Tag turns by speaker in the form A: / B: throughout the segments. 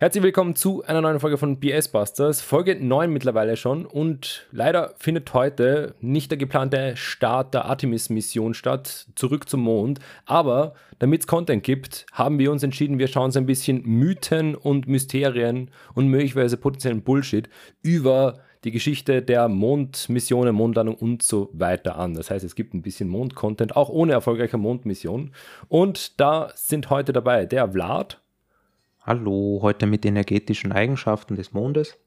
A: Herzlich willkommen zu einer neuen Folge von BS Busters, Folge 9 mittlerweile schon und leider findet heute nicht der geplante Start der Artemis-Mission statt, zurück zum Mond, aber damit es Content gibt, haben wir uns entschieden, wir schauen uns ein bisschen Mythen und Mysterien und möglicherweise potenziellen Bullshit über die Geschichte der Mondmissionen, Mondlandung und so weiter an. Das heißt, es gibt ein bisschen Mond-Content, auch ohne erfolgreiche Mondmission. Und da sind heute dabei der Vlad.
B: Hallo, heute mit energetischen Eigenschaften des Mondes.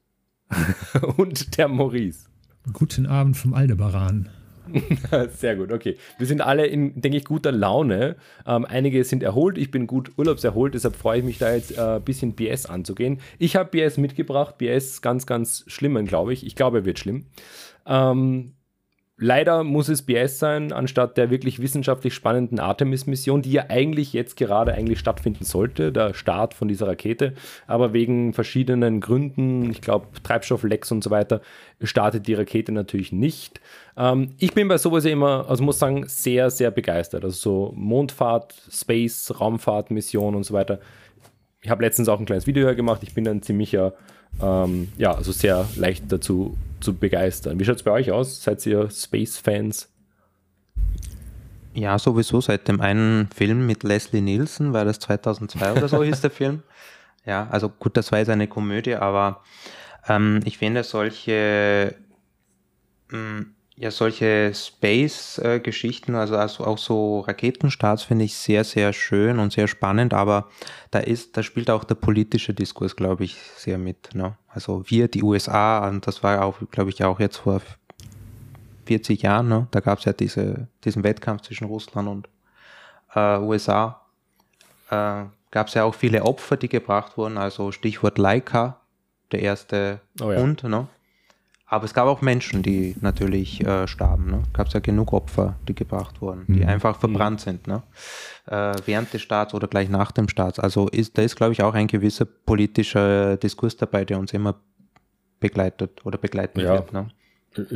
A: und der Maurice.
C: Guten Abend vom Aldebaran.
A: Sehr gut, okay. Wir sind alle in, denke ich, guter Laune. Ähm, einige sind erholt, ich bin gut urlaubserholt, deshalb freue ich mich da jetzt ein äh, bisschen BS anzugehen. Ich habe BS mitgebracht, BS ganz, ganz schlimmen, glaube ich. Ich glaube, er wird schlimm. Ähm, Leider muss es BS sein, anstatt der wirklich wissenschaftlich spannenden Artemis-Mission, die ja eigentlich jetzt gerade eigentlich stattfinden sollte, der Start von dieser Rakete. Aber wegen verschiedenen Gründen, ich glaube Treibstofflecks und so weiter, startet die Rakete natürlich nicht. Ähm, ich bin bei sowas immer, also muss sagen, sehr, sehr begeistert. Also so Mondfahrt, Space, Raumfahrt-Mission und so weiter. Ich habe letztens auch ein kleines Video gemacht. Ich bin ein ziemlicher, ähm, ja, also sehr leicht dazu zu begeistern. Wie schaut es bei euch aus? Seid ihr Space-Fans?
B: Ja, sowieso seit dem einen Film mit Leslie Nielsen, weil das 2002 oder so hieß der Film. Ja, also gut, das war jetzt eine Komödie, aber ähm, ich finde solche mh, mm, ja, solche Space-Geschichten, also, also auch so Raketenstarts finde ich sehr, sehr schön und sehr spannend, aber da ist, da spielt auch der politische Diskurs, glaube ich, sehr mit. Ne? Also wir, die USA, und das war auch, glaube ich, auch jetzt vor 40 Jahren, ne? da gab es ja diese, diesen Wettkampf zwischen Russland und äh, USA. Äh, gab es ja auch viele Opfer, die gebracht wurden, also Stichwort Laika, der erste oh ja. Hund, ne? Aber es gab auch Menschen, die natürlich äh, starben. Ne? Gab es ja genug Opfer, die gebracht wurden, die mhm. einfach verbrannt sind. Ne? Äh, während des Staats oder gleich nach dem Staat. Also ist, da ist, glaube ich, auch ein gewisser politischer Diskurs dabei, der uns immer begleitet oder begleiten ja. wird. Ne?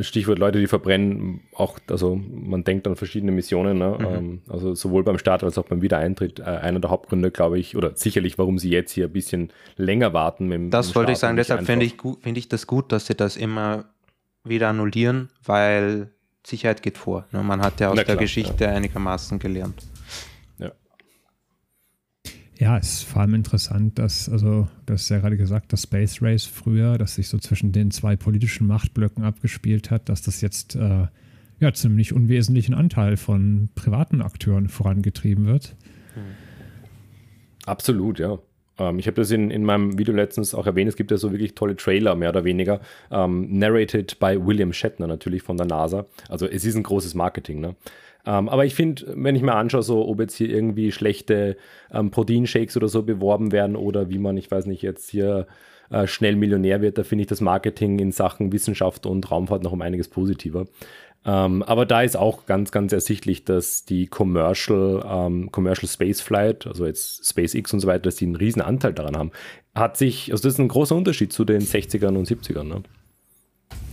A: Stichwort Leute, die verbrennen, auch, also man denkt an verschiedene Missionen, ne? Mhm. Ähm, also sowohl beim Start als auch beim Wiedereintritt. Äh, einer der Hauptgründe, glaube ich, oder sicherlich, warum sie jetzt hier ein bisschen länger warten.
B: Mit das wollte ich sagen, deshalb finde ich, find ich das gut, dass sie das immer wieder annullieren, weil Sicherheit geht vor. Ne? Man hat ja aus der Geschichte ja. einigermaßen gelernt.
C: Ja, es ist vor allem interessant, dass, also, du hast ja gerade gesagt, das Space Race früher, das sich so zwischen den zwei politischen Machtblöcken abgespielt hat, dass das jetzt äh, ja ziemlich unwesentlichen Anteil von privaten Akteuren vorangetrieben wird.
A: Absolut, ja. Ähm, ich habe das in, in meinem Video letztens auch erwähnt, es gibt ja so wirklich tolle Trailer, mehr oder weniger, ähm, narrated by William Shatner natürlich von der NASA. Also es ist ein großes Marketing, ne? Ähm, aber ich finde, wenn ich mir anschaue, so, ob jetzt hier irgendwie schlechte ähm, Proteinshakes oder so beworben werden oder wie man, ich weiß nicht, jetzt hier äh, schnell Millionär wird, da finde ich das Marketing in Sachen Wissenschaft und Raumfahrt noch um einiges positiver. Ähm, aber da ist auch ganz, ganz ersichtlich, dass die Commercial, ähm, Commercial Spaceflight, also jetzt SpaceX und so weiter, dass die einen riesen Anteil daran haben. Hat sich, also das ist ein großer Unterschied zu den 60ern und 70ern. Ne?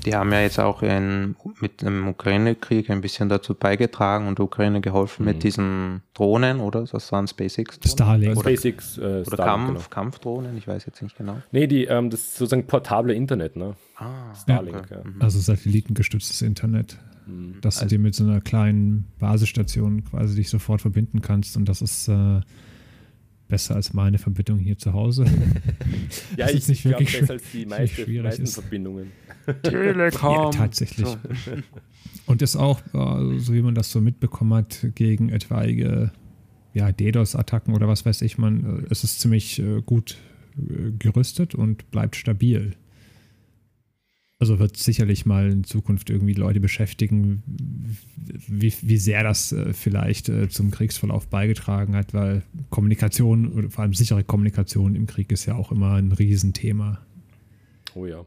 B: Die haben ja jetzt auch in, mit dem Ukraine-Krieg ein bisschen dazu beigetragen und Ukraine geholfen mhm. mit diesen Drohnen, oder? Das waren SpaceX.
C: -Drohnen? Starlink.
A: Oder, SpaceX, äh,
B: oder Starlink, Kampf, genau. Kampfdrohnen, ich weiß jetzt nicht genau.
A: Nee, die, ähm, das ist sozusagen portable Internet, ne?
C: Ah, Starlink. Okay. Ja. Mhm. Also satellitengestütztes Internet. Mhm. Dass also, du dir mit so einer kleinen Basisstation quasi dich sofort verbinden kannst und das ist äh, besser als meine Verbindung hier zu Hause.
A: ja, ich nicht glaube, besser als die meiste, meisten ist. Verbindungen.
C: Telekom. Ja, tatsächlich. Und ist auch, äh, so wie man das so mitbekommen hat, gegen etwaige ja, DDoS-Attacken oder was weiß ich, man, äh, es ist ziemlich äh, gut gerüstet und bleibt stabil. Also wird sicherlich mal in Zukunft irgendwie Leute beschäftigen, wie, wie sehr das äh, vielleicht äh, zum Kriegsverlauf beigetragen hat, weil Kommunikation oder vor allem sichere Kommunikation im Krieg ist ja auch immer ein Riesenthema.
A: Oh ja.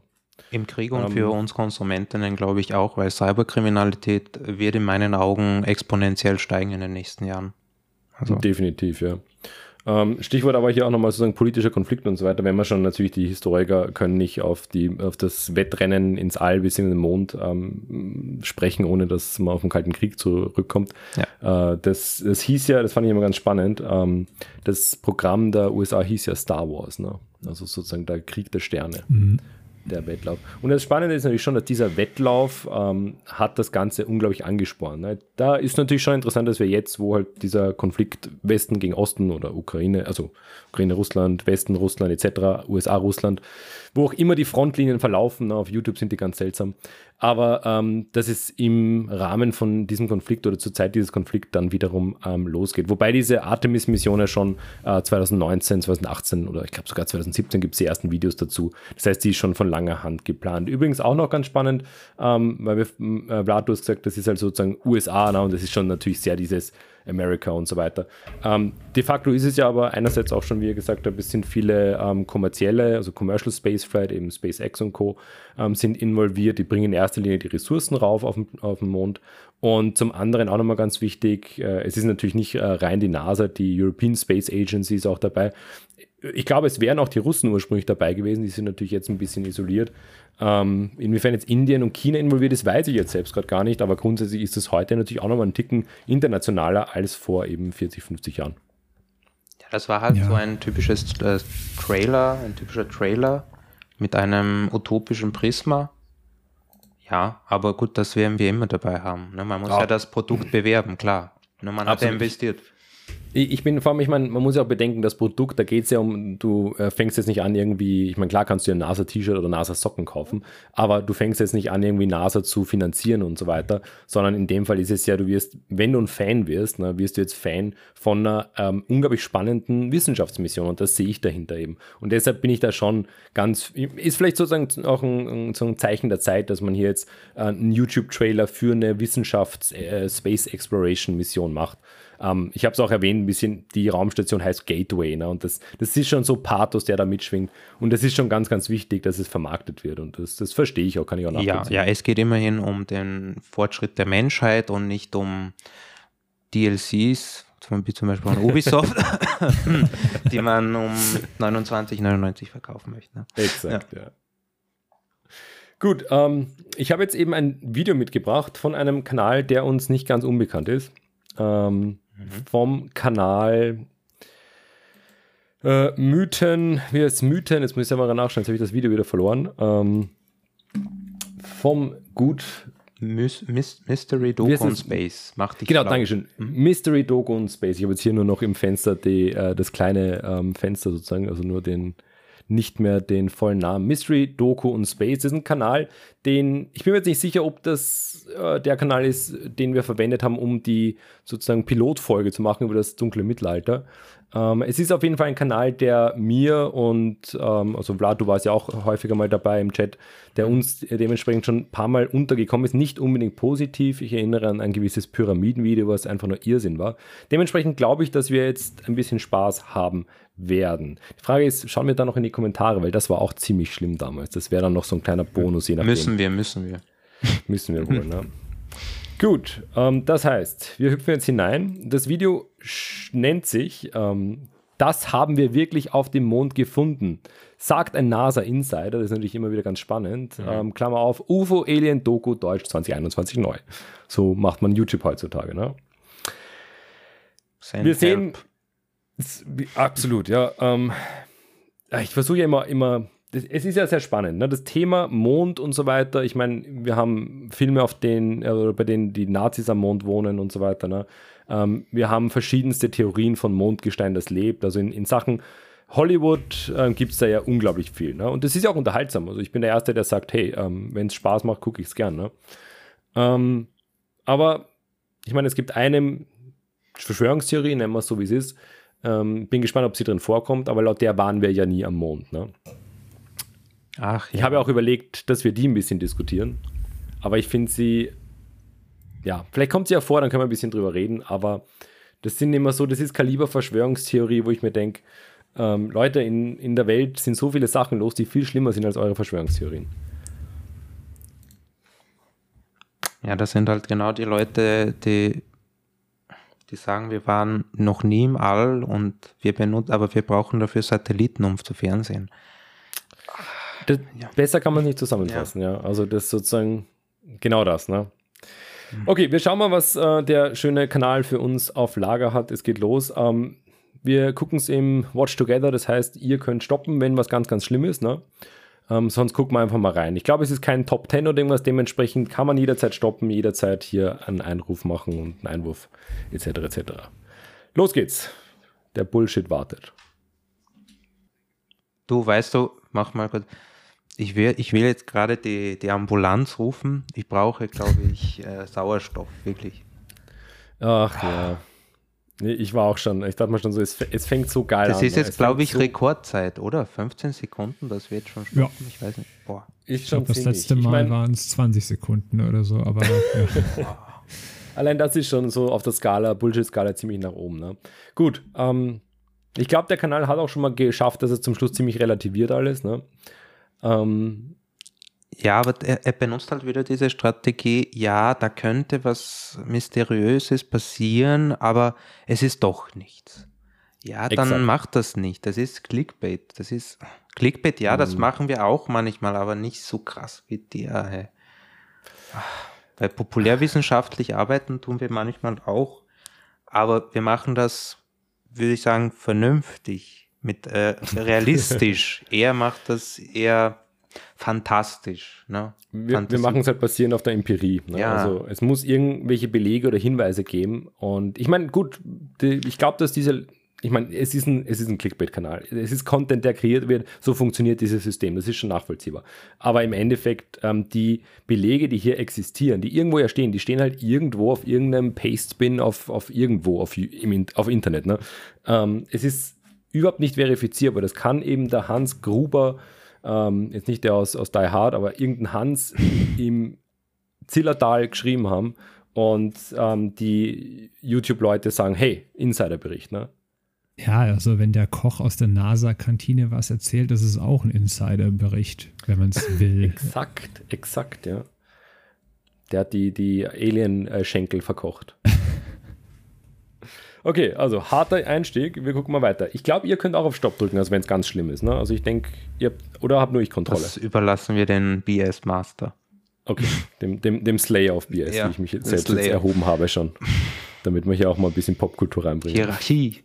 B: Im Krieg und um, für ähm, uns Konsumentinnen glaube ich auch, weil Cyberkriminalität wird in meinen Augen exponentiell steigen in den nächsten Jahren.
A: Also. Definitiv, ja. Ähm, Stichwort aber hier auch nochmal sozusagen politischer Konflikt und so weiter. Wenn man schon natürlich die Historiker können nicht auf die auf das Wettrennen ins All bis in den Mond ähm, sprechen, ohne dass man auf den Kalten Krieg zurückkommt. Ja. Äh, das, das hieß ja, das fand ich immer ganz spannend. Ähm, das Programm der USA hieß ja Star Wars. Ne? Also sozusagen der Krieg der Sterne. Mhm der Wettlauf. Und das Spannende ist natürlich schon, dass dieser Wettlauf ähm, hat das Ganze unglaublich angespornt. Ne? Da ist natürlich schon interessant, dass wir jetzt, wo halt dieser Konflikt Westen gegen Osten oder Ukraine, also Ukraine, Russland, Westen, Russland etc., USA, Russland, wo auch immer die Frontlinien verlaufen, auf YouTube sind die ganz seltsam, aber ähm, dass es im Rahmen von diesem Konflikt oder zur Zeit dieses Konflikts dann wiederum ähm, losgeht. Wobei diese Artemis-Mission ja schon äh, 2019, 2018 oder ich glaube sogar 2017 gibt es die ersten Videos dazu. Das heißt, die ist schon von langer Hand geplant. Übrigens auch noch ganz spannend, ähm, weil wir, äh, Vlad, du hast gesagt, das ist halt sozusagen USA ne? und das ist schon natürlich sehr dieses America und so weiter. Ähm, de facto ist es ja aber einerseits auch schon, wie ihr gesagt habt, es sind viele ähm, kommerzielle, also Commercial Spaceflight, eben SpaceX und Co. Ähm, sind involviert. Die bringen in erster Linie die Ressourcen rauf auf, auf den Mond. Und zum anderen auch nochmal ganz wichtig, äh, es ist natürlich nicht äh, rein die NASA, die European Space Agency ist auch dabei. Ich glaube, es wären auch die Russen ursprünglich dabei gewesen, die sind natürlich jetzt ein bisschen isoliert. Ähm, inwiefern jetzt Indien und China involviert ist, weiß ich jetzt selbst gerade gar nicht, aber grundsätzlich ist es heute natürlich auch nochmal ein Ticken internationaler als vor eben 40, 50 Jahren.
B: Ja, das war halt ja. so ein typisches äh, Trailer, ein typischer Trailer mit einem utopischen Prisma. Ja, aber gut, das werden wir immer dabei haben. Ne? Man muss ja. ja das Produkt bewerben, klar. Ne? Man hat ja investiert.
A: Ich bin vor allem, ich meine, man muss ja auch bedenken, das Produkt, da geht es ja um, du äh, fängst jetzt nicht an irgendwie, ich meine, klar kannst du dir ein NASA-T-Shirt oder NASA-Socken kaufen, aber du fängst jetzt nicht an, irgendwie NASA zu finanzieren und so weiter, sondern in dem Fall ist es ja, du wirst, wenn du ein Fan wirst, ne, wirst du jetzt Fan von einer ähm, unglaublich spannenden Wissenschaftsmission und das sehe ich dahinter eben. Und deshalb bin ich da schon ganz, ist vielleicht sozusagen auch ein, so ein Zeichen der Zeit, dass man hier jetzt äh, einen YouTube-Trailer für eine Wissenschafts-Space-Exploration-Mission äh, macht. Ähm, ich habe es auch erwähnt, ein bisschen, die Raumstation heißt Gateway. Ne? Und das, das ist schon so Pathos, der da mitschwingt. Und das ist schon ganz, ganz wichtig, dass es vermarktet wird. Und das, das verstehe ich auch, kann ich auch
B: nachvollziehen. Ja, ja, es geht immerhin um den Fortschritt der Menschheit und nicht um DLCs, wie zum Beispiel von Ubisoft, die man um 29,99 verkaufen möchte. Ne?
A: Exakt, ja. ja. Gut, ähm, ich habe jetzt eben ein Video mitgebracht von einem Kanal, der uns nicht ganz unbekannt ist. Ähm, mhm. vom Kanal äh, Mythen, wie heißt Mythen? Jetzt muss ich ja mal nachschauen, jetzt habe ich das Video wieder verloren. Ähm, vom gut
B: Mystery Doku und Space.
A: Macht dich genau, schlau. Dankeschön. Mhm. Mystery und Space. Ich habe jetzt hier nur noch im Fenster die, äh, das kleine ähm, Fenster sozusagen, also nur den, nicht mehr den vollen Namen. Mystery, Doku und Space ist ein Kanal, den ich bin mir jetzt nicht sicher, ob das äh, der Kanal ist, den wir verwendet haben, um die sozusagen Pilotfolge zu machen über das dunkle Mittelalter. Ähm, es ist auf jeden Fall ein Kanal, der mir und, ähm, also Vlad, du warst ja auch häufiger mal dabei im Chat, der uns dementsprechend schon ein paar Mal untergekommen ist. Nicht unbedingt positiv. Ich erinnere an ein gewisses Pyramidenvideo, was einfach nur Irrsinn war. Dementsprechend glaube ich, dass wir jetzt ein bisschen Spaß haben werden. Die Frage ist, schauen wir da noch in die Kommentare, weil das war auch ziemlich schlimm damals. Das wäre dann noch so ein kleiner Bonus, je
B: nachdem. Müssen wir, müssen wir.
A: müssen wir wohl, ne? Gut, ähm, das heißt, wir hüpfen jetzt hinein. Das Video nennt sich ähm, Das haben wir wirklich auf dem Mond gefunden, sagt ein NASA-Insider. Das ist natürlich immer wieder ganz spannend. Mhm. Ähm, Klammer auf, UFO Alien Doku Deutsch 2021 neu. So macht man YouTube heutzutage. Ne? wir sehen, absolut, ja. Ähm, ich versuche ja immer, immer es ist ja sehr spannend, ne? das Thema Mond und so weiter. Ich meine, wir haben Filme, auf denen, äh, bei denen die Nazis am Mond wohnen und so weiter. Ne? Ähm, wir haben verschiedenste Theorien von Mondgestein, das lebt. Also in, in Sachen Hollywood äh, gibt es da ja unglaublich viel. Ne? Und das ist ja auch unterhaltsam. Also ich bin der Erste, der sagt, hey, ähm, wenn es Spaß macht, gucke ich es gern. Ne? Ähm, aber ich meine, es gibt eine Verschwörungstheorie, nennen wir es so, wie es ist. Ähm, bin gespannt, ob sie drin vorkommt, aber laut der waren wir ja nie am Mond. Ne? Ach, ja. Ich habe auch überlegt, dass wir die ein bisschen diskutieren. Aber ich finde sie, ja, vielleicht kommt sie ja vor, dann können wir ein bisschen drüber reden. Aber das sind immer so, das ist Kaliber Verschwörungstheorie, wo ich mir denke, ähm, Leute, in, in der Welt sind so viele Sachen los, die viel schlimmer sind als eure Verschwörungstheorien.
B: Ja, das sind halt genau die Leute, die, die sagen, wir waren noch nie im All und wir benutzen, aber wir brauchen dafür Satelliten, um zu fernsehen.
A: Das, ja. Besser kann man nicht zusammenfassen, ja. ja. Also das ist sozusagen genau das, ne? Okay, wir schauen mal, was äh, der schöne Kanal für uns auf Lager hat. Es geht los. Ähm, Wir gucken es im Watch Together, das heißt, ihr könnt stoppen, wenn was ganz, ganz schlimm ist. Ne? Ähm, sonst gucken wir einfach mal rein. Ich glaube, es ist kein Top 10 oder irgendwas. Dementsprechend kann man jederzeit stoppen, jederzeit hier einen Einruf machen und einen Einwurf etc. etc. Los geht's. Der Bullshit wartet.
B: Du weißt du, mach mal kurz. Ich will, ich will jetzt gerade die, die Ambulanz rufen. Ich brauche, glaube ich, äh, Sauerstoff, wirklich.
A: Ach ja. Nee, ich war auch schon, ich dachte mal schon so, es, es fängt so geil
B: das
A: an.
B: Das ist jetzt, glaube ich, so Rekordzeit, oder? 15 Sekunden, das wird schon
C: stoppen. Ja. Ich weiß nicht. Boah. Ich, ich glaube, das letzte Mal ich mein, waren es 20 Sekunden oder so, aber. ja.
A: Allein das ist schon so auf der Skala, Bullshit-Skala ziemlich nach oben. Ne? Gut, ähm, ich glaube, der Kanal hat auch schon mal geschafft, dass es zum Schluss ziemlich relativiert alles. Ne? Ähm,
B: ja, aber er, er, benutzt halt wieder diese Strategie, ja, da könnte was Mysteriöses passieren, aber es ist doch nichts. Ja, dann Exakt. macht das nicht. Das ist Clickbait. Das ist Clickbait, ja, mhm. das machen wir auch manchmal, aber nicht so krass wie der. Hey. Weil populärwissenschaftlich arbeiten tun wir manchmal auch, aber wir machen das, würde ich sagen, vernünftig, mit äh, realistisch. er macht das eher fantastisch. Ne?
A: Wir, wir machen es halt basierend auf der Empirie. Ne? Ja. Also es muss irgendwelche Belege oder Hinweise geben. Und ich meine, gut, die, ich glaube, dass diese, ich meine, es ist ein, ein Clickbait-Kanal. Es ist Content, der kreiert wird. So funktioniert dieses System. Das ist schon nachvollziehbar. Aber im Endeffekt, ähm, die Belege, die hier existieren, die irgendwo ja stehen, die stehen halt irgendwo auf irgendeinem Paste-Spin auf, auf irgendwo auf, im, auf Internet. Ne? Ähm, es ist überhaupt nicht verifizierbar. Das kann eben der Hans Gruber ähm, jetzt nicht der aus, aus Die Hard, aber irgendein Hans im Zillertal geschrieben haben und ähm, die YouTube-Leute sagen, hey, Insiderbericht, ne?
C: Ja, also wenn der Koch aus der NASA-Kantine was erzählt, das ist auch ein Insiderbericht, wenn man es will.
A: exakt, exakt, ja. Der hat die, die Alien-Schenkel verkocht. Okay, also harter Einstieg. Wir gucken mal weiter. Ich glaube, ihr könnt auch auf Stopp drücken, also wenn es ganz schlimm ist. Ne? Also ich denke, ihr habt, oder habt nur ich Kontrolle? Das
B: überlassen wir den BS Master.
A: Okay, dem, dem, dem Slayer auf BS, ja, wie ich mich jetzt selbst jetzt erhoben habe schon. Damit wir hier auch mal ein bisschen Popkultur reinbringen.
B: Hierarchie.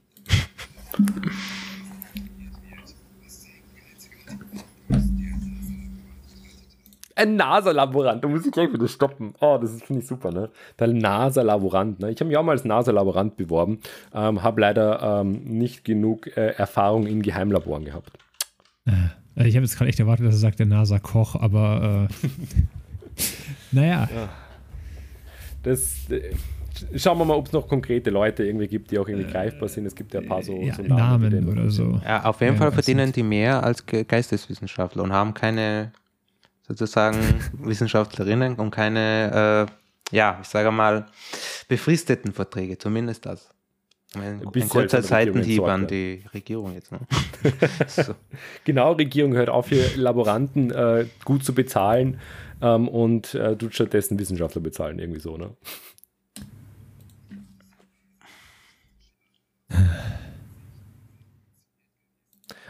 A: Ein NASA-Laborant, da muss ich gleich wieder stoppen. Oh, das finde ich super, ne? Der NASA-Laborant, ne? Ich habe mich auch mal als NASA-Laborant beworben, ähm, habe leider ähm, nicht genug äh, Erfahrung in Geheimlaboren gehabt.
C: Äh, ich habe jetzt gerade echt erwartet, dass er sagt, der NASA-Koch, aber äh, naja. Ja.
A: Das. Äh, schauen wir mal, ob es noch konkrete Leute irgendwie gibt, die auch irgendwie äh, greifbar sind. Es gibt ja ein paar so,
C: ja, so Namen, Namen oder so.
B: Ja, auf jeden ja, Fall verdienen die mehr als Geisteswissenschaftler und haben keine sozusagen Wissenschaftlerinnen und keine, äh, ja, ich sage mal, befristeten Verträge, zumindest das. Ein, ein kurzer Seitenhieb an die Regierung jetzt. Ne?
A: so. Genau, Regierung hört auf, hier Laboranten äh, gut zu bezahlen ähm, und äh, tut stattdessen Wissenschaftler bezahlen, irgendwie so, ne?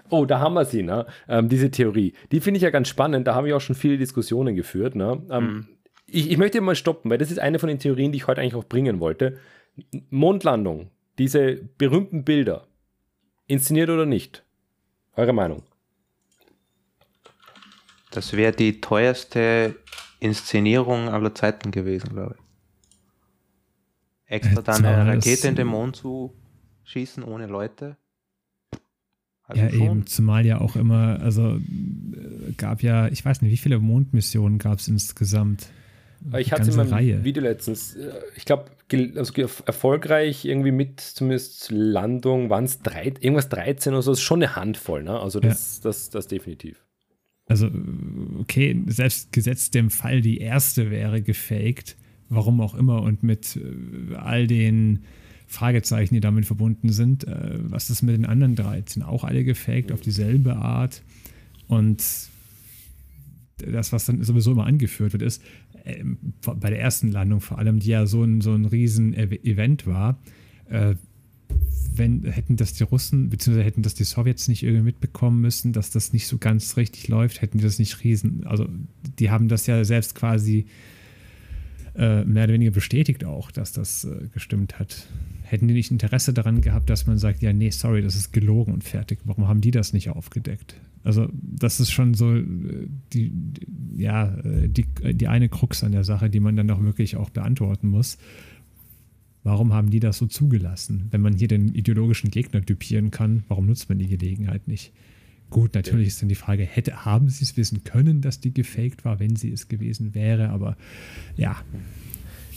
A: Oh, da haben wir sie, ne? Ähm, diese Theorie. Die finde ich ja ganz spannend. Da habe ich auch schon viele Diskussionen geführt. Ne? Ähm, mhm. ich, ich möchte mal stoppen, weil das ist eine von den Theorien, die ich heute eigentlich auch bringen wollte. Mondlandung, diese berühmten Bilder, inszeniert oder nicht? Eure Meinung?
B: Das wäre die teuerste Inszenierung aller Zeiten gewesen, glaube ich. Extra dann eine Rakete in den Mond zu schießen ohne Leute.
C: Also ja, schon. eben, zumal ja auch immer, also äh, gab ja, ich weiß nicht, wie viele Mondmissionen gab es insgesamt?
A: Ich hatte es in meinem Reihe. Video letztens, äh, ich glaube, also erfolgreich irgendwie mit zumindest Landung waren es irgendwas 13 oder so, das ist schon eine Handvoll, ne? Also das, ja. das, das definitiv.
C: Also, okay, selbst gesetzt dem Fall, die erste wäre gefaked, warum auch immer, und mit äh, all den Fragezeichen, die damit verbunden sind. Äh, was ist mit den anderen drei? Sind auch alle gefaked auf dieselbe Art? Und das, was dann sowieso immer angeführt wird, ist, äh, bei der ersten Landung vor allem, die ja so ein, so ein riesen Event war, äh, wenn, hätten das die Russen, beziehungsweise hätten das die Sowjets nicht irgendwie mitbekommen müssen, dass das nicht so ganz richtig läuft, hätten die das nicht riesen, also die haben das ja selbst quasi mehr oder weniger bestätigt auch, dass das gestimmt hat hätten die nicht Interesse daran gehabt, dass man sagt, ja, nee, sorry, das ist gelogen und fertig. Warum haben die das nicht aufgedeckt? Also, das ist schon so äh, die, ja, äh, die, die eine Krux an der Sache, die man dann auch wirklich auch beantworten muss. Warum haben die das so zugelassen? Wenn man hier den ideologischen Gegner typieren kann, warum nutzt man die Gelegenheit nicht? Gut, natürlich ist dann die Frage, hätte, haben sie es wissen können, dass die gefaked war, wenn sie es gewesen wäre, aber ja.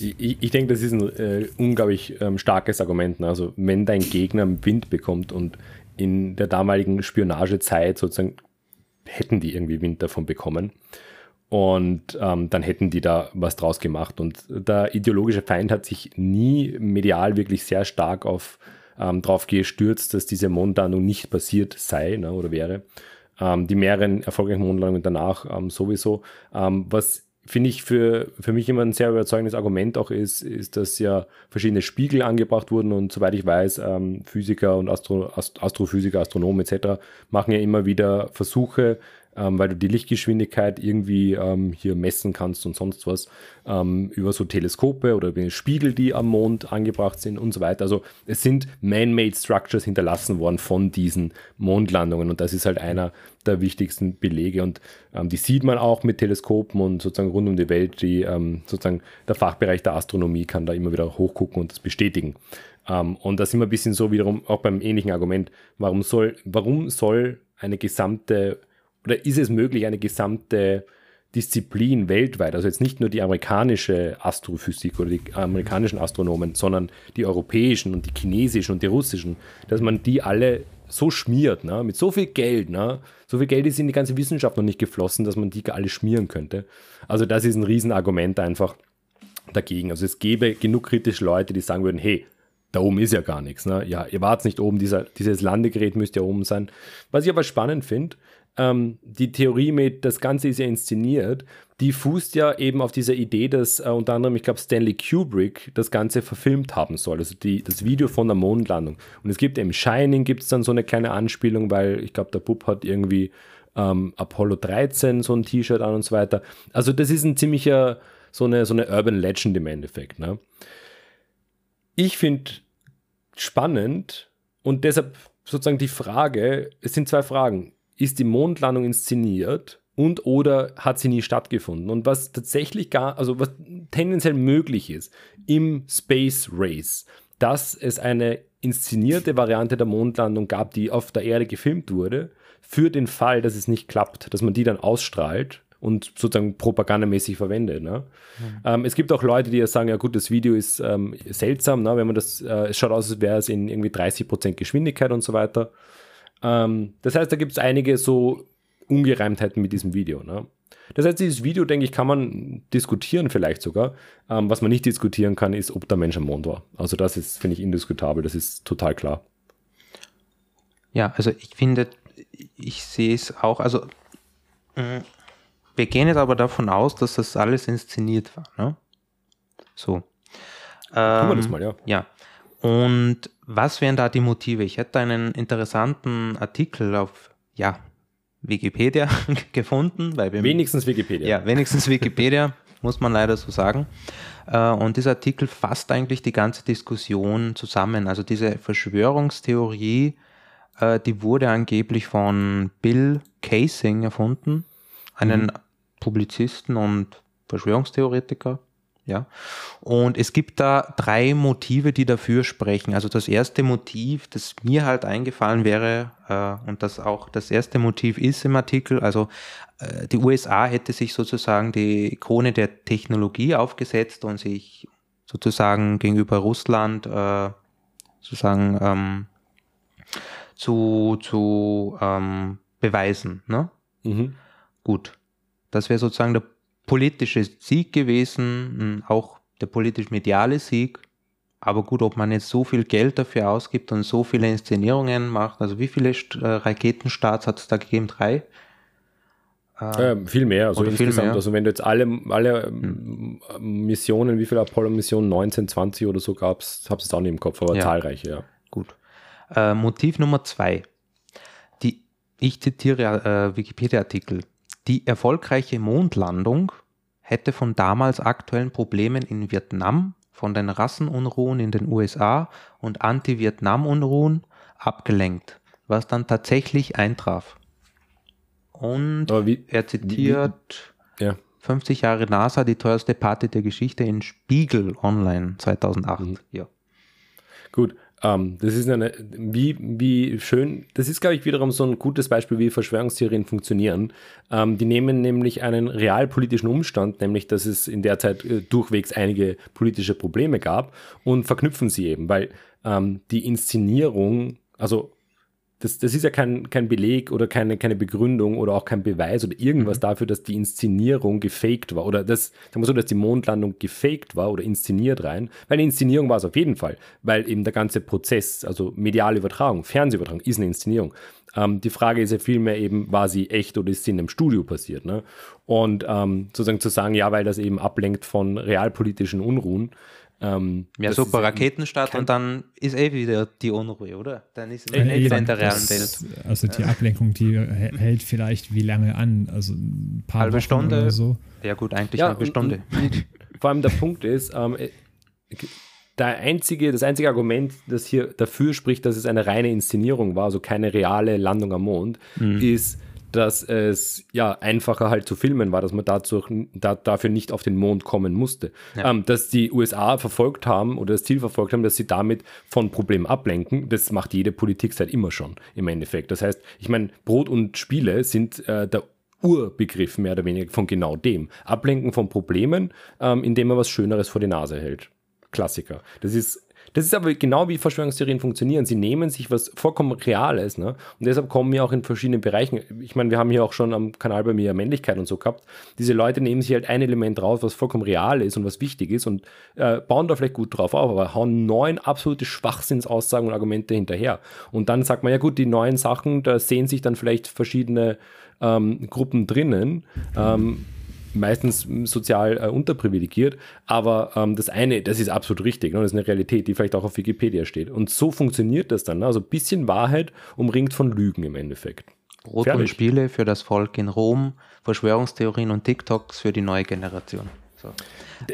A: Ich, ich denke, das ist ein äh, unglaublich ähm, starkes Argument. Ne? Also, wenn dein Gegner Wind bekommt und in der damaligen Spionagezeit sozusagen hätten die irgendwie Wind davon bekommen. Und ähm, dann hätten die da was draus gemacht. Und der ideologische Feind hat sich nie medial wirklich sehr stark auf ähm, darauf gestürzt, dass diese Mondlandung nicht passiert sei ne, oder wäre. Ähm, die mehreren erfolgreichen Mondlandungen danach ähm, sowieso. Ähm, was finde ich für, für mich immer ein sehr überzeugendes Argument auch ist, ist, dass ja verschiedene Spiegel angebracht wurden und soweit ich weiß, ähm, Physiker und Astro, Astrophysiker, Astronomen etc. machen ja immer wieder Versuche, ähm, weil du die Lichtgeschwindigkeit irgendwie ähm, hier messen kannst und sonst was ähm, über so Teleskope oder über Spiegel, die am Mond angebracht sind und so weiter. Also es sind man-made Structures hinterlassen worden von diesen Mondlandungen und das ist halt einer der wichtigsten Belege und ähm, die sieht man auch mit Teleskopen und sozusagen rund um die Welt, die ähm, sozusagen der Fachbereich der Astronomie kann da immer wieder hochgucken und das bestätigen. Ähm, und da sind wir ein bisschen so wiederum auch beim ähnlichen Argument. Warum soll, warum soll eine gesamte oder ist es möglich, eine gesamte Disziplin weltweit, also jetzt nicht nur die amerikanische Astrophysik oder die amerikanischen Astronomen, sondern die europäischen und die chinesischen und die russischen, dass man die alle so schmiert, ne? mit so viel Geld, ne? so viel Geld ist in die ganze Wissenschaft noch nicht geflossen, dass man die alle schmieren könnte. Also das ist ein Riesenargument einfach dagegen. Also es gäbe genug kritische Leute, die sagen würden, hey, da oben ist ja gar nichts. Ne? Ja, ihr wart nicht oben, dieser, dieses Landegerät müsste ja oben sein. Was ich aber spannend finde, ähm, die Theorie mit, das Ganze ist ja inszeniert, die fußt ja eben auf dieser Idee, dass äh, unter anderem, ich glaube, Stanley Kubrick das Ganze verfilmt haben soll, also die, das Video von der Mondlandung. Und es gibt im Shining, gibt es dann so eine kleine Anspielung, weil ich glaube, der Bub hat irgendwie ähm, Apollo 13 so ein T-Shirt an und so weiter. Also das ist ein ziemlicher, so eine, so eine Urban Legend im Endeffekt. Ne? Ich finde spannend und deshalb sozusagen die Frage, es sind zwei Fragen ist die Mondlandung inszeniert und oder hat sie nie stattgefunden. Und was tatsächlich gar, also was tendenziell möglich ist im Space Race, dass es eine inszenierte Variante der Mondlandung gab, die auf der Erde gefilmt wurde, für den Fall, dass es nicht klappt, dass man die dann ausstrahlt und sozusagen propagandamäßig verwendet. Ne? Mhm. Ähm, es gibt auch Leute, die ja sagen, ja gut, das Video ist ähm, seltsam, ne? wenn man das, äh, es schaut aus, als wäre es in irgendwie 30% Geschwindigkeit und so weiter. Ähm, das heißt, da gibt es einige so Ungereimtheiten mit diesem Video. Ne? Das heißt, dieses Video, denke ich, kann man diskutieren vielleicht sogar. Ähm, was man nicht diskutieren kann, ist, ob der Mensch am Mond war. Also das ist, finde ich, indiskutabel. Das ist total klar.
B: Ja, also ich finde, ich sehe es auch, also mm, wir gehen jetzt aber davon aus, dass das alles inszeniert war. Ne? So. Ähm, Tun wir das ähm, mal, ja. Ja. Und was wären da die Motive? Ich hätte einen interessanten Artikel auf, ja, Wikipedia gefunden. Weil wir,
A: wenigstens Wikipedia.
B: Ja, wenigstens Wikipedia, muss man leider so sagen. Äh, und dieser Artikel fasst eigentlich die ganze Diskussion zusammen. Also diese Verschwörungstheorie, äh, die wurde angeblich von Bill Casing erfunden, einen mhm. Publizisten und Verschwörungstheoretiker, ja. Und es gibt da drei Motive, die dafür sprechen. Also das erste Motiv, das mir halt eingefallen wäre, äh, und das auch das erste Motiv ist im Artikel, also äh, die USA hätte sich sozusagen die Krone der Technologie aufgesetzt und sich sozusagen gegenüber Russland äh, sozusagen ähm, zu, zu ähm, beweisen. Ne? Mhm. Gut. Das wäre sozusagen der politische Sieg gewesen, hm, auch der politisch-mediale Sieg. Aber gut, ob man jetzt so viel Geld dafür ausgibt und so viele Inszenierungen macht, also wie viele St äh, Raketenstarts hat es da gegeben? Drei?
A: Äh, äh, viel mehr, also insgesamt. Viel mehr. Also wenn du jetzt alle, alle hm. Missionen, wie viele Apollo-Missionen, 19, 20 oder so gab es, habe es auch nicht im Kopf, aber ja. zahlreiche, ja.
B: Gut. Äh, Motiv Nummer zwei. Die, ich zitiere äh, Wikipedia-Artikel. Die erfolgreiche Mondlandung hätte von damals aktuellen Problemen in Vietnam von den Rassenunruhen in den USA und Anti-Vietnam-Unruhen abgelenkt, was dann tatsächlich eintraf. Und wie, er zitiert wie, ja. 50 Jahre NASA, die teuerste Party der Geschichte in Spiegel Online 2008. Mhm. Ja.
A: Gut, ähm, das ist eine, wie, wie schön, das ist, glaube ich, wiederum so ein gutes Beispiel, wie Verschwörungstheorien funktionieren. Ähm, die nehmen nämlich einen realpolitischen Umstand, nämlich, dass es in der Zeit äh, durchwegs einige politische Probleme gab und verknüpfen sie eben, weil ähm, die Inszenierung, also das, das ist ja kein, kein Beleg oder keine, keine Begründung oder auch kein Beweis oder irgendwas mhm. dafür, dass die Inszenierung gefaked war oder das, sagen wir so, dass die Mondlandung gefaked war oder inszeniert rein, weil eine Inszenierung war es auf jeden Fall, weil eben der ganze Prozess, also mediale Übertragung, Fernsehübertragung ist eine Inszenierung. Ähm, die Frage ist ja vielmehr eben, war sie echt oder ist sie in einem Studio passiert? Ne? Und ähm, sozusagen zu sagen, ja, weil das eben ablenkt von realpolitischen Unruhen,
B: ähm, ja, super Raketenstart und dann ist eh wieder die Unruhe, oder? Dann ist eh wieder in der realen Welt.
C: Also die Ablenkung, die hält vielleicht wie lange an? Also ein paar
B: halbe
C: Wochen
B: Stunde oder so. Ja gut, eigentlich ja, eine halbe Stunde.
A: vor allem der Punkt ist, ähm, äh, der einzige, das einzige Argument, das hier dafür spricht, dass es eine reine Inszenierung war, also keine reale Landung am Mond, mhm. ist dass es ja einfacher halt zu filmen war, dass man dazu, da, dafür nicht auf den Mond kommen musste. Ja. Ähm, dass die USA verfolgt haben oder das Ziel verfolgt haben, dass sie damit von Problemen ablenken, das macht jede Politik seit immer schon im Endeffekt. Das heißt, ich meine, Brot und Spiele sind äh, der Urbegriff mehr oder weniger von genau dem. Ablenken von Problemen, ähm, indem man was Schöneres vor die Nase hält. Klassiker. Das ist das ist aber genau wie Verschwörungstheorien funktionieren. Sie nehmen sich was vollkommen Reales, ne? Und deshalb kommen wir auch in verschiedenen Bereichen. Ich meine, wir haben hier auch schon am Kanal bei mir Männlichkeit und so gehabt. Diese Leute nehmen sich halt ein Element raus, was vollkommen real ist und was wichtig ist und äh, bauen da vielleicht gut drauf auf, aber hauen neun absolute Schwachsinnsaussagen und Argumente hinterher. Und dann sagt man, ja gut, die neuen Sachen, da sehen sich dann vielleicht verschiedene ähm, Gruppen drinnen. Ähm, meistens sozial äh, unterprivilegiert. Aber ähm, das eine, das ist absolut richtig. Ne? Das ist eine Realität, die vielleicht auch auf Wikipedia steht. Und so funktioniert das dann. Ne? Also ein bisschen Wahrheit umringt von Lügen im Endeffekt.
B: Brot und Spiele für das Volk in Rom, Verschwörungstheorien und TikToks für die neue Generation. So.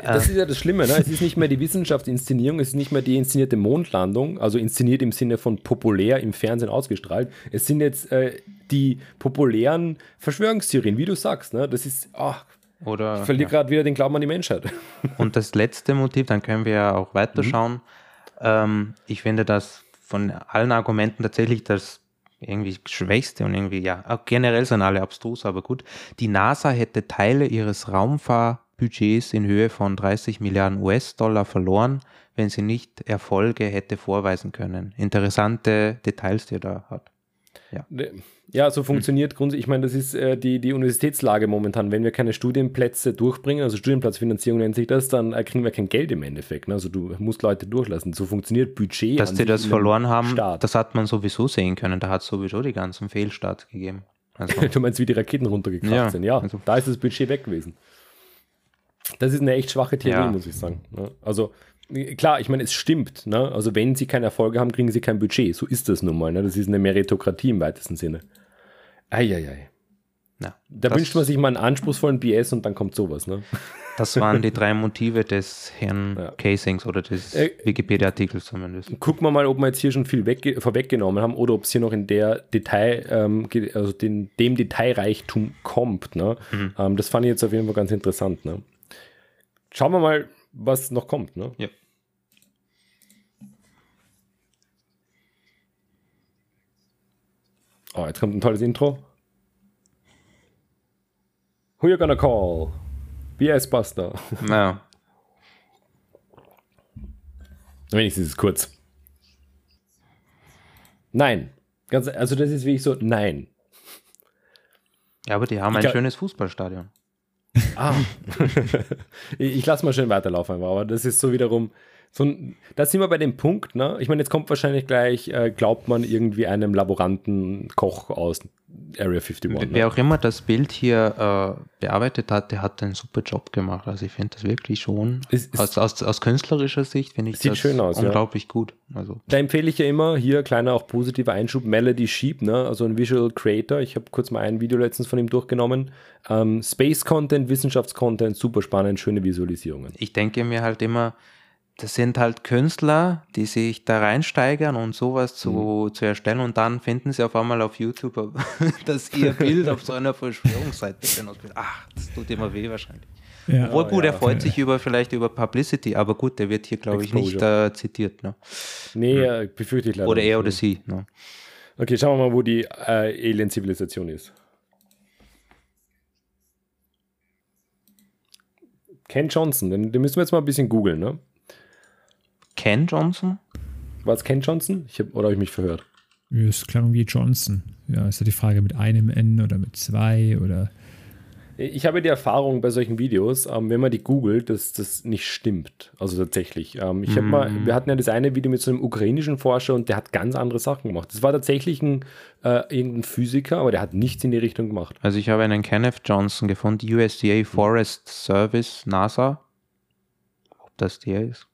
A: Das ist ja das Schlimme, ne? es ist nicht mehr die Wissenschaftsinszenierung, es ist nicht mehr die inszenierte Mondlandung, also inszeniert im Sinne von populär im Fernsehen ausgestrahlt. Es sind jetzt äh, die populären Verschwörungstheorien, wie du sagst. Ne? Das ist, ach, oder, ich verliere ja. gerade wieder den Glauben an die Menschheit.
B: Und das letzte Motiv, dann können wir ja auch weiterschauen. Mhm. Ähm, ich finde das von allen Argumenten tatsächlich das irgendwie schwächste und irgendwie, ja, auch generell sind alle abstrus, aber gut. Die NASA hätte Teile ihres Raumfahrbudgets in Höhe von 30 Milliarden US-Dollar verloren, wenn sie nicht Erfolge hätte vorweisen können. Interessante Details, die er da hat.
A: Ja. Ja, so funktioniert hm. grundsätzlich. Ich meine, das ist äh, die, die Universitätslage momentan. Wenn wir keine Studienplätze durchbringen, also Studienplatzfinanzierung nennt sich das, dann äh, kriegen wir kein Geld im Endeffekt. Ne? Also du musst Leute durchlassen. So funktioniert Budget.
B: Dass die das verloren haben, Staat. das hat man sowieso sehen können. Da hat es sowieso die ganzen Fehlstarts gegeben.
A: Also. du meinst, wie die Raketen runtergekracht ja, sind? Ja, also. da ist das Budget weg gewesen. Das ist eine echt schwache Theorie, ja. muss ich sagen. Ne? Also klar, ich meine, es stimmt. Ne? Also wenn sie keine Erfolge haben, kriegen sie kein Budget. So ist das nun mal. Ne? Das ist eine Meritokratie im weitesten Sinne. Eieiei. Ja, da wünscht man sich mal einen anspruchsvollen BS und dann kommt sowas. Ne?
B: Das waren die drei Motive des Herrn ja. Casings oder des äh, Wikipedia-Artikels zumindest.
A: Gucken wir mal, ob wir jetzt hier schon viel vorweggenommen haben oder ob es hier noch in der Detail, ähm, also den, dem Detailreichtum kommt. Ne? Mhm. Ähm, das fand ich jetzt auf jeden Fall ganz interessant. Ne? Schauen wir mal, was noch kommt. Ne? Ja. Oh, jetzt kommt ein tolles Intro. Who you gonna call? BS Buster. Ja. Wenigstens ist es kurz. Nein. Ganz, also das ist wirklich so, nein.
B: Ja, aber die haben ich ein schönes Fußballstadion.
A: Ah. ich, lasse mal schön weiterlaufen, aber das ist so wiederum, so, da sind wir bei dem Punkt, ne? Ich meine, jetzt kommt wahrscheinlich gleich, äh, glaubt man irgendwie einem Laboranten Koch aus Area 51. Ne?
B: Wer auch immer das Bild hier äh, bearbeitet hat, der hat einen super Job gemacht. Also ich finde das wirklich schon, es, aus, aus, aus, künstlerischer Sicht finde ich
A: sieht das schön aus,
B: unglaublich ja. gut. Also.
A: Da empfehle ich ja immer, hier kleiner auch positiver Einschub, Melody Sheep, ne? also ein Visual Creator. Ich habe kurz mal ein Video letztens von ihm durchgenommen. Ähm, Space Content, Wissenschaftscontent, super spannend, schöne Visualisierungen.
B: Ich denke mir halt immer, das sind halt Künstler, die sich da reinsteigern und sowas zu, mhm. zu erstellen und dann finden sie auf einmal auf YouTube, dass ihr Bild auf so einer Verschwörungsseite benutzt wird. Ach, das tut immer weh wahrscheinlich. Ja, Obwohl gut, ja, er freut sich über vielleicht über Publicity, aber gut, der wird hier, glaube ich, nicht äh, zitiert. Ne?
A: Nee, hm. befürchte ich leider.
B: Oder er oder sie. Ne?
A: Okay, schauen wir mal, wo die äh, Alien-Zivilisation ist. Ken Johnson, den, den müssen wir jetzt mal ein bisschen googeln, ne?
B: Ken Johnson?
A: War es Ken Johnson? Ich hab, oder habe ich mich verhört?
C: Es klang wie Johnson. Ja, ist ja die Frage mit einem N oder mit zwei oder
A: ich habe die Erfahrung bei solchen Videos, ähm, wenn man die googelt, dass das nicht stimmt. Also tatsächlich. Ähm, ich mm. mal, wir hatten ja das eine Video mit so einem ukrainischen Forscher und der hat ganz andere Sachen gemacht. Das war tatsächlich ein äh, irgendein Physiker, aber der hat nichts in die Richtung gemacht.
B: Also ich habe einen Kenneth Johnson gefunden, USDA Forest Service, NASA. Ob das der ist?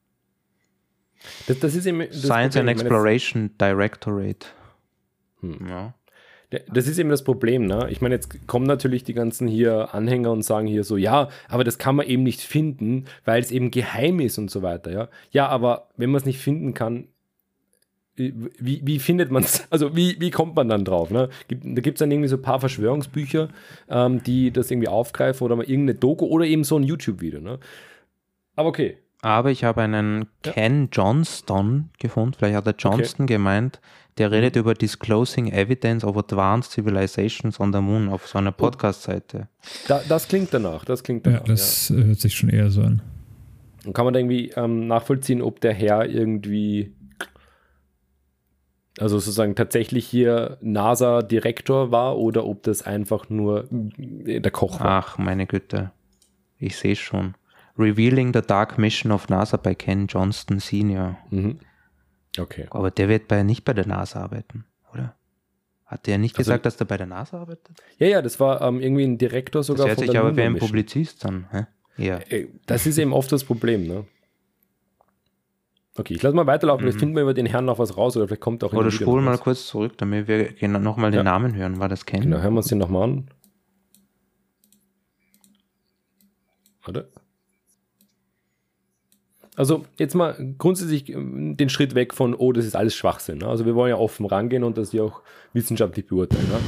A: Das, das ist eben, das
B: Science Problem, and Exploration Directorate.
A: Hm. Ja. Das ist eben das Problem, ne? Ich meine, jetzt kommen natürlich die ganzen hier Anhänger und sagen hier so, ja, aber das kann man eben nicht finden, weil es eben geheim ist und so weiter, ja. Ja, aber wenn man es nicht finden kann, wie, wie findet man es? Also wie, wie kommt man dann drauf? Ne? da gibt es dann irgendwie so ein paar Verschwörungsbücher, ähm, die das irgendwie aufgreifen oder mal irgendeine Doku oder eben so ein YouTube-Video. Ne? Aber okay.
B: Aber ich habe einen ja. Ken Johnston gefunden, vielleicht hat er Johnston okay. gemeint, der redet mhm. über Disclosing Evidence of Advanced Civilizations on the Moon auf so einer oh. Podcast-Seite.
A: Da, das klingt danach, das klingt danach.
C: Ja, das ja. hört sich schon eher so an.
A: Und kann man da irgendwie ähm, nachvollziehen, ob der Herr irgendwie, also sozusagen tatsächlich hier NASA-Direktor war oder ob das einfach nur äh, der Koch war?
B: Ach, meine Güte. Ich sehe schon. Revealing the Dark Mission of NASA by Ken Johnston Sr. Mhm.
A: Okay.
B: Aber der wird bei, nicht bei der NASA arbeiten, oder? Hat der nicht also, gesagt, dass der bei der NASA arbeitet?
A: Ja, ja, das war ähm, irgendwie ein Direktor sogar
B: das hört sich aber wie ein Publizist dann. Hä?
A: Ja. Äh, das ist eben oft das Problem, ne? Okay, ich lasse mal weiterlaufen, mhm. vielleicht finden wir über den Herrn noch was raus oder vielleicht kommt auch
B: Oder spul mal kurz zurück, damit wir nochmal den ja. Namen hören. War das Ken?
A: Genau, hören wir uns den nochmal an. Warte. Also jetzt mal grundsätzlich ähm, den Schritt weg von, oh, das ist alles Schwachsinn. Ne? Also wir wollen ja offen rangehen und das ja auch wissenschaftlich beurteilen. Ne?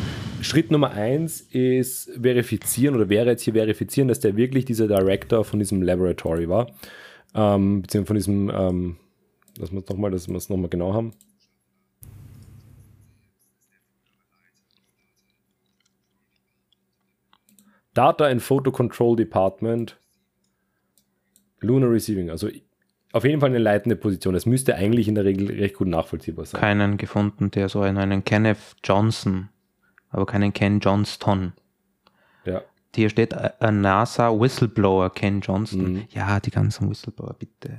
A: Schritt Nummer eins ist verifizieren oder wäre jetzt hier verifizieren, dass der wirklich dieser Director von diesem Laboratory war. Ähm, beziehungsweise von diesem, ähm, lassen wir es nochmal, dass wir es nochmal genau haben. Data and Photo Control Department, Lunar Receiving. Also auf jeden Fall eine leitende Position. Das müsste eigentlich in der Regel recht gut nachvollziehbar sein.
B: Keinen gefunden, der so einen, einen Kenneth Johnson, aber keinen Ken Johnston.
A: Ja.
B: Hier steht ein NASA Whistleblower Ken Johnston. Mhm. Ja, die ganzen Whistleblower, bitte.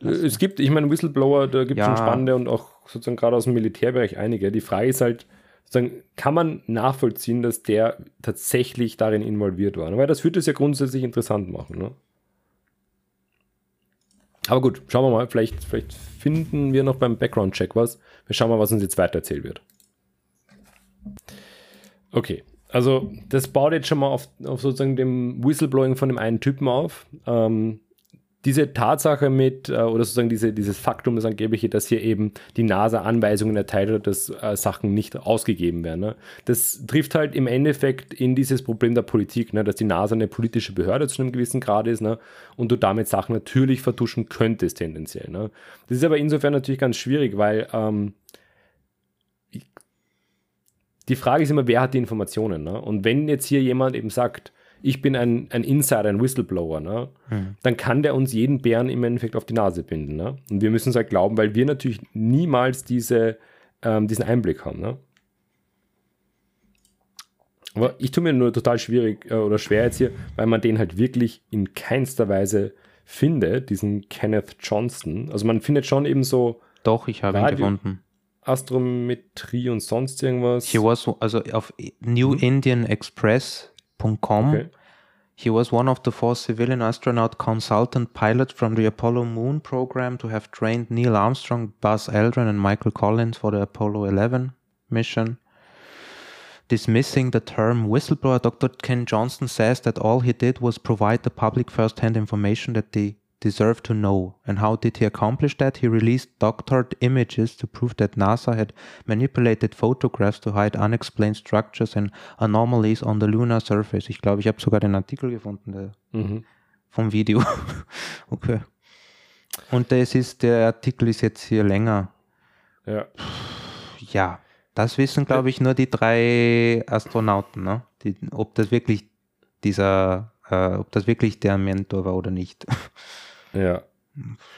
A: Es gibt, ich meine, Whistleblower, da gibt es ja. schon spannende und auch sozusagen gerade aus dem Militärbereich einige. Die Frage ist halt, sozusagen, kann man nachvollziehen, dass der tatsächlich darin involviert war? Weil das würde es ja grundsätzlich interessant machen. Ne? Aber gut, schauen wir mal. Vielleicht, vielleicht finden wir noch beim Background-Check was. Wir schauen mal, was uns jetzt weiter erzählt wird. Okay, also das baut jetzt schon mal auf, auf sozusagen dem Whistleblowing von dem einen Typen auf. Ähm, diese Tatsache mit, äh, oder sozusagen diese, dieses Faktum, das angebliche, dass hier eben die NASA Anweisungen erteilt hat, dass äh, Sachen nicht ausgegeben werden. Ne? Das trifft halt im Endeffekt in dieses Problem der Politik, ne? dass die NASA eine politische Behörde zu einem gewissen Grad ist ne? und du damit Sachen natürlich vertuschen könntest tendenziell. Ne? Das ist aber insofern natürlich ganz schwierig, weil ähm, die Frage ist immer, wer hat die Informationen? Ne? Und wenn jetzt hier jemand eben sagt, ich bin ein, ein Insider, ein Whistleblower, ne? Mhm. dann kann der uns jeden Bären im Endeffekt auf die Nase binden. Ne? Und wir müssen es halt glauben, weil wir natürlich niemals diese, ähm, diesen Einblick haben. Ne? Aber ich tue mir nur total schwierig äh, oder schwer jetzt hier, weil man den halt wirklich in keinster Weise findet, diesen Kenneth Johnston. Also man findet schon eben so.
B: Doch, ich habe ihn gefunden.
A: Astrometrie und sonst irgendwas.
B: He was, also auf New Indian Express Com. Okay. He was one of the four civilian astronaut consultant pilots from the Apollo Moon program to have trained Neil Armstrong, Buzz Aldrin, and Michael Collins for the Apollo 11 mission. Dismissing the term whistleblower, Dr. Ken Johnson says that all he did was provide the public first hand information that the deserve to know. And how did he accomplish that? He released doctored images to prove that NASA had manipulated photographs to hide unexplained structures and anomalies on the lunar surface. Ich glaube, ich habe sogar den Artikel gefunden der, mhm. vom Video. okay. Und das ist, der Artikel ist jetzt hier länger.
A: Ja.
B: Ja, das wissen, glaube ich, nur die drei Astronauten, ne? Die, ob das wirklich dieser, äh, ob das wirklich der Mentor war oder nicht.
A: Ja.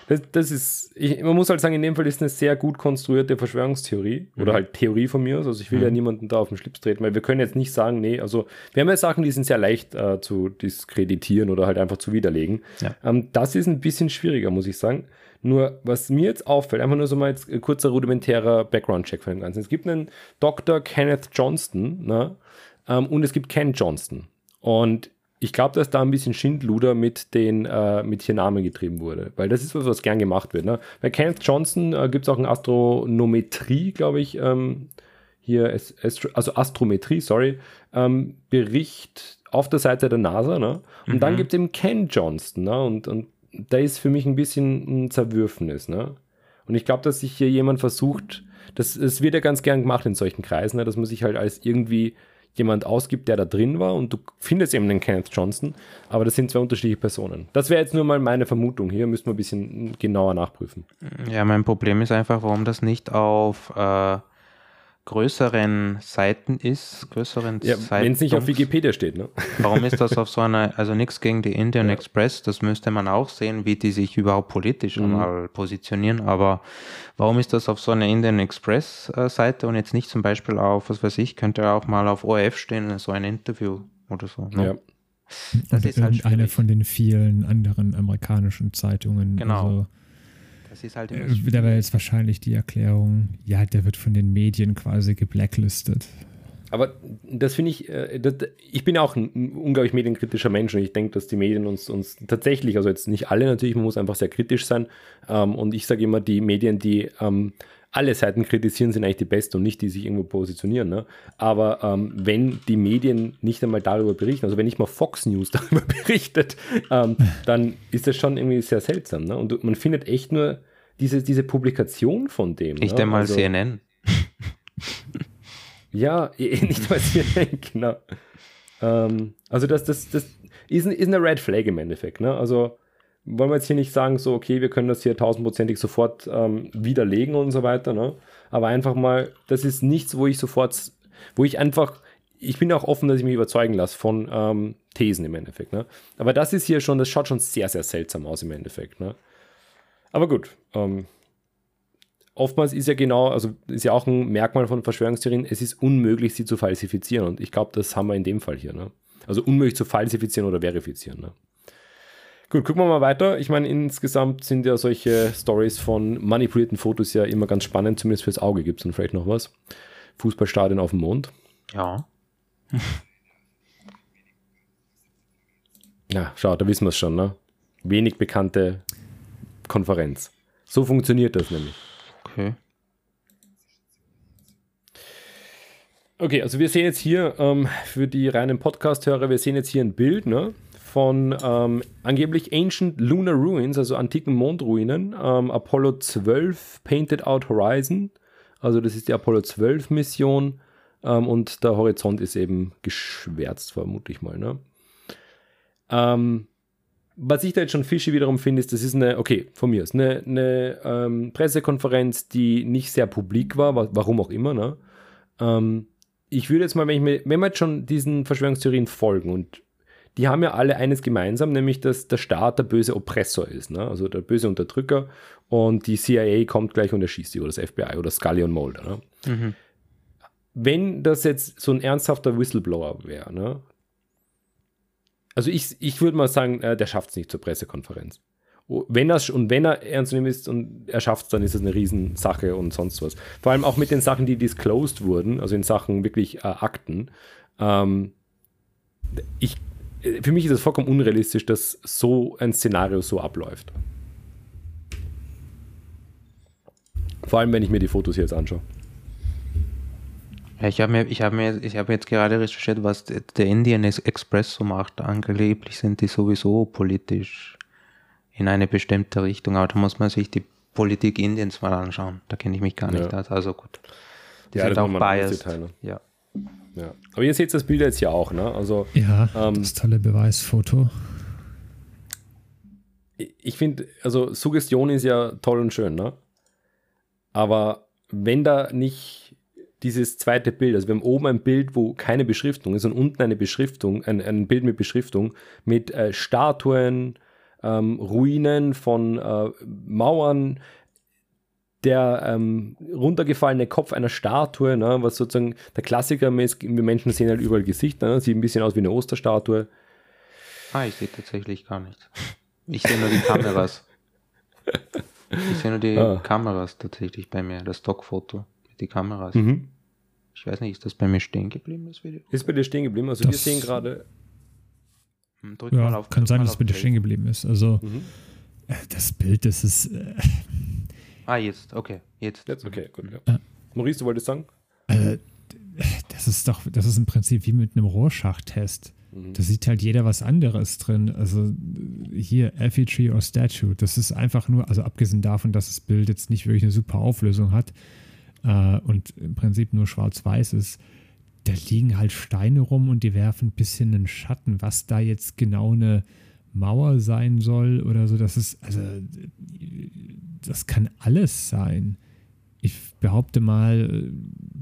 A: Das, das ist, ich, man muss halt sagen, in dem Fall ist eine sehr gut konstruierte Verschwörungstheorie mhm. oder halt Theorie von mir aus. Also ich will mhm. ja niemanden da auf den Schlips treten, weil wir können jetzt nicht sagen, nee, also wir haben ja Sachen, die sind sehr leicht äh, zu diskreditieren oder halt einfach zu widerlegen. Ja. Ähm, das ist ein bisschen schwieriger, muss ich sagen. Nur, was mir jetzt auffällt, einfach nur so mal jetzt ein kurzer rudimentärer Background-Check von dem Ganzen. Es gibt einen Dr. Kenneth Johnston ne? Ähm, und es gibt Ken Johnston. Und ich glaube, dass da ein bisschen Schindluder mit den äh, mit hier Namen getrieben wurde, weil das ist was, was gern gemacht wird. Ne? Bei Kenneth Johnson äh, gibt es auch ein Astronometrie, glaube ich, ähm, hier, Astro also Astrometrie, sorry, ähm, Bericht auf der Seite der NASA. Ne? Und mhm. dann gibt es eben Ken Johnston, ne? und, und da ist für mich ein bisschen ein Zerwürfnis. Ne? Und ich glaube, dass sich hier jemand versucht, das, das wird ja ganz gern gemacht in solchen Kreisen, ne? dass man sich halt als irgendwie jemand ausgibt, der da drin war und du findest eben den Kenneth Johnson, aber das sind zwei unterschiedliche Personen. Das wäre jetzt nur mal meine Vermutung. Hier müssten wir ein bisschen genauer nachprüfen.
B: Ja, mein Problem ist einfach, warum das nicht auf äh, größeren Seiten ist, größeren
A: ja, Wenn es nicht auf Wikipedia steht, ne?
B: Warum ist das auf so einer, also nichts gegen die Indian ja. Express, das müsste man auch sehen, wie die sich überhaupt politisch mhm. einmal positionieren, aber warum ist das auf so einer Indian Express äh, Seite und jetzt nicht zum Beispiel auf, was weiß ich, könnte auch mal auf ORF stehen, so ein Interview oder so.
C: Ne? Ja. Das oder ist halt eine von den vielen anderen amerikanischen Zeitungen.
B: Genau. Also,
C: das ist halt äh, da wäre jetzt wahrscheinlich die Erklärung, ja, der wird von den Medien quasi geblacklistet.
A: Aber das finde ich, äh, das, ich bin auch ein unglaublich medienkritischer Mensch und ich denke, dass die Medien uns, uns tatsächlich, also jetzt nicht alle natürlich, man muss einfach sehr kritisch sein. Ähm, und ich sage immer, die Medien, die ähm, alle Seiten kritisieren, sind eigentlich die besten und nicht die sich irgendwo positionieren. Ne? Aber ähm, wenn die Medien nicht einmal darüber berichten, also wenn nicht mal Fox News darüber berichtet, ähm, dann ist das schon irgendwie sehr seltsam. Ne? Und man findet echt nur diese, diese Publikation von dem.
B: Nicht ne? einmal also, CNN.
A: ja, nicht mal CNN, genau. Ähm, also das, das, das ist, ist eine Red Flag im Endeffekt. Ne? Also wollen wir jetzt hier nicht sagen, so, okay, wir können das hier tausendprozentig sofort ähm, widerlegen und so weiter, ne? Aber einfach mal, das ist nichts, wo ich sofort, wo ich einfach, ich bin auch offen, dass ich mich überzeugen lasse von ähm, Thesen im Endeffekt, ne? Aber das ist hier schon, das schaut schon sehr, sehr seltsam aus im Endeffekt, ne? Aber gut, ähm, oftmals ist ja genau, also ist ja auch ein Merkmal von Verschwörungstheorien, es ist unmöglich, sie zu falsifizieren. Und ich glaube, das haben wir in dem Fall hier. Ne? Also unmöglich zu falsifizieren oder verifizieren. Ne? Gut, gucken wir mal weiter. Ich meine, insgesamt sind ja solche Stories von manipulierten Fotos ja immer ganz spannend, zumindest fürs Auge gibt es dann vielleicht noch was. Fußballstadion auf dem Mond.
B: Ja.
A: ja, schau, da wissen wir es schon, ne? Wenig bekannte Konferenz. So funktioniert das nämlich.
B: Okay.
A: Okay, also wir sehen jetzt hier ähm, für die reinen Podcast-Hörer, wir sehen jetzt hier ein Bild, ne? Von ähm, angeblich Ancient Lunar Ruins, also antiken Mondruinen. Ähm, Apollo 12 Painted Out Horizon. Also das ist die Apollo 12 Mission. Ähm, und der Horizont ist eben geschwärzt, vermute ich mal. Ne? Ähm, was ich da jetzt schon fishy wiederum finde, ist, das ist eine, okay, von mir ist eine, eine ähm, Pressekonferenz, die nicht sehr publik war, warum auch immer. Ne? Ähm, ich würde jetzt mal, wenn, ich mir, wenn wir jetzt schon diesen Verschwörungstheorien folgen und die haben ja alle eines gemeinsam, nämlich dass der Staat der böse Oppressor ist, ne? also der böse Unterdrücker und die CIA kommt gleich und erschießt die oder das FBI oder Scully und Mulder. Ne? Mhm. Wenn das jetzt so ein ernsthafter Whistleblower wäre, ne? also ich, ich würde mal sagen, äh, der schafft es nicht zur Pressekonferenz. Wenn er, und wenn er ernst nehmen ist und er schafft es, dann ist es eine Riesensache und sonst was. Vor allem auch mit den Sachen, die disclosed wurden, also in Sachen wirklich äh, Akten. Ähm, ich für mich ist es vollkommen unrealistisch, dass so ein Szenario so abläuft. Vor allem, wenn ich mir die Fotos jetzt anschaue.
B: Ja, ich habe mir, ich habe mir, ich habe jetzt gerade recherchiert, was der Indian Express so macht. Angeblich sind die sowieso politisch in eine bestimmte Richtung, aber da muss man sich die Politik Indiens mal anschauen. Da kenne ich mich gar nicht
A: Ja.
B: aus. Also gut. Die
A: Ja,
B: sind auch biased.
A: Ne?
B: Ja.
A: Ja. Aber ihr seht das Bild jetzt ja auch, ne? Also
C: Ja,
A: Ähm,
C: das tolle Beweisfoto.
A: ich finde, also Suggestion ist ja toll und schön, ne? Aber wenn da nicht dieses zweite Bild, also wir haben oben ein Bild, wo keine Beschriftung ist und unten eine Beschriftung, ein, ein Bild mit Beschriftung, mit äh, Statuen, ähm, Ruinen von äh, Mauern, der ähm, runtergefallene Kopf einer Statue, ne, was sozusagen der Klassiker ist, wir Menschen sehen halt überall Gesichter, ne, sieht ein bisschen aus wie eine Osterstatue.
B: Ah, ich sehe tatsächlich gar nichts. Ich sehe nur die Kameras. Ich sehe nur die
A: Ah.
B: Kameras tatsächlich bei mir, das Stockfoto mit die Kameras.
A: Mhm.
B: Ich weiß nicht, ist das bei mir stehen geblieben, das Video?
A: Ist bei dir stehen geblieben? Also wir
C: Das-
A: sehen gerade
B: Hm, Drück
C: Ja,
B: mal auf-
C: kann
B: drück
C: sein,
B: mal
C: dass es bitte
B: Play.
C: stehen geblieben ist. Also
A: Mhm.
C: äh, das Bild, das ist, äh,
B: Ah, jetzt, okay, jetzt.
A: Jetzt, okay, gut. Ja.
C: Ja.
A: Maurice, du wolltest sagen?
C: äh, das ist doch, das ist im Prinzip wie mit einem Rohrschachtest.
A: Mhm.
C: Da sieht halt jeder was anderes drin. Also hier Effigy or Statue. Das ist einfach nur, also abgesehen davon, dass das Bild jetzt nicht wirklich eine super Auflösung hat äh, und im Prinzip nur schwarz-weiß ist, da liegen halt Steine rum und die werfen ein bisschen einen Schatten. Was da jetzt genau eine Mauer sein soll oder so, das ist, also das kann alles sein. Ich behaupte mal,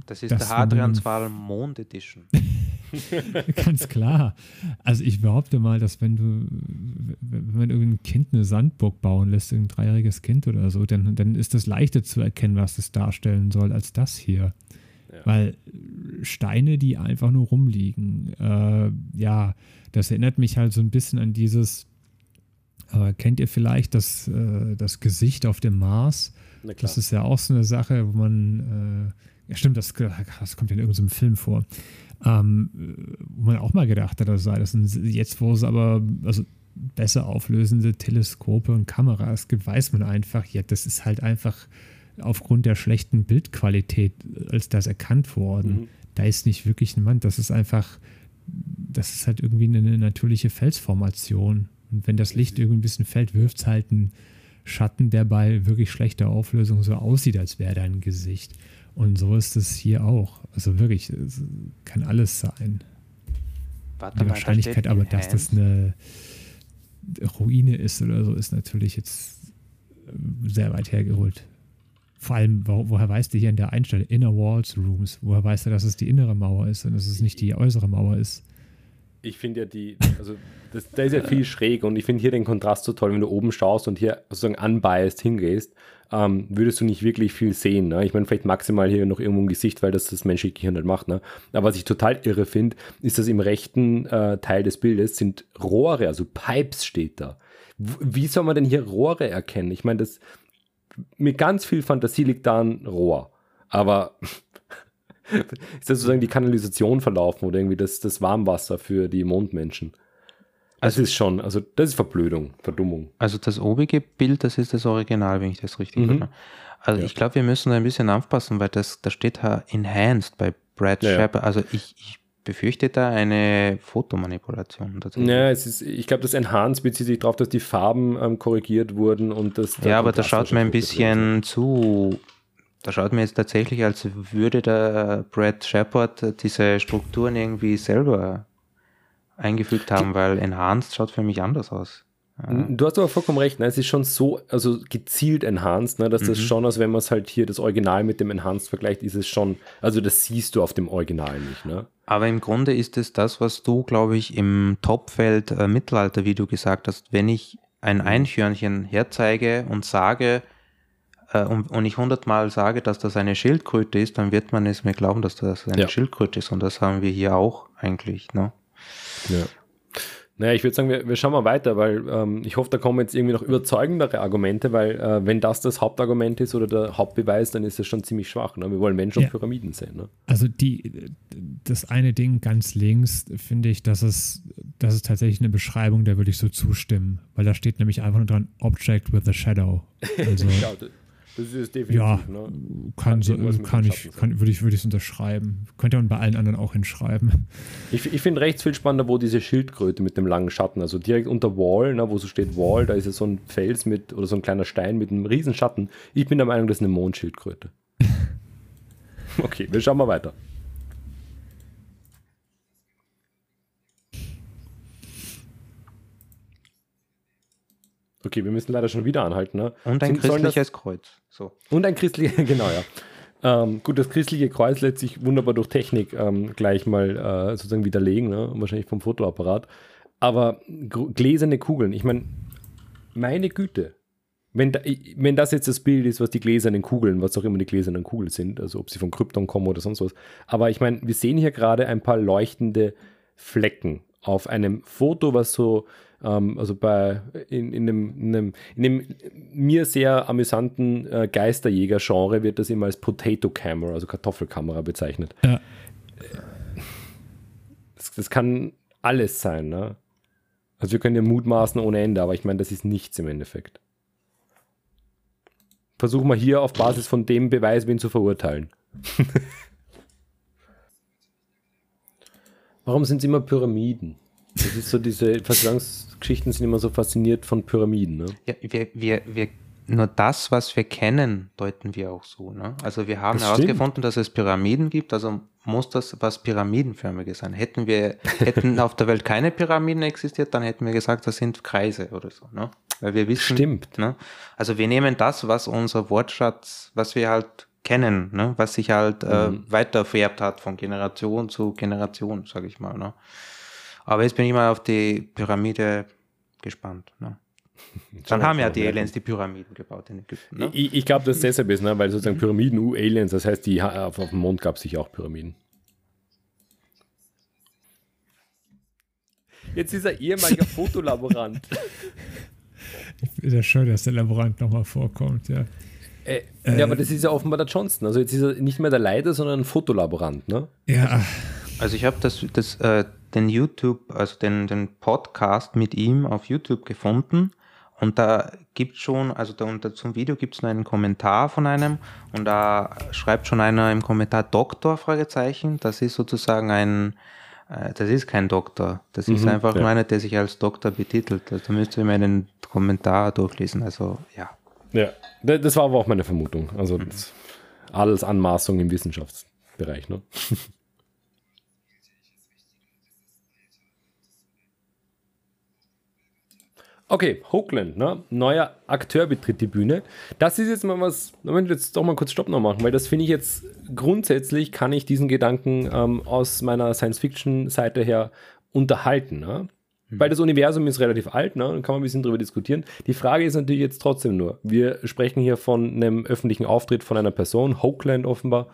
B: Das ist
C: Das
B: der
C: war nur
B: Hadrian
C: ein-
B: Zwal Mond Edition.
C: Ganz klar. Also ich behaupte mal, dass wenn du, wenn man irgendein Kind eine Sandburg bauen lässt, ein dreijähriges Kind oder so, dann, dann ist das leichter zu erkennen, was es darstellen soll, als das hier.
A: Ja.
C: Weil Steine, die einfach nur rumliegen, äh, ja, das erinnert mich halt so ein bisschen an dieses, äh, kennt ihr vielleicht das, äh, das Gesicht auf dem Mars? Das ist ja auch so eine Sache, wo man, äh, ja stimmt, das, das kommt ja in irgendeinem Film vor, ähm, äh, wo man auch mal gedacht hat, das sei das. Und jetzt, wo es aber also besser auflösende Teleskope und Kameras gibt, weiß man einfach, ja, das ist halt einfach aufgrund der schlechten Bildqualität als das erkannt worden.
A: Mhm.
C: Da ist nicht wirklich ein Mann, das ist einfach, das ist halt irgendwie eine natürliche Felsformation. Und wenn das Licht irgendwie ein bisschen fällt, wirft es halt einen Schatten, der bei wirklich schlechter Auflösung so aussieht, als wäre da ein Gesicht. Und so ist es hier auch. Also wirklich, es kann alles sein.
B: Warte
C: Die
B: mal, da
C: Wahrscheinlichkeit
B: steht
C: aber, dass das eine Ruine ist oder so, ist natürlich jetzt sehr weit hergeholt. Vor allem, wo, woher weiß der hier in der Einstellung Inner Walls Rooms? Woher weiß er, dass es die innere Mauer ist und dass es nicht die äußere Mauer ist?
A: Ich finde ja die, also das, da ist ja viel schräg und ich finde hier den Kontrast so toll, wenn du oben schaust und hier sozusagen unbiased hingehst, ähm, würdest du nicht wirklich viel sehen. Ne? Ich meine, vielleicht maximal hier noch irgendwo ein Gesicht, weil das das menschliche Gehirn nicht macht. Ne? Aber was ich total irre finde, ist, dass im rechten äh, Teil des Bildes sind Rohre, also Pipes steht da. W wie soll man denn hier Rohre erkennen? Ich meine, das mit ganz viel Fantasie liegt da ein Rohr. Aber ist das sozusagen die Kanalisation verlaufen oder irgendwie das, das Warmwasser für die Mondmenschen? Das ist schon, also das ist Verblödung, Verdummung.
B: Also das obige Bild, das ist das Original, wenn ich das richtig
A: Mhm.
B: verstehe. Also
A: Ja.
B: ich glaube, wir müssen da ein bisschen aufpassen, weil das, da steht da enhanced bei Brad
A: ja.
B: Shepard. Also ich, ich befürchte da eine Fotomanipulation.
A: Ja, es ist, ich glaube, das Enhanced bezieht sich darauf, dass die Farben ähm, korrigiert wurden und das.
B: Ja, aber da schaut mir ein bisschen zu. Da schaut mir jetzt tatsächlich, als würde der Brad Shepard diese Strukturen irgendwie selber eingefügt haben, weil Enhanced schaut für mich anders aus.
A: Du hast aber vollkommen recht, ne? es ist schon so, also gezielt enhanced, ne? dass das
B: Mhm.
A: schon, als wenn man es halt hier das Original mit dem Enhanced vergleicht, ist es schon, also das siehst du auf dem Original nicht, ne?
B: Aber im Grunde ist es das, was du, glaube ich, im Topfeld äh, Mittelalter, wie du gesagt hast, wenn ich ein Einhörnchen herzeige und sage, äh, und, und ich hundertmal sage, dass das eine Schildkröte ist, dann wird man es mir glauben, dass das eine
A: Ja.
B: Schildkröte ist. Und das haben wir hier auch eigentlich. Ne?
A: Ja. Naja, ich würde sagen, wir, wir schauen mal weiter, weil ähm, ich hoffe, da kommen jetzt irgendwie noch überzeugendere Argumente, weil äh, wenn das das Hauptargument ist oder der Hauptbeweis, dann ist es schon ziemlich schwach. Ne? Wir wollen Menschen
C: Ja.
A: und Pyramiden sehen. Ne?
C: Also die, das eine Ding ganz links finde ich, dass es, das ist tatsächlich eine Beschreibung, der würde ich so zustimmen, weil da steht nämlich einfach nur dran Object with a Shadow. Also Das ist definitiv. Ja, ne? kann, so, kann ich, kann, würde ich, würde ich unterschreiben. Könnte man bei allen anderen auch hinschreiben.
A: Ich, ich finde rechts viel spannender, wo diese Schildkröte mit dem langen Schatten, also direkt unter Wall, ne, wo so steht Wall, da ist ja so ein Fels mit oder so ein kleiner Stein mit einem riesen Schatten. Ich bin der Meinung, das ist eine Mondschildkröte. okay, wir schauen mal weiter. Okay, wir müssen leider schon wieder anhalten. Ne?
B: Und ein Sind, christliches Kreuz. So.
A: Und ein christliches, genau, ja. Ähm, gut, das christliche Kreuz lässt sich wunderbar durch Technik ähm, gleich mal äh, sozusagen widerlegen, ne? wahrscheinlich vom Fotoapparat. Aber gläserne Kugeln, ich meine, meine Güte, wenn, da, wenn das jetzt das Bild ist, was die gläsernen Kugeln, was auch immer die gläsernen Kugeln sind, also ob sie von Krypton kommen oder sonst was. Aber ich meine, wir sehen hier gerade ein paar leuchtende Flecken auf einem Foto, was so ähm, also bei in, in, einem, in, einem, in einem mir sehr amüsanten äh, Geisterjäger-Genre wird das immer als Potato Camera, also Kartoffelkamera bezeichnet. Ja. Das, das kann alles sein, ne? Also wir können ja mutmaßen ohne Ende, aber ich meine, das ist nichts im Endeffekt. Versuchen wir hier auf Basis von dem Beweis wen zu verurteilen. Warum sind es immer Pyramiden? Das ist so diese Verschwörungsgeschichten sind immer so fasziniert von Pyramiden. Ne?
B: Ja, wir, wir, wir, nur das, was wir kennen, deuten wir auch so. Ne? Also wir haben das herausgefunden, stimmt. dass es Pyramiden gibt, also muss das was Pyramidenförmiges sein. Hätten wir, hätten auf der Welt keine Pyramiden existiert, dann hätten wir gesagt, das sind Kreise oder so. Ne? Weil wir wissen.
A: Stimmt.
B: Ne? Also wir nehmen das, was unser Wortschatz, was wir halt kennen, ne? was sich halt äh, mhm. weiter vererbt hat von Generation zu Generation, sage ich mal. Ne? Aber jetzt bin ich mal auf die Pyramide gespannt. Ne? Dann haben ja die Aliens die Pyramiden gebaut in Ägypten.
A: Ne? Ich, ich glaube, das ist deshalb ist, ne? weil sozusagen Pyramiden, U, Aliens, das heißt, die, auf, auf dem Mond gab es sicher auch Pyramiden. Jetzt ist er ehemaliger Fotolaborant.
C: Ich finde es schön, dass der Laborant nochmal vorkommt, ja.
A: Äh, äh, ja, aber das ist ja offenbar der Johnston. Also jetzt ist er nicht mehr der Leiter, sondern ein Fotolaborant, ne?
C: Ja.
B: Also ich habe das, das äh, den YouTube, also den, den Podcast mit ihm auf YouTube gefunden. Und da gibt schon, also da unter zum Video gibt es noch einen Kommentar von einem und da schreibt schon einer im Kommentar Doktor, Fragezeichen. Das ist sozusagen ein, äh, das ist kein Doktor. Das ist mhm, einfach ja. nur einer, der sich als Doktor betitelt. Also, da müsst ihr mir einen Kommentar durchlesen. Also ja.
A: Ja, das war aber auch meine Vermutung. Also mhm. alles Anmaßung im Wissenschaftsbereich. Ne? Okay, Hoagland, ne? neuer Akteur betritt die Bühne. Das ist jetzt mal was, Moment, jetzt doch mal kurz Stopp noch machen, weil das finde ich jetzt grundsätzlich, kann ich diesen Gedanken ähm, aus meiner Science-Fiction-Seite her unterhalten. Ne? Mhm. Weil das Universum ist relativ alt, ne? dann kann man ein bisschen drüber diskutieren. Die Frage ist natürlich jetzt trotzdem nur, wir sprechen hier von einem öffentlichen Auftritt von einer Person, Hoagland offenbar,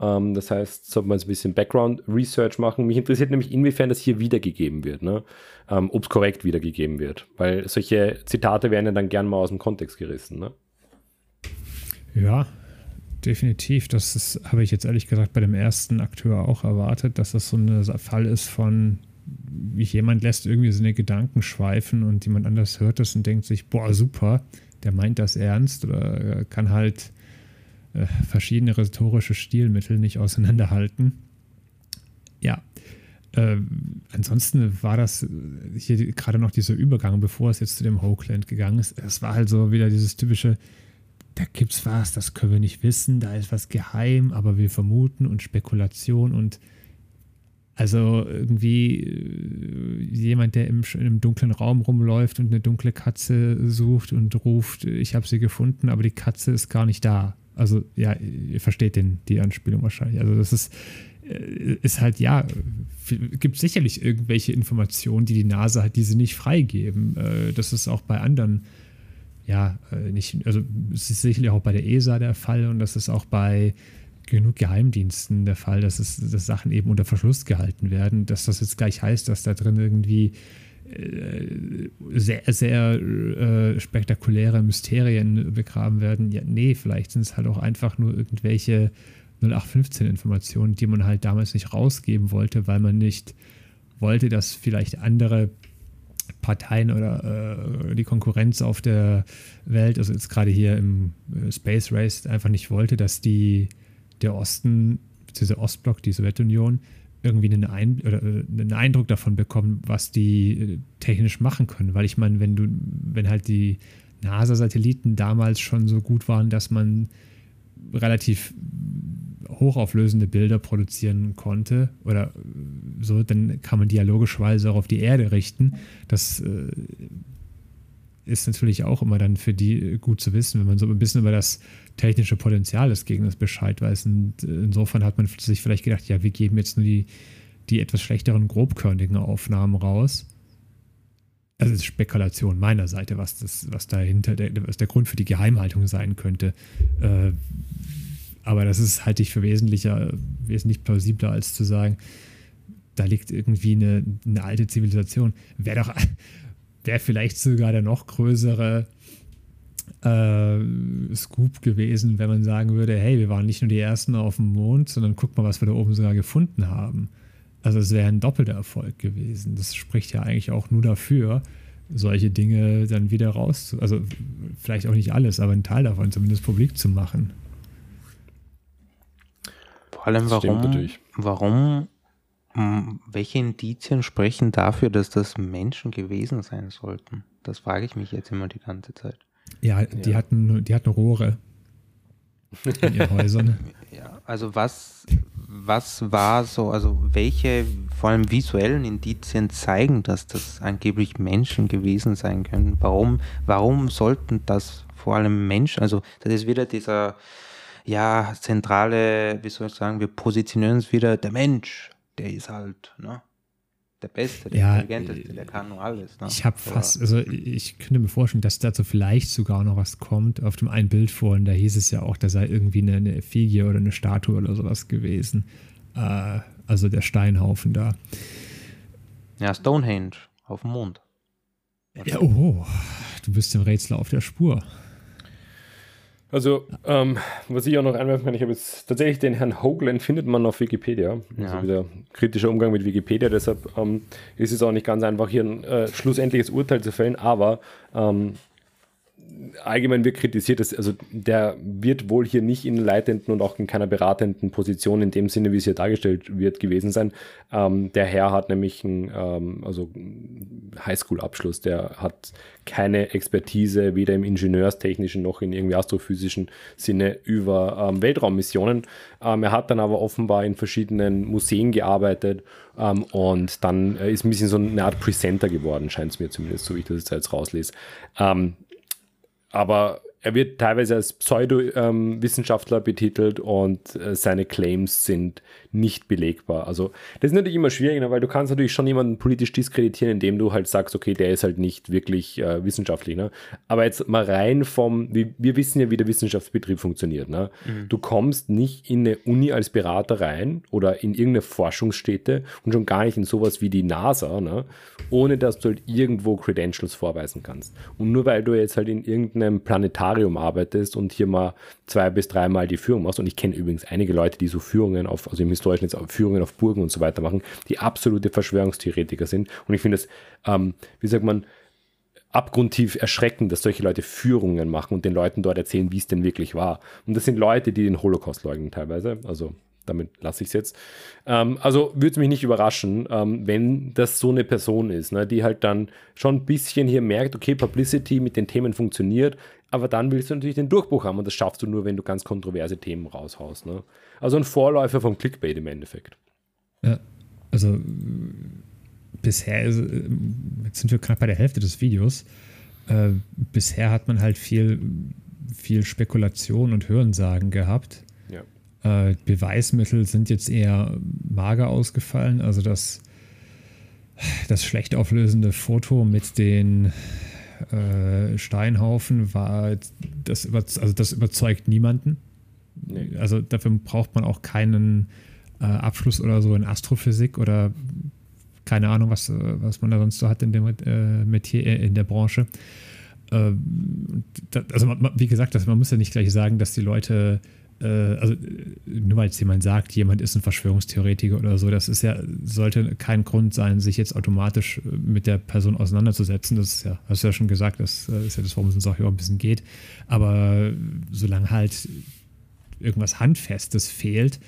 A: ähm, das heißt, sollte man jetzt ein bisschen Background-Research machen. Mich interessiert nämlich, inwiefern das hier wiedergegeben wird, ne? ähm, ob es korrekt wiedergegeben wird. Weil solche Zitate werden ja dann gern mal aus dem Kontext gerissen. Ne?
C: Ja, definitiv. Das habe ich jetzt ehrlich gesagt bei dem ersten Akteur auch erwartet, dass das so ein Fall ist von, jemand lässt irgendwie seine Gedanken schweifen und jemand anders hört das und denkt sich, boah, super, der meint das ernst oder kann halt äh, verschiedene rhetorische Stilmittel nicht auseinanderhalten. Ja. Äh, ansonsten war das hier gerade noch dieser Übergang, bevor es jetzt zu dem Hoagland gegangen ist. Es war halt so wieder dieses typische, da gibt's was, das können wir nicht wissen, da ist was geheim, aber wir vermuten und Spekulation und also irgendwie äh, jemand, der im, im dunklen Raum rumläuft und eine dunkle Katze sucht und ruft, ich habe sie gefunden, aber die Katze ist gar nicht da. Also ja, ihr versteht den, die Anspielung wahrscheinlich. Also das ist, äh, ist halt, ja, gibt sicherlich irgendwelche Informationen, die die NASA hat, die sie nicht freigeben. Äh, das ist auch bei anderen, ja, äh, nicht, also es ist sicherlich auch bei der ESA der Fall und das ist auch bei genug Geheimdiensten der Fall, dass, es, dass Sachen eben unter Verschluss gehalten werden, dass das jetzt gleich heißt, dass da drin irgendwie sehr, sehr äh, spektakuläre Mysterien begraben werden. Ja, nee, vielleicht sind es halt auch einfach nur irgendwelche 0815-Informationen, die man halt damals nicht rausgeben wollte, weil man nicht wollte, dass vielleicht andere Parteien oder äh, die Konkurrenz auf der Welt, also jetzt gerade hier im äh, Space Race, einfach nicht wollte, dass die der Osten, dieser Ostblock, die Sowjetunion, irgendwie einen, Ein oder äh, einen Eindruck davon bekommen, was die äh, technisch machen können. Weil ich meine, wenn du, wenn halt die NASA-Satelliten damals schon so gut waren, dass man relativ hochauflösende Bilder produzieren konnte oder so, dann kann man dialogischerweise auch auf die Erde richten. Das äh, ist natürlich auch immer dann für die gut zu wissen, wenn man so ein bisschen über das technische Potenzial des Gegners Bescheid weiß. Und insofern hat man sich vielleicht gedacht, ja, wir geben jetzt nur die, die etwas schlechteren, grobkörnigen Aufnahmen raus. Das ist Spekulation meiner Seite, was, das, was dahinter der, was der Grund für die Geheimhaltung sein könnte. Äh, aber das ist halte ich für wesentlicher, wesentlich plausibler, als zu sagen, da liegt irgendwie eine, eine alte Zivilisation. Wäre doch, wäre vielleicht sogar der noch größere äh, Scoop gewesen, wenn man sagen würde, hey, wir waren nicht nur die Ersten auf dem Mond, sondern guck mal, was wir da oben sogar gefunden haben. Also es wäre ein doppelter Erfolg gewesen. Das spricht ja eigentlich auch nur dafür, solche Dinge dann wieder raus, also vielleicht auch nicht alles, aber einen Teil davon zumindest publik zu machen.
B: Vor allem, warum, warum, welche Indizien sprechen dafür, dass das Menschen gewesen sein sollten? Das frage ich mich jetzt immer die ganze Zeit.
C: Ja, die, ja. Hatten, die hatten Rohre in ihren Häusern.
B: Ja, also was, was war so, also welche vor allem visuellen Indizien zeigen, dass das angeblich Menschen gewesen sein können? Warum, warum sollten das vor allem Menschen, also das ist wieder dieser ja, zentrale, wie soll ich sagen, wir positionieren uns wieder, der Mensch, der ist halt, ne? Der Beste, der ja, Intelligenteste, der kann nur alles. Ne?
C: Ich habe fast, also ich könnte mir vorstellen, dass dazu vielleicht sogar noch was kommt. Auf dem einen Bild vorhin, da hieß es ja auch, da sei irgendwie eine, eine Effigie oder eine Statue oder sowas gewesen. Äh, also der Steinhaufen da.
B: Ja, Stonehenge auf dem Mond.
C: Ja, oh, du bist dem Rätsel auf der Spur.
A: Also, ähm, was ich auch noch einwerfen kann, ich habe jetzt tatsächlich den Herrn Hoagland findet man auf Wikipedia. Ja. Also wieder kritischer Umgang mit Wikipedia, deshalb ähm, ist es auch nicht ganz einfach, hier ein äh, schlussendliches Urteil zu fällen, aber ähm, allgemein wird kritisiert, dass, also der wird wohl hier nicht in leitenden und auch in keiner beratenden Position in dem Sinne, wie es hier dargestellt wird, gewesen sein. Ähm, der Herr hat nämlich einen ähm, also Highschool-Abschluss, der hat keine Expertise, weder im ingenieurstechnischen noch in irgendwie astrophysischen Sinne über ähm, Weltraummissionen. Ähm, er hat dann aber offenbar in verschiedenen Museen gearbeitet ähm, und dann äh, ist ein bisschen so eine Art Presenter geworden, scheint es mir zumindest, so wie ich das jetzt rauslese. Ähm, aber er wird teilweise als Pseudo-Wissenschaftler ähm, betitelt und äh, seine Claims sind nicht belegbar. Also das ist natürlich immer schwierig, ne, weil du kannst natürlich schon jemanden politisch diskreditieren, indem du halt sagst, okay, der ist halt nicht wirklich äh, wissenschaftlich. Ne? Aber jetzt mal rein vom, wir, wir wissen ja, wie der Wissenschaftsbetrieb funktioniert. Ne? Mhm. Du kommst nicht in eine Uni als Berater rein oder in irgendeine Forschungsstätte und schon gar nicht in sowas wie die NASA, ne? ohne dass du halt irgendwo Credentials vorweisen kannst. Und nur weil du jetzt halt in irgendeinem Planetarium arbeitest und hier mal zwei bis dreimal die Führung machst, und ich kenne übrigens einige Leute, die so Führungen auf, also im historischen jetzt Führungen auf Burgen und so weiter machen, die absolute Verschwörungstheoretiker sind. Und ich finde es, ähm, wie sagt man, abgrundtief erschreckend, dass solche Leute Führungen machen und den Leuten dort erzählen, wie es denn wirklich war. Und das sind Leute, die den Holocaust leugnen teilweise. Also damit lasse ich es jetzt. Ähm, also würde es mich nicht überraschen, ähm, wenn das so eine Person ist, ne, die halt dann schon ein bisschen hier merkt, okay, Publicity mit den Themen funktioniert, aber dann willst du natürlich den Durchbruch haben und das schaffst du nur, wenn du ganz kontroverse Themen raushaust. Ne? Also ein Vorläufer vom Clickbait im Endeffekt.
C: Ja, also bisher, ist, äh, jetzt sind wir knapp bei der Hälfte des Videos. Äh, bisher hat man halt viel, viel Spekulation und Hörensagen gehabt. Ja. Äh, Beweismittel sind jetzt eher mager ausgefallen. Also das, das schlecht auflösende Foto mit den äh, Steinhaufen war das, also das überzeugt niemanden. Nee. Also dafür braucht man auch keinen äh, Abschluss oder so in Astrophysik oder keine Ahnung, was, was man da sonst so hat in dem äh, Metier, äh, in der Branche. Äh, das, also man, wie gesagt, das, man muss ja nicht gleich sagen, dass die Leute also nur weil jetzt jemand sagt, jemand ist ein Verschwörungstheoretiker oder so, das ist ja, sollte kein Grund sein, sich jetzt automatisch äh, mit der Person auseinanderzusetzen. Das ist ja, hast du ja schon gesagt, das äh, ist ja das, worum es uns auch ein bisschen geht. Aber solange halt irgendwas Handfestes fehlt,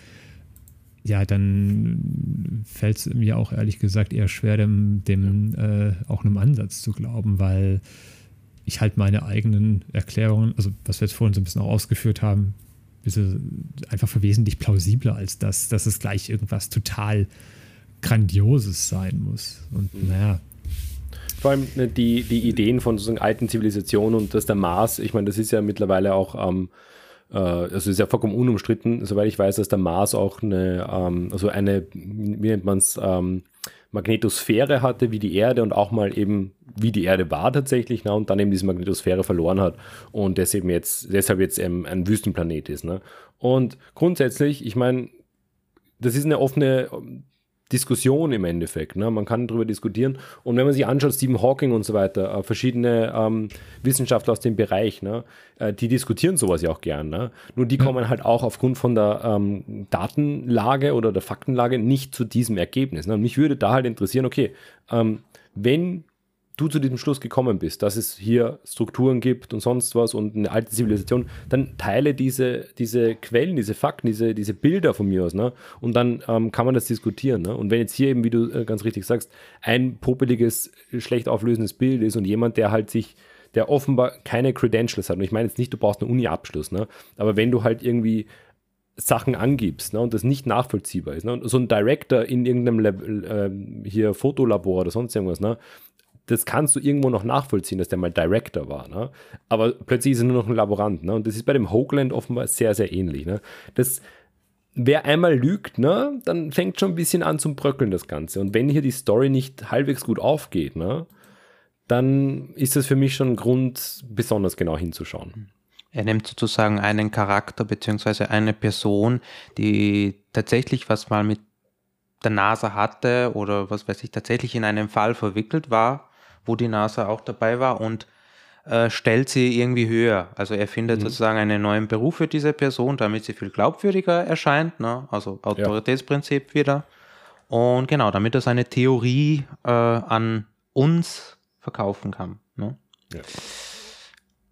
C: ja, dann fällt es mir auch ehrlich gesagt eher schwer, dem, dem äh, auch einem Ansatz zu glauben, weil ich halt meine eigenen Erklärungen, also was wir jetzt vorhin so ein bisschen auch ausgeführt haben, einfach für wesentlich plausibler als das, dass es gleich irgendwas total Grandioses sein muss. Und mhm. naja.
A: Vor allem ne, die, die Ideen von sozusagen alten Zivilisationen und dass der Mars, ich meine, das ist ja mittlerweile auch, ähm, äh, also ist ja vollkommen unumstritten, soweit ich weiß, dass der Mars auch eine, ähm, also eine, wie nennt man es, ähm, Magnetosphäre hatte wie die Erde und auch mal eben wie die Erde war tatsächlich ne, und dann eben diese Magnetosphäre verloren hat und deshalb jetzt, deshalb jetzt ähm, ein Wüstenplanet ist. Ne. Und grundsätzlich, ich meine, das ist eine offene Diskussion im Endeffekt. Ne? Man kann darüber diskutieren. Und wenn man sich anschaut, Stephen Hawking und so weiter, äh, verschiedene ähm, Wissenschaftler aus dem Bereich, ne? Äh, die diskutieren sowas ja auch gern. Ne? Nur die kommen halt auch aufgrund von der ähm, Datenlage oder der Faktenlage nicht zu diesem Ergebnis. Ne? Und mich würde da halt interessieren, okay, ähm, wenn du zu diesem Schluss gekommen bist, dass es hier Strukturen gibt und sonst was und eine alte Zivilisation, dann teile diese, diese Quellen, diese Fakten, diese, diese Bilder von mir aus, ne? Und dann ähm, kann man das diskutieren. Ne? Und wenn jetzt hier eben, wie du äh, ganz richtig sagst, ein popeliges, schlecht auflösendes Bild ist und jemand, der halt sich, der offenbar keine Credentials hat, und ich meine jetzt nicht, du brauchst einen Uni-Abschluss, ne? Aber wenn du halt irgendwie Sachen angibst ne, und das nicht nachvollziehbar ist. Ne? Und so ein Director in irgendeinem Level, äh, hier Fotolabor oder sonst irgendwas, ne? Das kannst du irgendwo noch nachvollziehen, dass der mal Director war. Ne? Aber plötzlich ist er nur noch ein Laborant. Ne? Und das ist bei dem Hoagland offenbar sehr, sehr ähnlich. Ne? Das, wer einmal lügt, ne, dann fängt schon ein bisschen an zum Bröckeln das Ganze. Und wenn hier die Story nicht halbwegs gut aufgeht, ne, dann ist das für mich schon ein Grund, besonders genau hinzuschauen.
B: Er nimmt sozusagen einen Charakter beziehungsweise eine Person, die tatsächlich was mal mit der NASA hatte oder was weiß ich, tatsächlich in einem Fall verwickelt war wo die NASA auch dabei war und äh, stellt sie irgendwie höher. Also er findet mhm. sozusagen einen neuen Beruf für diese Person, damit sie viel glaubwürdiger erscheint, ne? also Autoritätsprinzip ja. wieder. Und genau, damit er seine Theorie äh, an uns verkaufen kann. Ne? Ja.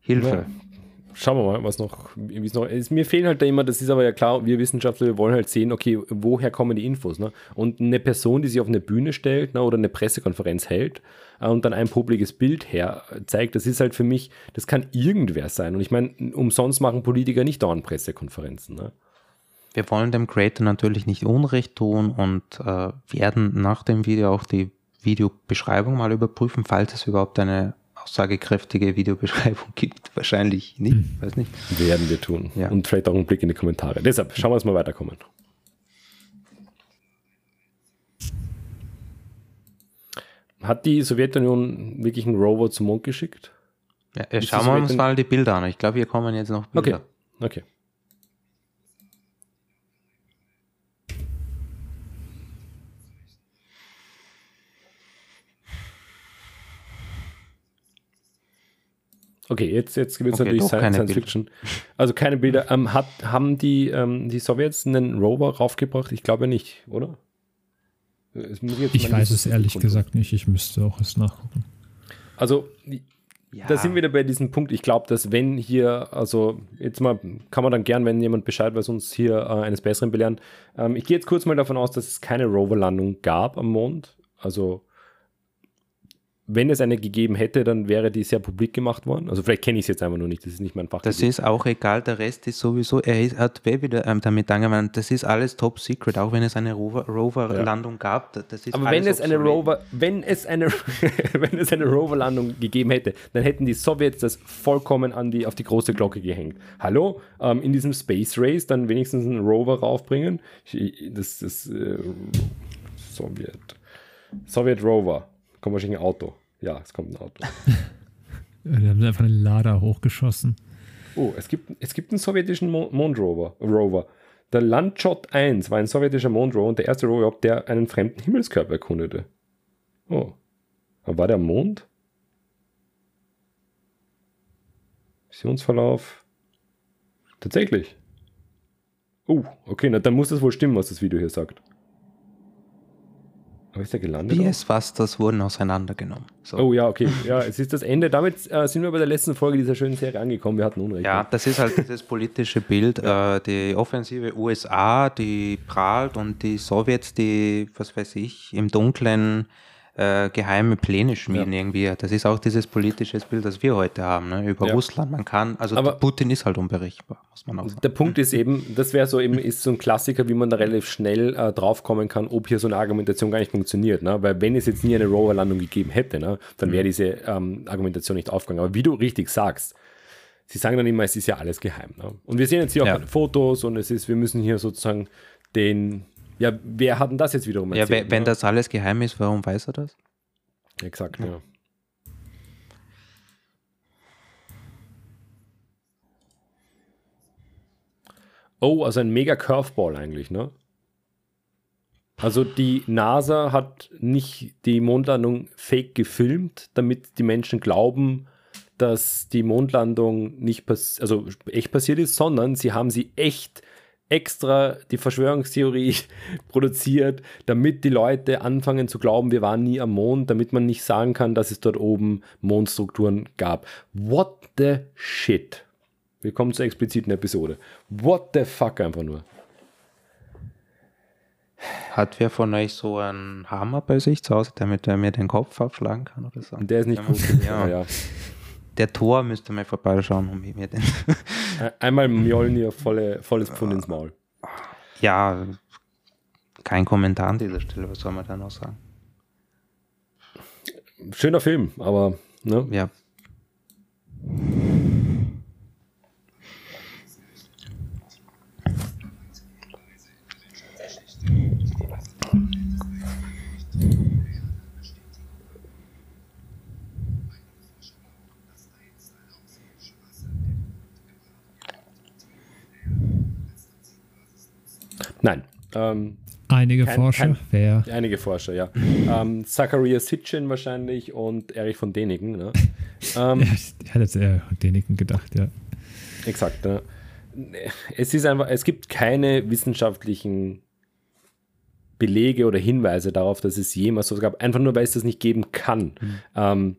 A: Hilfe. Ja. Schauen wir mal, was noch, wie es noch ist. Mir fehlen halt da immer, das ist aber ja klar, wir Wissenschaftler, wir wollen halt sehen, okay, woher kommen die Infos. Ne? Und eine Person, die sich auf eine Bühne stellt ne, oder eine Pressekonferenz hält äh, und dann ein publikes Bild her zeigt, das ist halt für mich, das kann irgendwer sein. Und ich meine, umsonst machen Politiker nicht dauernd Pressekonferenzen. Ne?
B: Wir wollen dem Creator natürlich nicht Unrecht tun und äh, werden nach dem Video auch die Videobeschreibung mal überprüfen, falls es überhaupt eine aussagekräftige Videobeschreibung gibt. Wahrscheinlich nicht, hm. weiß nicht.
A: Werden wir tun. Ja. Und vielleicht auch einen Blick in die Kommentare. Deshalb schauen wir uns mal weiterkommen. Hat die Sowjetunion wirklich einen Rover zum Mond geschickt?
B: Ja, schauen wir uns mal die Bilder an. Ich glaube, hier kommen jetzt noch
A: Bilder. Okay. okay. Okay, jetzt, jetzt wird es okay, natürlich Science, Science Fiction. Also keine Bilder. Ähm, hat, haben die, ähm, die Sowjets einen Rover raufgebracht? Ich glaube nicht, oder?
C: Ich weiß es ehrlich gesagt nicht. Ich müsste auch es nachgucken.
A: Also, ja. da sind wir wieder bei diesem Punkt. Ich glaube, dass wenn hier, also jetzt mal, kann man dann gern, wenn jemand Bescheid weiß, uns hier äh, eines Besseren belehren. Ähm, ich gehe jetzt kurz mal davon aus, dass es keine Roverlandung gab am Mond. Also wenn es eine gegeben hätte, dann wäre die sehr publik gemacht worden. Also vielleicht kenne ich es jetzt einfach nur nicht, das ist nicht mein Fach.
B: Das ist auch egal, der Rest ist sowieso, er ist, hat wieder ähm, damit angewandt, das ist alles top secret, auch wenn es eine Rover-Landung ja. gab. Das ist
A: Aber wenn es, eine Rover, wenn, es eine, wenn es eine Rover-Landung gegeben hätte, dann hätten die Sowjets das vollkommen an die, auf die große Glocke gehängt. Hallo, ähm, in diesem Space Race dann wenigstens einen Rover raufbringen. Das ist äh, Sowjet. Sowjet Rover kommt wahrscheinlich ein Auto. Ja, es kommt ein Auto.
C: Die haben einfach einen Lader hochgeschossen.
A: Oh, es gibt, es gibt einen sowjetischen Mondrover. Rover. Der Landshot 1 war ein sowjetischer Mondrover und der erste Rover, der einen fremden Himmelskörper erkundete. Oh. war der Mond? Missionsverlauf. Tatsächlich. Oh, okay, na, dann muss das wohl stimmen, was das Video hier sagt. Aber ist er gelandet?
B: BS-Busters wurden auseinandergenommen.
A: So. Oh ja, okay. Ja, es ist das Ende. Damit äh, sind wir bei der letzten Folge dieser schönen Serie angekommen. Wir hatten Unrecht.
B: Ja, das ist halt dieses politische Bild. Ja. Äh, die offensive USA, die prahlt und die Sowjets, die, was weiß ich, im Dunklen äh, geheime Pläne schmieden ja. irgendwie. Das ist auch dieses politische Bild, das wir heute haben, ne? über ja. Russland. Man kann, also Aber Putin ist halt unberichtbar, muss man auch sagen.
A: Der Punkt ist eben, das wäre so eben, ist so ein Klassiker, wie man da relativ schnell äh, draufkommen kann, ob hier so eine Argumentation gar nicht funktioniert. Ne? Weil wenn es jetzt nie eine Rover-Landung gegeben hätte, ne, dann wäre mhm. diese ähm, Argumentation nicht aufgegangen. Aber wie du richtig sagst, sie sagen dann immer, es ist ja alles geheim. Ne? Und wir sehen jetzt hier auch ja. Fotos und es ist, wir müssen hier sozusagen den ja, wer hat denn das jetzt wiederum
B: erzählt? Ja, wenn, das alles geheim ist, warum weiß er das?
A: Exakt, ja. ja. Oh, also ein mega Curveball eigentlich, ne? Also die NASA hat nicht die Mondlandung fake gefilmt, damit die Menschen glauben, dass die Mondlandung nicht pass also echt passiert ist, sondern sie haben sie echt extra die Verschwörungstheorie produziert, damit die Leute anfangen zu glauben, wir waren nie am Mond, damit man nicht sagen kann, dass es dort oben Mondstrukturen gab. What the shit? Willkommen zur expliziten Episode. What the fuck einfach nur.
B: Hat wer von euch so einen Hammer bei sich zu Hause, damit er mir den Kopf abschlagen kann oder so?
A: Der ist nicht gut. ja. ja
B: der Tor müsste mal vorbeischauen, um mir den.
A: Einmal Mjolnir volle, volles Pfund ins Maul.
B: Ja, kein Kommentar an dieser Stelle, was soll man da noch sagen?
A: Schöner Film, aber ne?
B: Ja.
A: Nein. Ähm,
C: einige kein, Forscher, kein, wer?
A: Einige Forscher, ja. ähm, Zacharias Hitchin wahrscheinlich und Erich von Däniken. Ne?
C: ähm, ja, ich hätte eher Däniken gedacht, ja.
A: Exakt. Ne? Es ist einfach, es gibt keine wissenschaftlichen Belege oder Hinweise darauf, dass es jemals so gab, einfach nur weil es das nicht geben kann. Mhm. Ähm,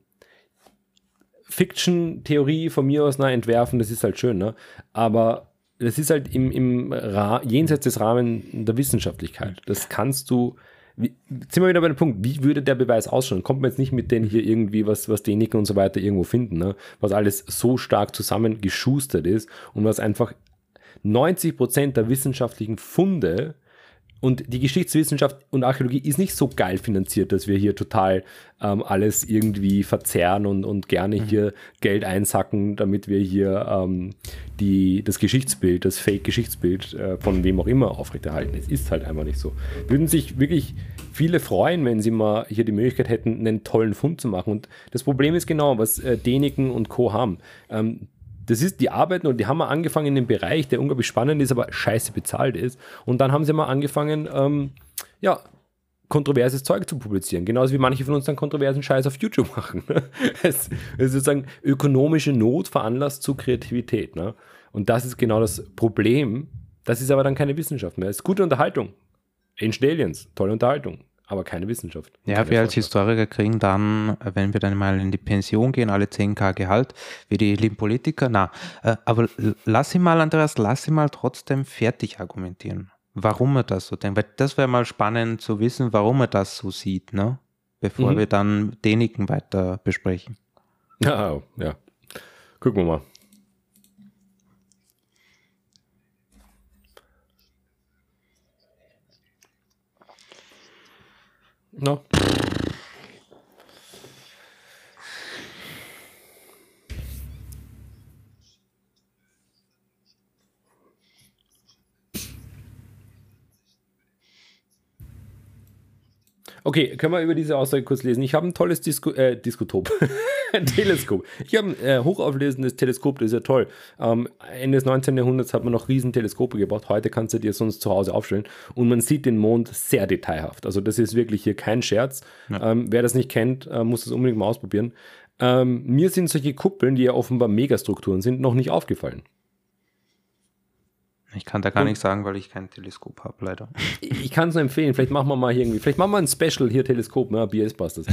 A: Fiction-Theorie von mir aus na, entwerfen, das ist halt schön, ne? aber das ist halt im, im jenseits des Rahmens der Wissenschaftlichkeit. Das kannst du. Wie, sind wir wieder bei dem Punkt, wie würde der Beweis ausschauen? Kommt man jetzt nicht mit denen hier irgendwie, was, was Däniken und so weiter irgendwo finden, ne? was alles so stark zusammengeschustert ist und was einfach 90 Prozent der wissenschaftlichen Funde und die Geschichtswissenschaft und Archäologie ist nicht so geil finanziert, dass wir hier total ähm, alles irgendwie verzerren und, und gerne mhm. hier Geld einsacken, damit wir hier ähm, die, das Geschichtsbild, das Fake-Geschichtsbild äh, von wem auch immer aufrechterhalten. Es ist halt einfach nicht so. Würden sich wirklich viele freuen, wenn sie mal hier die Möglichkeit hätten, einen tollen Fund zu machen. Und das Problem ist genau, was äh, Däniken und Co. haben. Ähm, das ist, die arbeiten und die haben mal angefangen in einem Bereich, der unglaublich spannend ist, aber scheiße bezahlt ist. Und dann haben sie mal angefangen, ähm, ja, kontroverses Zeug zu publizieren. Genauso wie manche von uns dann kontroversen Scheiß auf YouTube machen. es, es ist sozusagen ökonomische Not veranlasst zu Kreativität. Ne? Und das ist genau das Problem. Das ist aber dann keine Wissenschaft mehr. Es ist gute Unterhaltung. Ancient Aliens, tolle Unterhaltung aber keine Wissenschaft.
B: Ja, keine wir als Historiker kriegen dann, wenn wir dann mal in die Pension gehen, alle 10k Gehalt, wie die lieben Politiker. Na, äh, aber lass ihn mal, Andreas, lass ihn mal trotzdem fertig argumentieren. Warum er das so denkt. Weil das wäre mal spannend zu wissen, warum er das so sieht, ne? Bevor mhm. wir dann denigen weiter besprechen.
A: Ja, ja. Gucken wir mal. No. Okay, können wir über diese Aussage kurz lesen? Ich habe ein tolles Disco, äh, Diskotop, ein Teleskop. Ich habe ein äh, hochauflösendes Teleskop, das ist ja toll. Ähm, Ende des 19. Jahrhunderts hat man noch riesen Teleskope gebaut. Heute kannst du dir sonst zu Hause aufstellen und man sieht den Mond sehr detailhaft. Also das ist wirklich hier kein Scherz. Ja. Ähm, wer das nicht kennt, äh, muss das unbedingt mal ausprobieren. Ähm, mir sind solche Kuppeln, die ja offenbar Megastrukturen sind, noch nicht aufgefallen.
B: Ich kann da gar nichts sagen, weil ich kein Teleskop habe, leider.
A: Ich kann es nur empfehlen. Vielleicht machen wir mal irgendwie, vielleicht machen wir ein Special hier Teleskop, ne? BS passt das.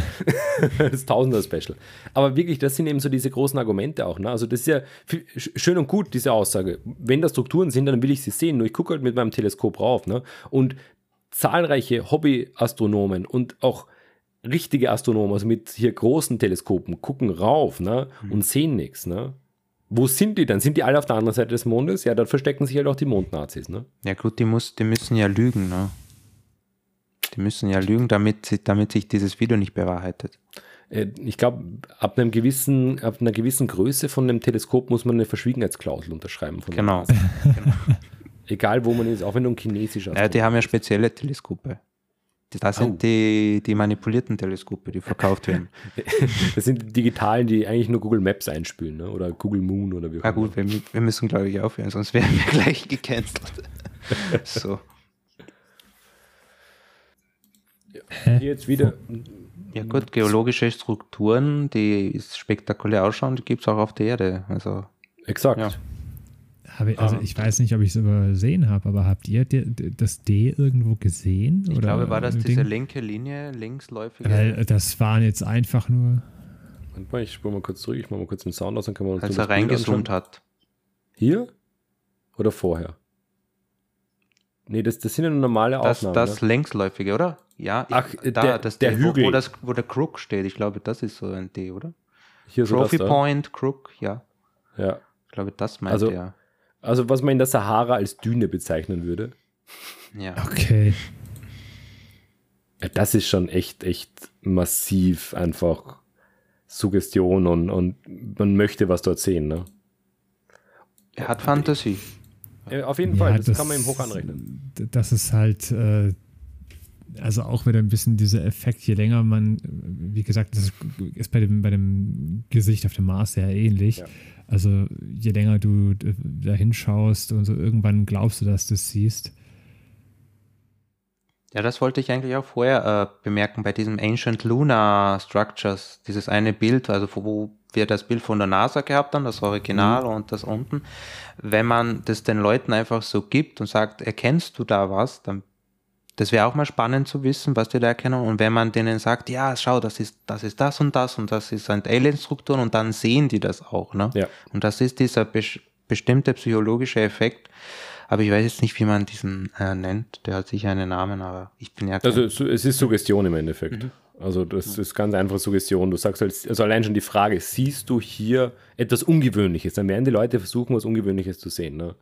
A: das Tausender-Special. Aber wirklich, das sind eben so diese großen Argumente auch. Ne? Also, das ist ja schön und gut, diese Aussage. Wenn da Strukturen sind, dann will ich sie sehen. Nur ich gucke halt mit meinem Teleskop rauf. Ne? Und zahlreiche Hobbyastronomen und auch richtige Astronomen, also mit hier großen Teleskopen, gucken rauf ne? Mhm. und sehen nichts. Ne? Wo sind die dann? Sind die alle auf der anderen Seite des Mondes? Ja, dann verstecken sich halt auch die Mondnazis, ne?
B: Ja gut, die, muss, die müssen ja lügen, ne? Die müssen ja lügen, damit, damit sich dieses Video nicht bewahrheitet.
A: Äh, ich glaube, ab, einem gewissen, ab einer gewissen Größe von einem Teleskop muss man eine Verschwiegenheitsklausel unterschreiben.
B: genau. genau.
A: Egal wo man ist, auch wenn du ein chinesisch
B: Ja, die haben ja spezielle Teleskope. Das sind oh. die, die manipulierten Teleskope, die verkauft werden.
A: das sind die digitalen, die eigentlich nur Google Maps einspülen, ne? oder Google Moon oder wie
B: auch immer. Ah gut, wir, wir müssen glaube ich aufhören, sonst werden wir gleich gecancelt. so.
A: Ja, jetzt wieder.
B: Ja gut, geologische Strukturen, die spektakulär ausschauen, die gibt es auch auf der Erde. Also,
A: Exakt. Ja.
C: Ich, also ich weiß nicht, ob ich es übersehen habe, aber habt ihr das D irgendwo gesehen?
B: Ich glaube, war das diese Ding? linke Linie, linksläufige?
C: Weil das waren jetzt einfach nur.
A: Ich spule mal kurz zurück, ich mache mal kurz den Sound aus, dann kann man uns
B: Als er reingezoomt hat.
A: Hier? Oder vorher? Nee, das, das sind ja nur normale
B: Aufnahmen. Das, das ne? längsläufige, oder? Ja,
A: Ach, da, der, das, der, der Hügel.
B: Wo, das, wo der Crook steht, ich glaube, das ist so ein D, oder?
A: Hier
B: Trophy so Point, Crook, ja.
A: Ja.
B: Ich glaube, das meint
A: also,
B: er.
A: Also was man in der Sahara als Düne bezeichnen würde.
B: Ja.
C: Okay.
A: Das ist schon echt, echt massiv einfach Suggestion und, und man möchte was dort sehen, ne?
B: Er hat Fantasie.
A: Ja, auf jeden Fall, das, das, kann man ihm hoch anrechnen.
C: Das ist halt, äh, also auch wieder ein bisschen dieser Effekt, je länger man, wie gesagt, das ist bei dem, bei dem Gesicht auf dem Mars sehr ähnlich. Ja. Also je länger du da hinschaust und so irgendwann glaubst du, dass du es siehst.
B: Ja, das wollte ich eigentlich auch vorher äh, bemerken bei diesem Ancient Lunar Structures, dieses eine Bild, also wo wir das Bild von der NASA gehabt haben, das Original mhm. und das unten. Wenn man das den Leuten einfach so gibt und sagt, erkennst du da was, dann das wäre auch mal spannend zu wissen, was die da erkennen. Und wenn man denen sagt, ja, schau, das ist, das ist das und das und das ist ein Alien-Struktur und dann sehen die das auch. Ne?
A: Ja.
B: Und das ist dieser be bestimmte psychologische Effekt. Aber ich weiß jetzt nicht, wie man diesen äh, nennt. Der hat sicher einen Namen, aber ich bin ja.
A: Also es ist Suggestion im Endeffekt. Mhm. Also das ist ganz einfach Suggestion. Du sagst halt, also allein schon die Frage, siehst du hier etwas Ungewöhnliches? Dann werden die Leute versuchen, was Ungewöhnliches zu sehen. Ne?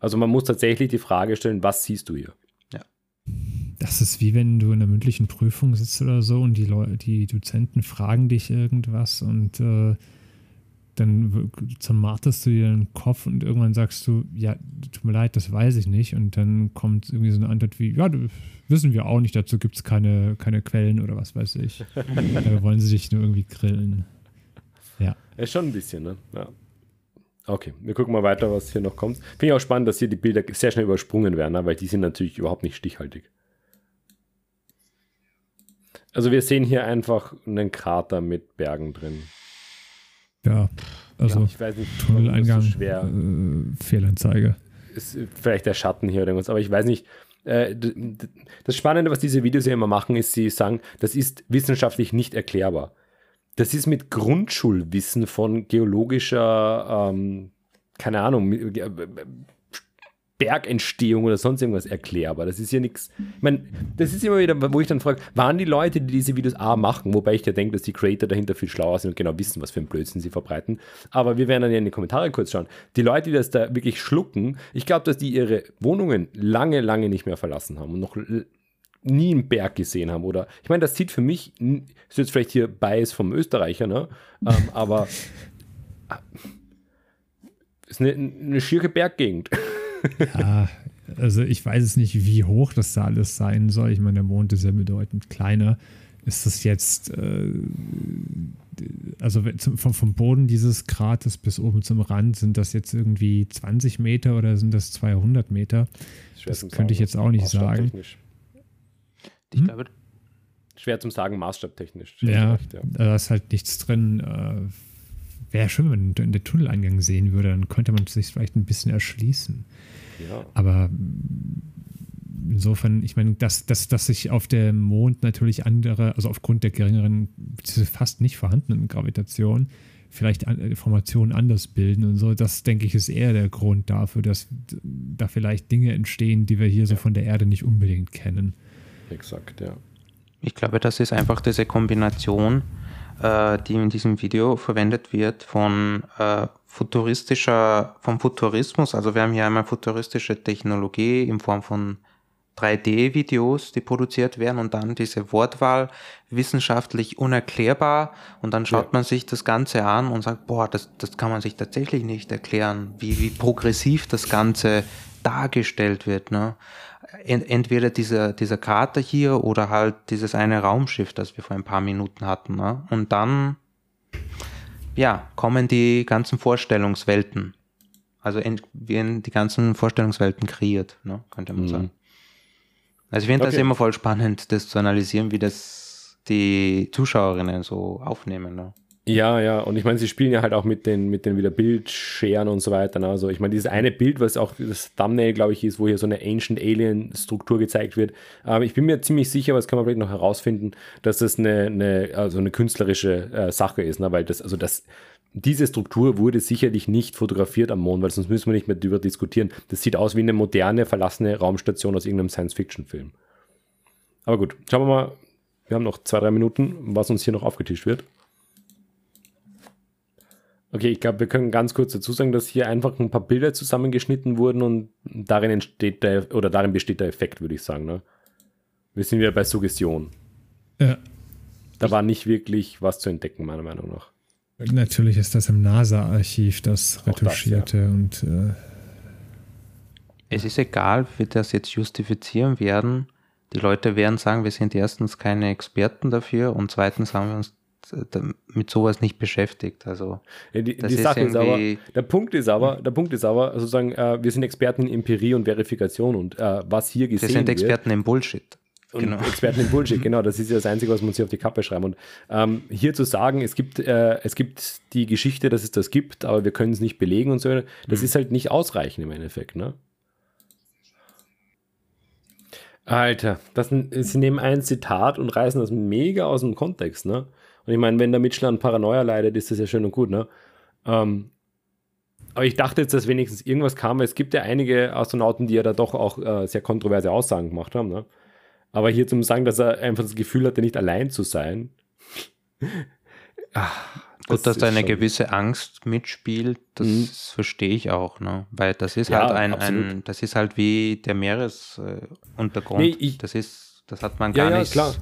A: Also man muss tatsächlich die Frage stellen, was siehst du hier?
C: Das ist wie wenn du in einer mündlichen Prüfung sitzt oder so und die Leute, die Dozenten fragen dich irgendwas und äh, dann zermarterst du dir den Kopf und irgendwann sagst du, ja, tut mir leid, das weiß ich nicht. Und dann kommt irgendwie so eine Antwort wie, ja, wissen wir auch nicht, dazu gibt es keine, keine Quellen oder was weiß ich. da wollen sie dich nur irgendwie grillen. Ja.
A: Ja, schon ein bisschen, ne? Ja. Okay, wir gucken mal weiter, was hier noch kommt. Finde ich auch spannend, dass hier die Bilder sehr schnell übersprungen werden, ne? weil die sind natürlich überhaupt nicht stichhaltig. Also wir sehen hier einfach einen Krater mit Bergen drin.
C: Ja, also ja,
A: ich weiß nicht,
C: Tunneleingang, so schwer. Äh, Fehlanzeige.
A: Ist vielleicht der Schatten hier oder irgendwas, aber ich weiß nicht. Äh, das Spannende, was diese Videos ja immer machen, ist, sie sagen, das ist wissenschaftlich nicht erklärbar. Das ist mit Grundschulwissen von geologischer, ähm, keine Ahnung, äh, Bergentstehung oder sonst irgendwas erklärbar. Das ist ja nichts. Ich meine, das ist immer wieder, wo ich dann frage, waren die Leute, die diese Videos A machen, wobei ich ja denke, dass die Creator dahinter viel schlauer sind und genau wissen, was für ein Blödsinn sie verbreiten. Aber wir werden dann ja in die Kommentare kurz schauen. Die Leute, die das da wirklich schlucken, ich glaube, dass die ihre Wohnungen lange, lange nicht mehr verlassen haben und noch nie einen Berg gesehen haben. Oder ich meine, das sieht für mich, ist jetzt vielleicht hier Bias vom Österreicher, ne? ähm, aber ist eine, eine schiere Berggegend.
C: Ja, also ich weiß es nicht, wie hoch das da alles sein soll. Ich meine, der Mond ist ja bedeutend kleiner. Ist das jetzt, äh, also vom, vom Boden dieses Kraters bis oben zum Rand, sind das jetzt irgendwie 20 Meter oder sind das 200 Meter? Das, könnte ich jetzt auch nicht sagen.
A: Ich hm? glaube, schwer zum sagen, maßstabtechnisch.
C: Ja, ja, da ist halt nichts drin. Äh, Wäre schön, wenn man in der Tunneleingang sehen würde, dann könnte man sich vielleicht ein bisschen erschließen. Ja. Aber insofern, ich meine, dass, dass, dass sich auf dem Mond natürlich andere, also aufgrund der geringeren, fast nicht vorhandenen Gravitation, vielleicht Formationen anders bilden und so, das denke ich ist eher der Grund dafür, dass da vielleicht Dinge entstehen, die wir hier so von der Erde nicht unbedingt kennen.
A: Exakt, ja.
B: Ich glaube, das ist einfach diese Kombination, äh, die in diesem Video verwendet wird von äh, futuristischer, vom Futurismus. Also wir haben hier einmal futuristische Technologie in Form von 3D-Videos, die produziert werden und dann diese Wortwahl wissenschaftlich unerklärbar und dann schaut ja. man sich das Ganze an und sagt, boah, das, das kann man sich tatsächlich nicht erklären, wie, wie progressiv das Ganze dargestellt wird. Ne? Entweder dieser, dieser Krater hier oder halt dieses eine Raumschiff, das wir vor ein paar Minuten hatten. Ne? Und dann, ja, kommen die ganzen Vorstellungswelten. Also werden die ganzen Vorstellungswelten kreiert, ne? könnte man mhm. sagen. Also ich finde okay. das immer voll spannend, das zu analysieren, wie das die Zuschauerinnen so aufnehmen. Ne?
A: Ja, ja, und ich meine, sie spielen ja halt auch mit den, mit den wieder Bildscheren und so weiter. Ne? Also ich meine, dieses eine Bild, was auch das Thumbnail, glaube ich, ist, wo hier so eine Ancient Alien-Struktur gezeigt wird. Aber ich bin mir ziemlich sicher, was kann man vielleicht noch herausfinden, dass das eine, eine, also eine künstlerische äh, Sache ist, ne? weil das, also das, diese Struktur wurde sicherlich nicht fotografiert am Mond, weil sonst müssen wir nicht mehr darüber diskutieren. Das sieht aus wie eine moderne, verlassene Raumstation aus irgendeinem Science-Fiction-Film. Aber gut, schauen wir mal. Wir haben noch zwei, drei Minuten, was uns hier noch aufgetischt wird. Okay, ich glaube, wir können ganz kurz dazu sagen, dass hier einfach ein paar Bilder zusammengeschnitten wurden und darin entsteht der, oder darin besteht der Effekt, würde ich sagen. Ne? Wir sind wieder bei Suggestion. Ja. Da war nicht wirklich was zu entdecken, meiner Meinung nach.
C: Natürlich ist das im NASA-Archiv das Retuschierte das, ja. und äh
B: es ist egal, wie das jetzt justifizieren werden. Die Leute werden sagen, wir sind erstens keine Experten dafür und zweitens haben wir uns mit sowas nicht beschäftigt. Also
A: ja, die, die Sache ist aber, der Punkt ist aber, der Punkt ist aber, sozusagen, äh, wir sind Experten in Empirie und Verifikation und äh, was hier gesehen wird. Wir sind
B: Experten
A: wird,
B: im Bullshit.
A: Genau. Experten in Bullshit, genau, das ist ja das Einzige, was man sich auf die Kappe schreiben. Und ähm, hier zu sagen, es gibt, äh, es gibt die Geschichte, dass es das gibt, aber wir können es nicht belegen und so, das mhm. ist halt nicht ausreichend im Endeffekt, ne? Alter, das, sie nehmen ein Zitat und reißen das mega aus dem Kontext, ne? Und ich meine, wenn der Mitchell an Paranoia leidet, ist das ja schön und gut, ne? Ähm, aber ich dachte jetzt, dass wenigstens irgendwas kam. Es gibt ja einige Astronauten, die ja da doch auch äh, sehr kontroverse Aussagen gemacht haben, ne? Aber hier zum sagen, dass er einfach das Gefühl hatte, nicht allein zu sein.
B: Ach, das Gut, dass da eine gewisse Angst mitspielt, das mhm. verstehe ich auch, ne? Weil das ist ja, halt ein, ein, das ist halt wie der Meeresuntergrund. Nee, ich, das ist, das hat man gar ja, nicht klar.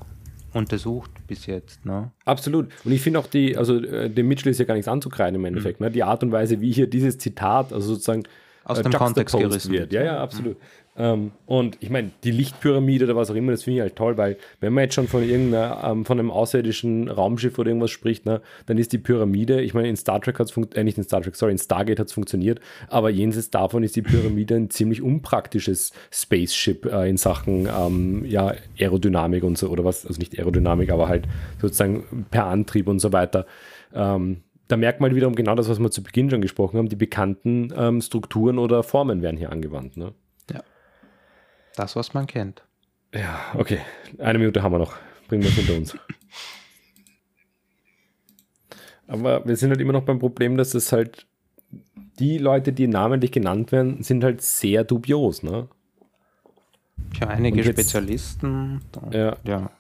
B: Untersucht bis jetzt, ne?
A: Absolut. Und ich finde auch die, also äh, dem Mitchell ist ja gar nichts anzukreiden im Endeffekt, mhm. ne? Die Art und Weise, wie hier dieses Zitat, also sozusagen
B: aus äh, dem Kontext gerissen
A: wird. Ja, ja, absolut. Mhm. Ähm, und ich meine, die Lichtpyramide oder was auch immer, das finde ich halt toll, weil wenn man jetzt schon von irgendeiner, ähm, von einem außerirdischen Raumschiff oder irgendwas spricht, ne, dann ist die Pyramide, ich meine, in Star Trek hat es funktioniert, äh, nicht in Star Trek, sorry, in Stargate hat es funktioniert, aber jenseits davon ist die Pyramide ein ziemlich unpraktisches Spaceship äh, in Sachen ähm, ja, Aerodynamik und so, oder was, also nicht Aerodynamik, aber halt sozusagen per Antrieb und so weiter. Ähm, da merkt man wiederum genau das, was wir zu Beginn schon gesprochen haben, die bekannten ähm, Strukturen oder Formen werden hier angewandt. Ne?
B: Das, was man kennt.
A: Ja, okay. Eine Minute haben wir noch. Bringen wir es hinter uns. Aber wir sind halt immer noch beim Problem, dass es halt die Leute, die namentlich genannt werden, sind halt sehr dubios, ne?
B: Ja, einige jetzt, Spezialisten.
A: Ja. ja.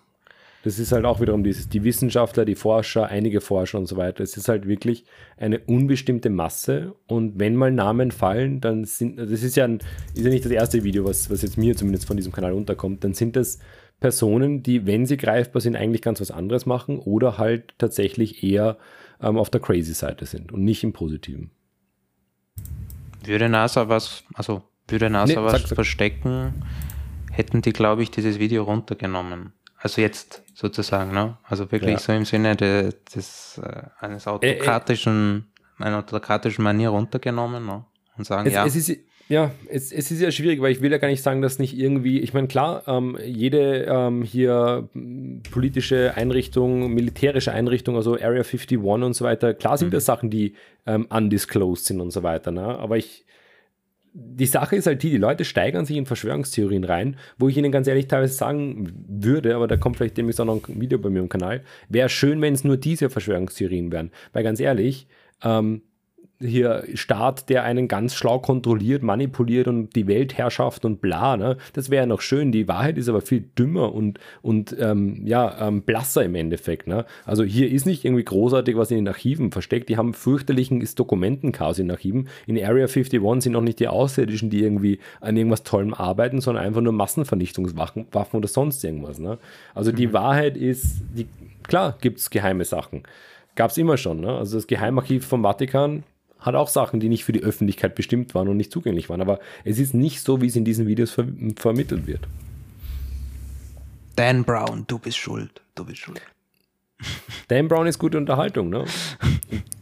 A: Das ist halt auch wiederum dieses, die Wissenschaftler, die Forscher, einige Forscher und so weiter. Es ist halt wirklich eine unbestimmte Masse und wenn mal Namen fallen, dann sind, das ist ja, ein, ist ja nicht das erste Video, was, was jetzt mir zumindest von diesem Kanal unterkommt, dann sind das Personen, die, wenn sie greifbar sind, eigentlich ganz was anderes machen oder halt tatsächlich eher ähm, auf der crazy Seite sind und nicht im Positiven.
B: Würde NASA was, also würde NASA nee, was sag, sag. verstecken, hätten die, glaube ich, dieses Video runtergenommen. Also jetzt sozusagen, ne? Also wirklich ja. so im Sinne de, des äh, eines autokratischen, äh, äh, einer autokratischen Manier runtergenommen, ne? Und sagen,
A: es,
B: ja.
A: Es ist, ja, es, es ist ja schwierig, weil ich will ja gar nicht sagen, dass nicht irgendwie, ich meine, klar, ähm, jede ähm, hier politische Einrichtung, militärische Einrichtung, also Area 51 und so weiter, klar sind mhm. das Sachen, die ähm, undisclosed sind und so weiter, ne? Aber ich, die Sache ist halt die, die Leute steigern sich in Verschwörungstheorien rein, wo ich ihnen ganz ehrlich teilweise sagen würde, aber da kommt vielleicht demnächst auch noch ein Video bei mir im Kanal, wäre schön, wenn es nur diese Verschwörungstheorien wären. Weil ganz ehrlich, ähm, hier Staat, der einen ganz schlau kontrolliert, manipuliert und die Weltherrschaft und bla, ne? Das wäre noch schön. Die Wahrheit ist aber viel dümmer und, und ähm, ja, ähm, blasser im Endeffekt. Ne? Also hier ist nicht irgendwie großartig was in den Archiven versteckt. Die haben fürchterlichen Dokumentenchaos in den Archiven. In Area 51 sind noch nicht die Außerirdischen, die irgendwie an irgendwas Tollem arbeiten, sondern einfach nur Massenvernichtungswaffen Waffen oder sonst irgendwas. Ne? Also die mhm. Wahrheit ist, die, klar gibt es geheime Sachen. Gab es immer schon. Ne? Also das Geheimarchiv vom Vatikan hat auch Sachen, die nicht für die Öffentlichkeit bestimmt waren und nicht zugänglich waren. Aber es ist nicht so, wie es in diesen Videos ver vermittelt wird.
B: Dan Brown, du bist schuld. Du bist schuld.
A: Dan Brown ist gute Unterhaltung, ne?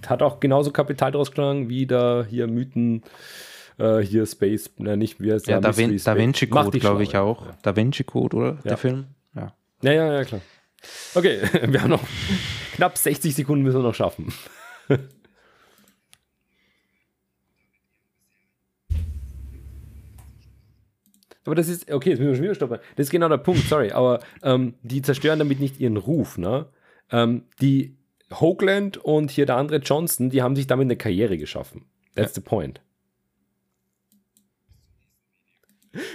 A: Hat auch genauso Kapital draus geschlagen wie da hier Mythen, äh, hier Space, ne, nicht wie
B: es ja, da, Vin da Vinci Code, glaube ich auch. Ja. Da Vinci Code, oder? Ja. Der Film?
A: Ja. Ja, ja, ja, klar. Okay, wir haben noch knapp 60 Sekunden müssen wir noch schaffen. Aber das ist, okay, jetzt müssen wir schon wieder stoppen. Das ist genau der Punkt, sorry, aber ähm, die zerstören damit nicht ihren Ruf, ne? Ähm, die Hoagland und hier der andere Johnson, die haben sich damit eine Karriere geschaffen. That's ja. the point.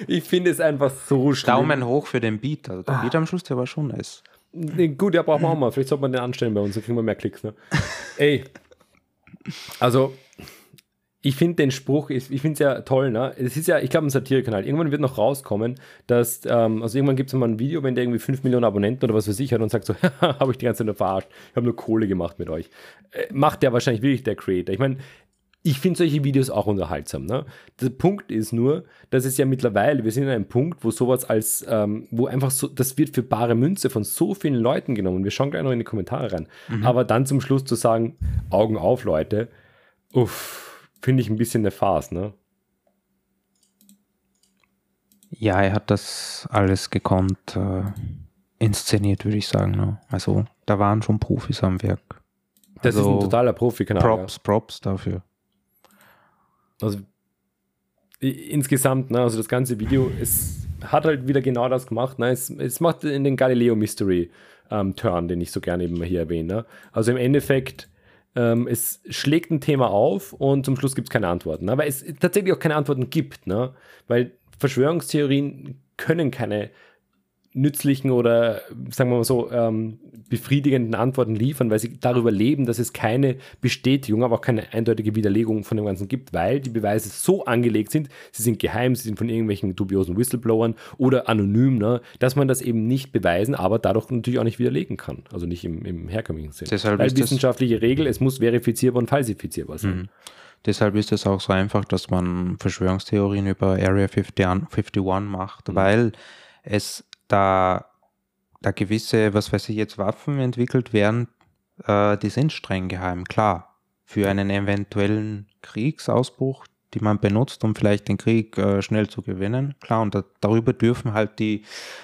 A: Ich finde es einfach so
B: schlimm. Daumen hoch für den Beat. Also der ah. Beat am Schluss, der war schon nice.
A: Gut, ja, brauchen wir auch mal. Vielleicht sollte man den anstellen bei uns, dann kriegen wir mehr Klicks. Ne? Ey, also ich finde den Spruch, ich, ich finde es ja toll, ne? Es ist ja, ich glaube, ein Satirekanal. Irgendwann wird noch rauskommen, dass, ähm, also irgendwann gibt es mal ein Video, wenn der irgendwie 5 Millionen Abonnenten oder was für sich hat und sagt so, habe ich die ganze Zeit nur verarscht, ich habe nur Kohle gemacht mit euch. Äh, macht der wahrscheinlich wirklich der Creator. Ich meine, ich finde solche Videos auch unterhaltsam. Ne? Der Punkt ist nur, dass es ja mittlerweile, wir sind an einem Punkt, wo sowas als, ähm, wo einfach so, das wird für bare Münze von so vielen Leuten genommen. Wir schauen gleich noch in die Kommentare rein. Mhm. Aber dann zum Schluss zu sagen, Augen auf, Leute, uff finde ich ein bisschen eine Farce, ne?
B: Ja, er hat das alles gekonnt äh, inszeniert, würde ich sagen. Ne? Also da waren schon Profis am Werk.
A: Das also, ist ein totaler Profikanal.
B: Props, ja. Props dafür.
A: Also insgesamt, ne, also das ganze Video, es hat halt wieder genau das gemacht. Ne? Es, es macht in den Galileo Mystery ähm, Turn, den ich so gerne eben hier erwähne. Ne? Also im Endeffekt ähm, es schlägt ein Thema auf und zum Schluss gibt es keine Antworten. Aber es tatsächlich auch keine Antworten gibt, ne? weil Verschwörungstheorien können keine nützlichen oder, sagen wir mal so, ähm, befriedigenden Antworten liefern, weil sie darüber leben, dass es keine Bestätigung, aber auch keine eindeutige Widerlegung von dem Ganzen gibt, weil die Beweise so angelegt sind, sie sind geheim, sie sind von irgendwelchen dubiosen Whistleblowern oder anonym, ne, dass man das eben nicht beweisen, aber dadurch natürlich auch nicht widerlegen kann. Also nicht im, im herkömmlichen Sinn.
B: Deshalb
A: weil wissenschaftliche Regel, es muss verifizierbar und falsifizierbar sein. Mhm.
B: Deshalb ist es auch so einfach, dass man Verschwörungstheorien über Area 50, 51 macht, mhm. weil es da, da gewisse, was weiß ich jetzt, Waffen entwickelt werden, äh, die sind streng geheim, klar. Für einen eventuellen Kriegsausbruch, die man benutzt, um vielleicht den Krieg äh, schnell zu gewinnen. Klar, und da, darüber dürfen halt die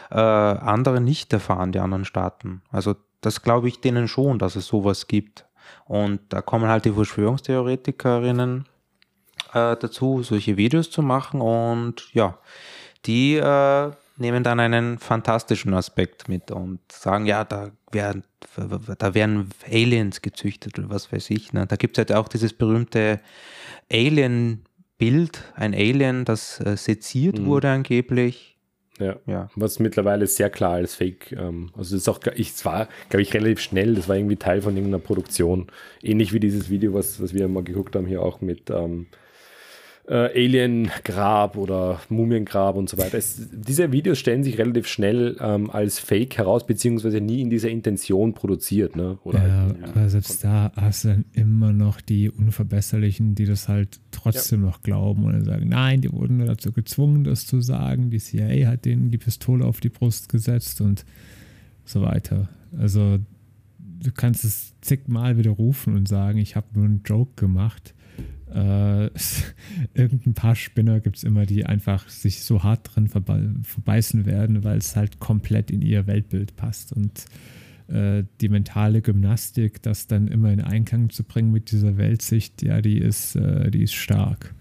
B: äh, anderen nicht erfahren, die anderen Staaten. Also das glaube ich denen schon, dass es sowas gibt. Und da kommen halt die Verschwörungstheoretikerinnen äh, dazu, solche Videos zu machen. Und ja, die äh, nehmen dann einen fantastischen Aspekt mit und sagen, ja, da werden, da werden Aliens gezüchtet oder was weiß ich. Ne? Da gibt es halt auch dieses berühmte Alien-Bild, ein Alien, das äh, seziert mhm. wurde angeblich.
A: Ja. ja. Was mittlerweile sehr klar als Fake, ähm, also das ist auch, ich, war, glaube ich, relativ schnell, das war irgendwie Teil von irgendeiner Produktion. Ähnlich wie dieses Video, was, was wir mal geguckt haben, hier auch mit ähm, äh, Alien-Grab oder Mumiengrab und so weiter. Es, diese Videos stellen sich relativ schnell ähm, als Fake heraus, beziehungsweise nie in dieser Intention produziert. Ne?
C: Oder ja, halt, ja, aber selbst da hast du dann immer noch die Unverbesserlichen, die das halt trotzdem ja. noch glauben und sagen, nein, die wurden dazu gezwungen, das zu sagen. Die CIA hat denen die Pistole auf die Brust gesetzt und so weiter. Also du kannst es zigmal widerrufen und sagen, ich habe nur einen Joke gemacht äh, irgendein paar Spinner gibt es immer, die einfach sich so hart drin verbe verbeißen werden, weil es halt komplett in ihr Weltbild passt. Und äh, die mentale Gymnastik, das dann immer in Einklang zu bringen mit dieser Weltsicht, ja, die ist, äh, die ist stark.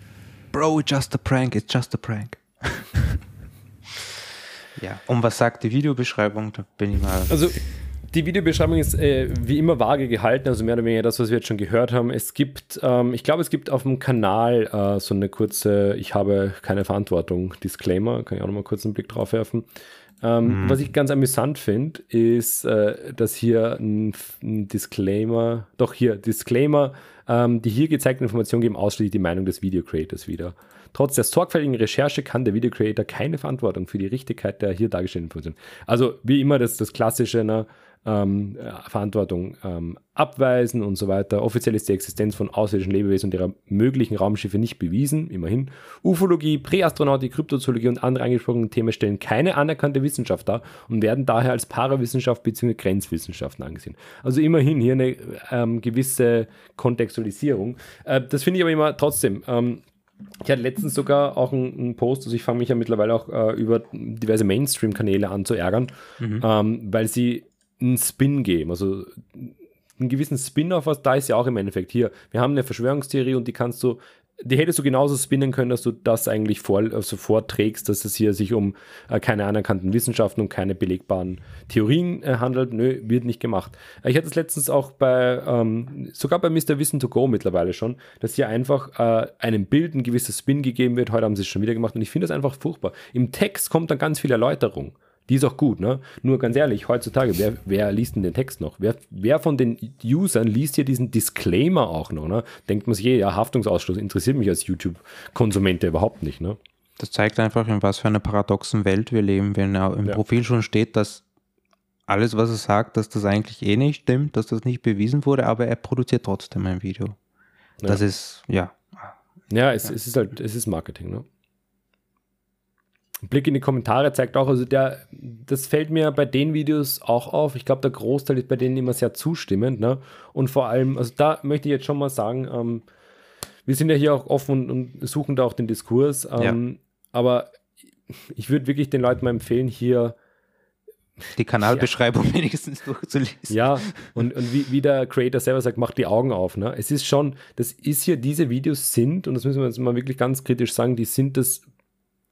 B: Bro, it's just a prank, it's just a prank. ja, und was sagt die Videobeschreibung? Da bin ich mal.
A: Also, die Videobeschreibung ist äh, wie immer vage gehalten, also mehr oder weniger das, was wir jetzt schon gehört haben. Es gibt, ähm, ich glaube, es gibt auf dem Kanal äh, so eine kurze, ich habe keine Verantwortung, Disclaimer, kann ich auch nochmal kurz einen Blick drauf werfen. Ähm, mhm. Was ich ganz amüsant finde, ist, äh, dass hier ein, ein, Disclaimer, doch hier, Disclaimer, ähm, die hier gezeigten Informationen geben ausschließlich die Meinung des Video Creators wieder. Trotz der sorgfältigen Recherche kann der Video Creator keine Verantwortung für die Richtigkeit der hier dargestellten Informationen. Also wie immer das, das klassische, ne, ähm, äh, Verantwortung ähm, abweisen und so weiter. Offiziell ist die Existenz von außerirdischen Lebewesen und ihrer möglichen Raumschiffe nicht bewiesen, immerhin. Ufologie, Präastronautik, Kryptozoologie und andere angesprochene Themen stellen keine anerkannte Wissenschaft dar und werden daher als Parawissenschaft bzw. Grenzwissenschaften angesehen. Also immerhin hier eine ähm, gewisse Kontextualisierung. Äh, das finde ich aber immer trotzdem. Ähm, ich hatte letztens sogar auch einen, Post, also ich fange mich ja mittlerweile auch äh, über diverse Mainstream-Kanäle an zu ärgern, mhm. ähm, weil sie einen Spin geben. Also einen gewissen Spin auf was da ist ja auch im Endeffekt hier. Wir haben eine Verschwörungstheorie und die kannst du, die hättest du genauso spinnen können, dass du das eigentlich vor, also vorträgst, dass es hier sich um äh, keine anerkannten Wissenschaften und keine belegbaren Theorien äh, handelt. Nö, wird nicht gemacht. Ich hatte es letztens auch bei, ähm, sogar bei Mr. Wissen to Go mittlerweile schon, dass hier einfach äh, einem Bild ein gewisser Spin gegeben wird. Heute haben sie es schon wieder gemacht und ich finde das einfach furchtbar. Im Text kommt dann ganz viel Erläuterung. Die ist auch gut, ne? Nur ganz ehrlich, heutzutage, wer, wer liest denn den Text noch? Wer, wer von den Usern liest hier diesen Disclaimer auch noch, ne? Denkt man sich, eh, ja, Haftungsausschluss interessiert mich als YouTube-Konsument überhaupt nicht, ne?
B: Das zeigt einfach, in was für einer paradoxen Welt wir leben, wenn im ja. Profil schon steht, dass alles, was er sagt, dass das eigentlich eh nicht stimmt, dass das nicht bewiesen wurde, aber er produziert trotzdem ein Video. Das ja. ist, ja.
A: Ja, es, es ist halt, es ist Marketing, ne? Blick in die Kommentare zeigt auch, also der, das fällt mir bei den Videos auch auf. Ich glaube, der Großteil ist bei denen immer sehr zustimmend. Ne? Und vor allem, also da möchte ich jetzt schon mal sagen, ähm, wir sind ja hier auch offen und, suchen da auch den Diskurs. Ähm, ja. Aber ich würde wirklich den Leuten mal empfehlen, hier
B: die Kanalbeschreibung ja. wenigstens durchzulesen.
A: Ja, und, und wie, wie, der Creator selber sagt, macht die Augen auf. Ne? Es ist schon, das ist hier, diese Videos sind, und das müssen wir jetzt mal wirklich ganz kritisch sagen, die sind das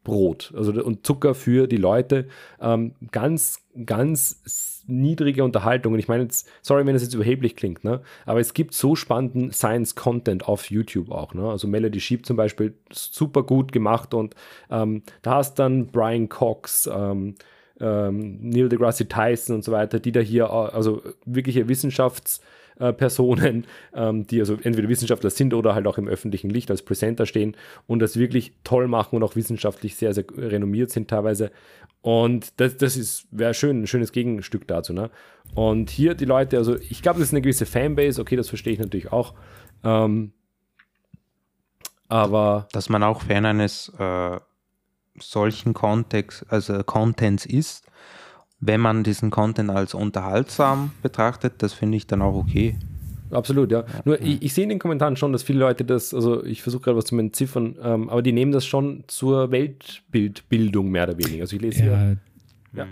A: Brot also, und Zucker für die Leute. Ähm, ganz, ganz niedrige Unterhaltung. Und ich meine jetzt, sorry, wenn das jetzt überheblich klingt, ne? aber es gibt so spannenden Science-Content auf YouTube auch. Ne? Also Melody Sheep zum Beispiel, super gut gemacht und ähm, da hast dann Brian Cox, ähm, ähm, Neil deGrasse Tyson und so weiter, die da hier, äh, also wirkliche Wissenschafts- äh, Personen, ähm, die also entweder Wissenschaftler sind oder halt auch im öffentlichen Licht als Presenter stehen und das wirklich toll machen und auch wissenschaftlich sehr, sehr renommiert sind teilweise. Und das, das wäre schön, ein schönes Gegenstück dazu. Ne? Und hier die Leute, also ich glaube, das ist eine gewisse Fanbase, okay, das verstehe ich natürlich auch. Ähm, aber.
B: Dass man auch Fan eines äh, solchen Kontext, also Contents ist, wenn man diesen Content als unterhaltsam betrachtet, das finde ich dann auch okay.
A: Absolut, ja. Nur ich, ich, sehe in den Kommentaren schon, dass viele Leute das, also ich versuche gerade was zu entziffern, ähm, aber die nehmen das schon zur Weltbildbildung mehr oder weniger. Also ich lese ja, hier. Ja.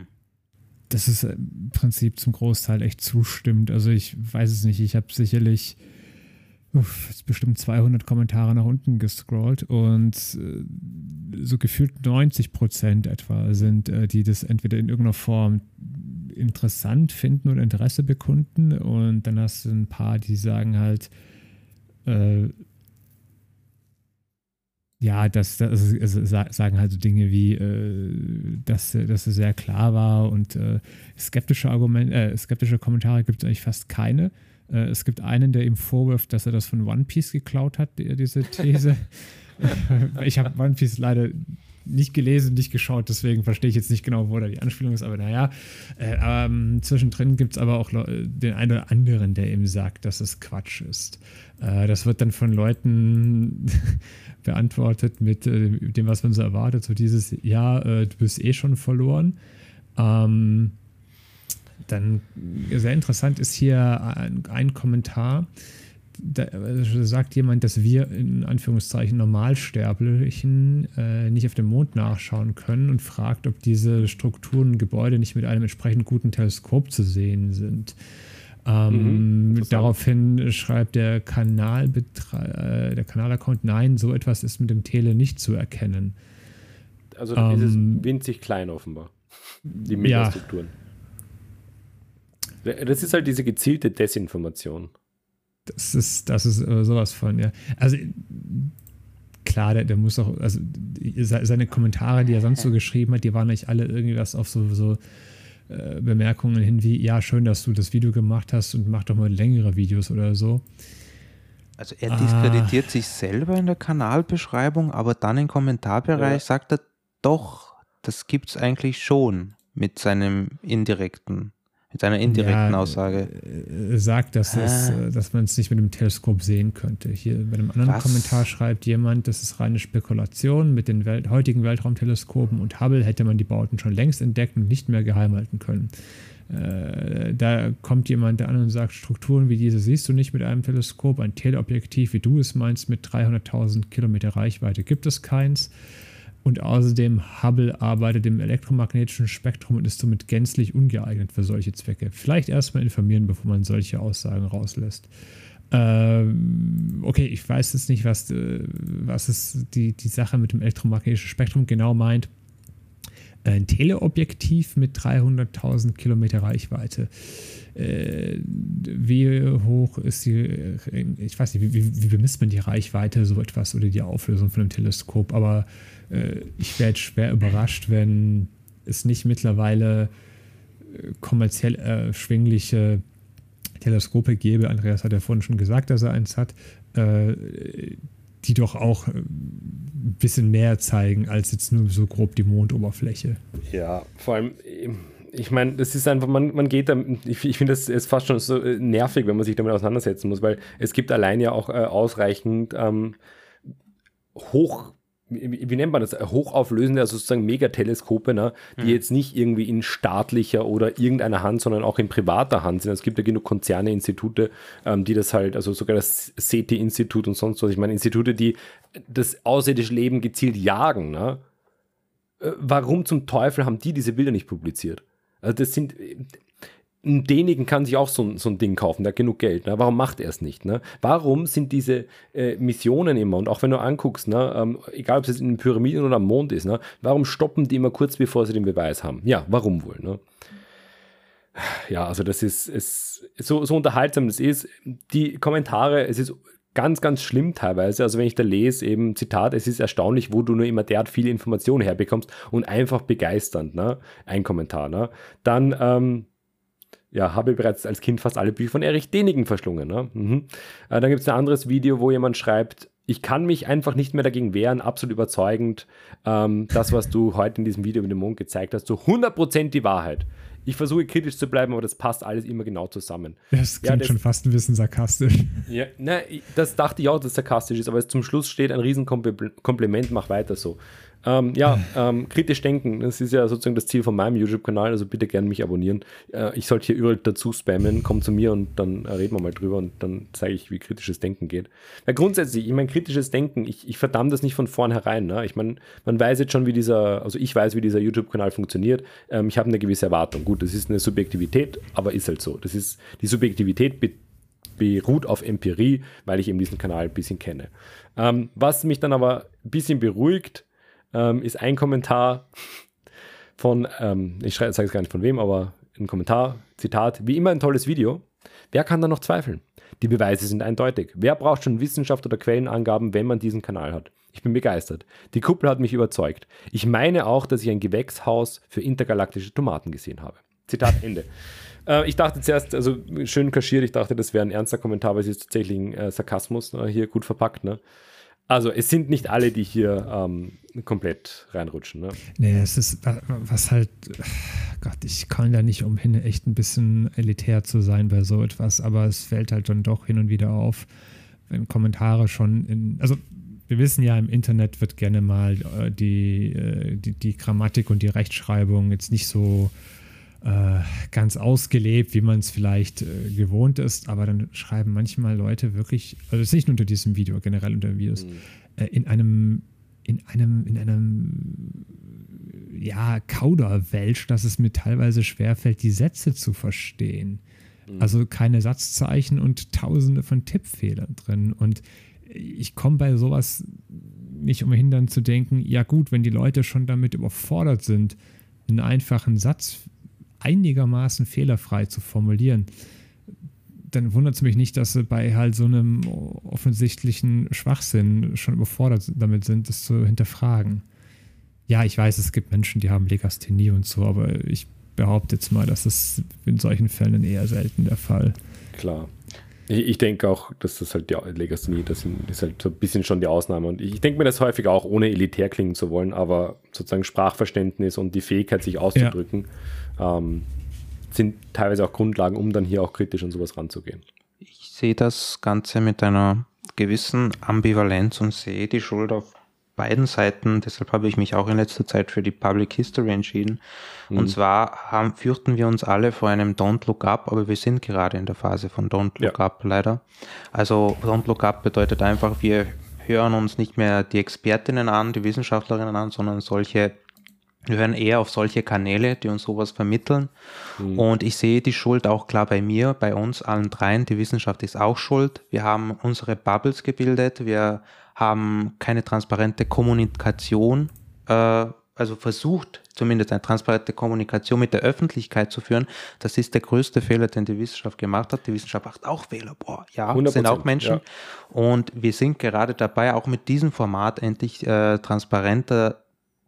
C: Das ist im Prinzip zum Großteil echt zustimmt. Also ich weiß es nicht, ich habe sicherlich uff, jetzt bestimmt 200 Kommentare nach unten gescrollt und äh, so gefühlt 90 Prozent etwa sind, äh, die das entweder in irgendeiner Form interessant finden oder Interesse bekunden und dann hast du ein paar, die sagen halt, äh, ja, das, das also sagen halt so Dinge wie, äh, dass, dass es sehr klar war und äh, skeptische Argumente, äh, skeptische Kommentare gibt es eigentlich fast keine. Äh, es gibt einen, der ihm vorwirft, dass er das von One Piece geklaut hat, diese These. ich habe One Piece leider nicht gelesen, nicht geschaut, deswegen verstehe ich jetzt nicht genau, wo da die Anspielung ist, aber naja. Äh, ähm, zwischendrin gibt es aber auch den einen oder anderen, der ihm sagt, dass es Quatsch ist. Äh, das wird dann von Leuten beantwortet mit äh, dem, was man so erwartet, so dieses, ja, äh, du bist eh schon verloren. Ähm, dann sehr interessant ist hier ein, ein Kommentar. Da sagt jemand, dass wir in Anführungszeichen Normalsterblichen äh, nicht auf dem Mond nachschauen können und fragt, ob diese Strukturen und Gebäude nicht mit einem entsprechend guten Teleskop zu sehen sind. Ähm, mhm, daraufhin schreibt der Kanalbetre äh, der Kanalaccount, nein, so etwas ist mit dem Tele nicht zu erkennen.
A: Also ähm, ist es ähm, winzig klein offenbar. Die Megastrukturen. Ja. Das ist halt diese gezielte Desinformation.
C: Das ist, das ist äh, sowas von, ja. Also klar, der, der muss auch, also seine Kommentare, die er sonst so geschrieben hat, die waren nicht alle irgendwie was auf so, so äh, Bemerkungen hin wie, ja, schön, dass du das Video gemacht hast und mach doch mal längere Videos oder so.
B: Also er diskreditiert ah. sich selber in der Kanalbeschreibung, aber dann im Kommentarbereich ja. sagt er doch, das gibt es eigentlich schon mit seinem indirekten mit seiner indirekten ja, Aussage.
C: Äh, sagt, dass, ah. es, äh, dass man es nicht mit dem Teleskop sehen könnte. Hier bei einem anderen Was? Kommentar schreibt jemand, das ist reine Spekulation. Mit den Welt heutigen Weltraumteleskopen und Hubble hätte man die Bauten schon längst entdeckt und nicht mehr geheim halten können. Äh, da kommt jemand an und sagt, Strukturen wie diese siehst du nicht mit einem Teleskop. Ein Teleobjektiv, wie du es meinst, mit 300.000 Kilometer Reichweite gibt es keins. Und außerdem Hubble arbeitet im elektromagnetischen Spektrum und ist somit gänzlich ungeeignet für solche Zwecke. Vielleicht erstmal informieren, bevor man solche Aussagen rauslässt. Ähm, okay, ich weiß jetzt nicht, was, äh, was es die, die Sache mit dem elektromagnetischen Spektrum genau meint. Ein Teleobjektiv mit 300.000 Kilometer Reichweite. Äh, wie hoch ist die, ich weiß nicht, wie, wie, bemisst man die Reichweite so etwas oder die Auflösung von einem Teleskop, aber ich wäre schwer überrascht, wenn es nicht mittlerweile äh, kommerziell erschwingliche Teleskope gäbe. Andreas hat ja vorhin schon gesagt, dass er eins hat, äh, die doch auch ein bisschen mehr zeigen als jetzt nur so grob die Mondoberfläche.
A: Ja, vor allem ich meine, das ist einfach, man, man geht da, ich, ich finde, das ist fast schon so nervig, wenn man sich damit auseinandersetzen muss, weil es gibt allein ja auch äh, ausreichend ähm, hoch wie, wie, nennt man das, hochauflösende, also sozusagen Megateleskope, ne, die mhm. jetzt nicht irgendwie in staatlicher oder irgendeiner Hand, sondern auch in privater Hand sind. Es gibt ja genug Konzerne, Institute, ähm, die das halt, also sogar das CT-Institut und sonst was, ich meine, Institute, die das außerirdische Leben gezielt jagen. Ne? Äh, warum zum Teufel haben die diese Bilder nicht publiziert? Also das sind, Denigen kann sich auch so, so ein Ding kaufen, der hat genug Geld. Ne? Warum macht er es nicht? Ne? Warum sind diese äh, Missionen immer, und auch wenn du anguckst, ne, ähm, egal ob es jetzt in den Pyramiden oder am Mond ist, ne, warum stoppen die immer kurz bevor sie den Beweis haben? Ja, warum wohl? Ne? Ja, also das ist, ist so, so unterhaltsam das ist. Die Kommentare, es ist ganz, ganz schlimm teilweise. Also wenn ich da lese, eben Zitat, es ist erstaunlich, wo du nur immer derart viele Informationen herbekommst und einfach begeisternd, ne? Ein Kommentar, ne? Dann, ähm, ja, habe bereits als Kind fast alle Bücher von Erich Denigen verschlungen. Ne? Mhm. Äh, dann gibt es ein anderes Video, wo jemand schreibt, ich kann mich einfach nicht mehr dagegen wehren, absolut überzeugend. Ähm, das, was du heute in diesem Video mit dem Mond gezeigt hast, so 100% die Wahrheit. Ich versuche kritisch zu bleiben, aber das passt alles immer genau zusammen.
C: Das klingt ja, das, schon fast ein bisschen sarkastisch.
A: Ja, na, das dachte ich auch, dass es sarkastisch ist, aber zum Schluss steht ein Riesenkompliment, mach weiter so. Ähm, ja, ähm, kritisch denken, das ist ja sozusagen das Ziel von meinem YouTube-Kanal, also bitte gerne mich abonnieren. Äh, ich sollte hier überall dazu spammen, komm zu mir und dann äh, reden wir mal drüber und dann zeige ich, wie kritisches Denken geht. Ja, grundsätzlich, ich meine, kritisches Denken, ich, ich verdamme das nicht von vornherein. Ne? Ich meine, man weiß jetzt schon, wie dieser, also ich weiß, wie dieser YouTube-Kanal funktioniert. Ähm, ich habe eine gewisse Erwartung. Gut, das ist eine Subjektivität, aber ist halt so. Das ist, die Subjektivität beruht auf Empirie, weil ich eben diesen Kanal ein bisschen kenne. Ähm, was mich dann aber ein bisschen beruhigt, ähm, ist ein Kommentar von, ähm, ich sage es gar nicht von wem, aber ein Kommentar, Zitat, wie immer ein tolles Video. Wer kann da noch zweifeln? Die Beweise sind eindeutig. Wer braucht schon Wissenschaft oder Quellenangaben, wenn man diesen Kanal hat? Ich bin begeistert. Die Kuppel hat mich überzeugt. Ich meine auch, dass ich ein Gewächshaus für intergalaktische Tomaten gesehen habe. Zitat Ende. äh, ich dachte zuerst, also schön kaschiert, ich dachte, das wäre ein ernster Kommentar, weil es ist tatsächlich ein äh, Sarkasmus äh, hier gut verpackt. Ne? Also es sind nicht alle, die hier ähm, komplett reinrutschen. Ne?
C: Nee, es ist, was halt, Gott, ich kann da nicht umhin, echt ein bisschen elitär zu sein bei so etwas, aber es fällt halt dann doch hin und wieder auf, wenn Kommentare schon in, also wir wissen ja, im Internet wird gerne mal äh, die, äh, die, die Grammatik und die Rechtschreibung jetzt nicht so äh, ganz ausgelebt, wie man es vielleicht äh, gewohnt ist, aber dann schreiben manchmal Leute wirklich, also es ist nicht nur unter diesem Video, generell unter Videos, mhm. äh, in einem, in einem, in einem ja, Kauderwelsch, dass es mir teilweise schwerfällt, die Sätze zu verstehen. Mhm. Also keine Satzzeichen und tausende von Tippfehlern drin. Und ich komme bei sowas nicht umhin dann zu denken, ja gut, wenn die Leute schon damit überfordert sind, einen einfachen Satz einigermaßen fehlerfrei zu formulieren, dann wundert es mich nicht, dass sie bei halt so einem offensichtlichen Schwachsinn schon überfordert damit sind, das zu hinterfragen. Ja, ich weiß, es gibt Menschen, die haben Legasthenie und so, aber ich behaupte jetzt mal, dass das in solchen Fällen eher selten der Fall.
A: Klar. Ich, ich denke auch, dass das halt die Legasthenie, das ist halt so ein bisschen schon die Ausnahme. Und ich, ich denke mir das häufig auch, ohne elitär klingen zu wollen, aber sozusagen Sprachverständnis und die Fähigkeit, sich auszudrücken, ja. ähm, sind teilweise auch Grundlagen, um dann hier auch kritisch an sowas ranzugehen.
B: Ich sehe das Ganze mit einer gewissen Ambivalenz und sehe die Schuld auf beiden Seiten. Deshalb habe ich mich auch in letzter Zeit für die Public History entschieden. Mhm. Und zwar haben, fürchten wir uns alle vor einem Don't Look Up, aber wir sind gerade in der Phase von Don't Look ja. Up leider. Also Don't Look Up bedeutet einfach, wir hören uns nicht mehr die Expertinnen an, die Wissenschaftlerinnen an, sondern solche wir hören eher auf solche Kanäle, die uns sowas vermitteln. Mhm. Und ich sehe die Schuld auch klar bei mir, bei uns allen dreien. Die Wissenschaft ist auch schuld. Wir haben unsere Bubbles gebildet. Wir haben keine transparente Kommunikation, äh, also versucht zumindest eine transparente Kommunikation mit der Öffentlichkeit zu führen. Das ist der größte Fehler, den die Wissenschaft gemacht hat. Die Wissenschaft macht auch Fehler. Boah, ja, sind auch Menschen. Ja. Und wir sind gerade dabei, auch mit diesem Format endlich äh, transparenter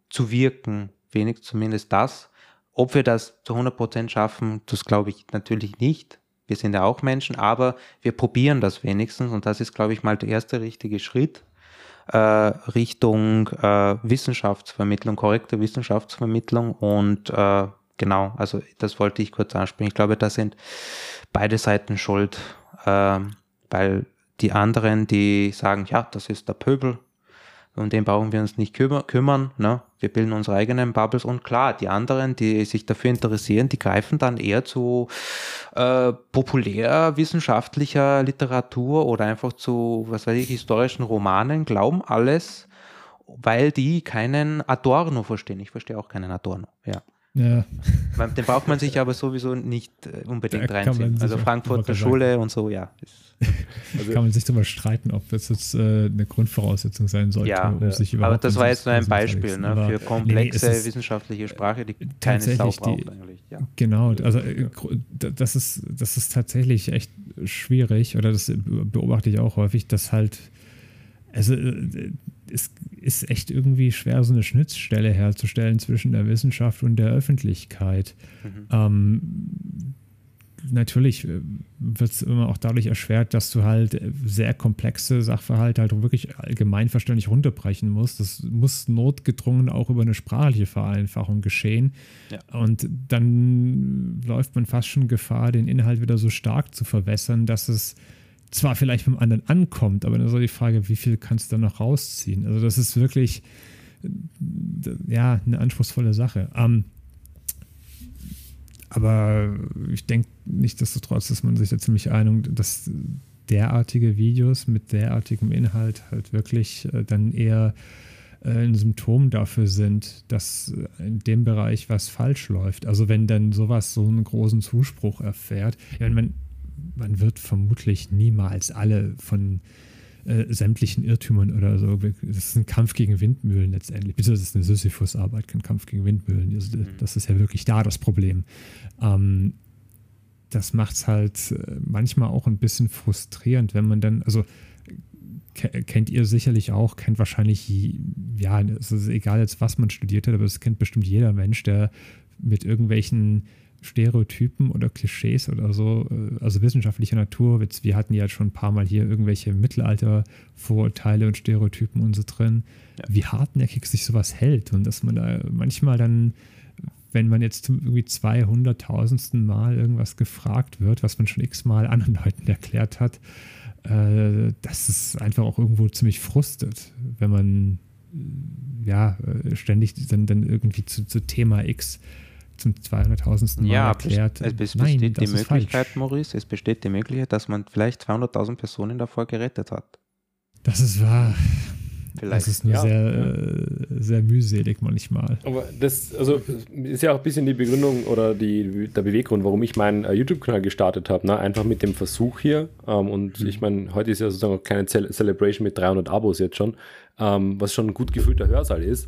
B: zu wirken wenig zumindest das. Ob wir das zu 100% schaffen, das glaube ich natürlich nicht. Wir sind ja auch Menschen, aber wir probieren das wenigstens und das ist, glaube ich, mal der erste richtige Schritt äh, Richtung äh, Wissenschaftsvermittlung, korrekte Wissenschaftsvermittlung und äh, genau, also das wollte ich kurz ansprechen. Ich glaube, da sind beide Seiten schuld, äh, weil die anderen, die sagen, ja, das ist der Pöbel, um den brauchen wir uns nicht kümmer, kümmern. Ne? Wir bilden unsere eigenen Bubbles und klar, die anderen, die sich dafür interessieren, die greifen dann eher zu äh, populärwissenschaftlicher Literatur oder einfach zu, was weiß ich, historischen Romanen, glauben alles, weil die keinen Adorno verstehen. Ich verstehe auch keinen Adorno, ja. Ja. Den braucht man sich aber sowieso nicht äh, unbedingt reinziehen. Also Frankfurter Schule und so, ja.
C: Also kann man sich darüber streiten, ob das jetzt äh, eine Grundvoraussetzung sein sollte,
B: ja, um sich überhaupt Aber das war jetzt nur ein Beispiel ne, für komplexe nee, wissenschaftliche Sprache, die keine Sau braucht die, eigentlich. Ja.
C: Genau, also äh, das ist, das ist tatsächlich echt schwierig, oder das beobachte ich auch häufig, dass halt, also äh, es ist echt irgendwie schwer, so eine Schnittstelle herzustellen zwischen der Wissenschaft und der Öffentlichkeit. Mhm. Ähm, natürlich äh, wird es immer auch dadurch erschwert, dass du halt sehr komplexe Sachverhalte halt wirklich allgemeinverständlich runterbrechen musst. Das muss notgedrungen auch über eine sprachliche Vereinfachung geschehen. Ja. Und dann läuft man fast schon Gefahr, den Inhalt wieder so stark zu verwässern, dass es zwar vielleicht beim anderen ankommt, aber dann ist auch die Frage, wie viel kannst du da noch rausziehen? Also das ist wirklich ja eine anspruchsvolle Sache. Ähm, aber ich denke nichtsdestotrotz, dass man sich da ziemlich einig, dass derartige Videos mit derartigem Inhalt halt wirklich äh, dann eher äh, ein Symptom dafür sind, dass in dem Bereich was falsch läuft. Also wenn dann sowas so einen großen Zuspruch erfährt, ja, man, man wird vermutlich niemals alle von äh, sämtlichen Irrtümern oder so. Das ist ein Kampf gegen Windmühlen letztendlich. Bitte, das ist eine Sisyphus-Arbeit, kein Kampf gegen Windmühlen. Also. Das ist ja wirklich da das Problem. Ähm, das macht es halt äh, manchmal auch ein bisschen frustrierend, wenn man dann, also kennt ihr sicherlich auch, kennt wahrscheinlich, ja, es ist egal jetzt, was man studiert hat, aber es kennt bestimmt jeder Mensch, der mit irgendwelchen Stereotypen oder Klischees oder so, äh, also wissenschaftlicher Natur. Wir hatten ja schon ein paar Mal hier irgendwelche Mittelalter-Vorurteile und Stereotypen und so drin. Ja. Wie hartnäckig sich sowas hält und dass man da manchmal dann, wenn man jetzt zum irgendwie 200.000. Mal irgendwas gefragt wird, was man schon x-mal anderen Leuten erklärt hat, äh, dass es einfach auch irgendwo ziemlich frustet, wenn man ja äh, ständig dann, dann irgendwie zu, zu Thema X zum 200.000. Mal
B: ja, erklärt. Es, es besteht Nein, die Möglichkeit, Maurice, es besteht die Möglichkeit, dass man vielleicht 200.000 Personen davor gerettet hat.
C: Das ist wahr. Vielleicht. Das ist nur ja, sehr, ja. Äh, sehr mühselig manchmal.
A: Aber das, also ist ja auch ein bisschen die Begründung oder die, der Beweggrund, warum ich meinen uh, YouTube-Kanal gestartet habe. Ne? Einfach mit dem Versuch hier. Ähm, und mhm. ich meine, heute ist ja sozusagen auch keine Celebration mit 300 Abos jetzt schon, ähm, was schon ein gut gefühlter Hörsaal ist.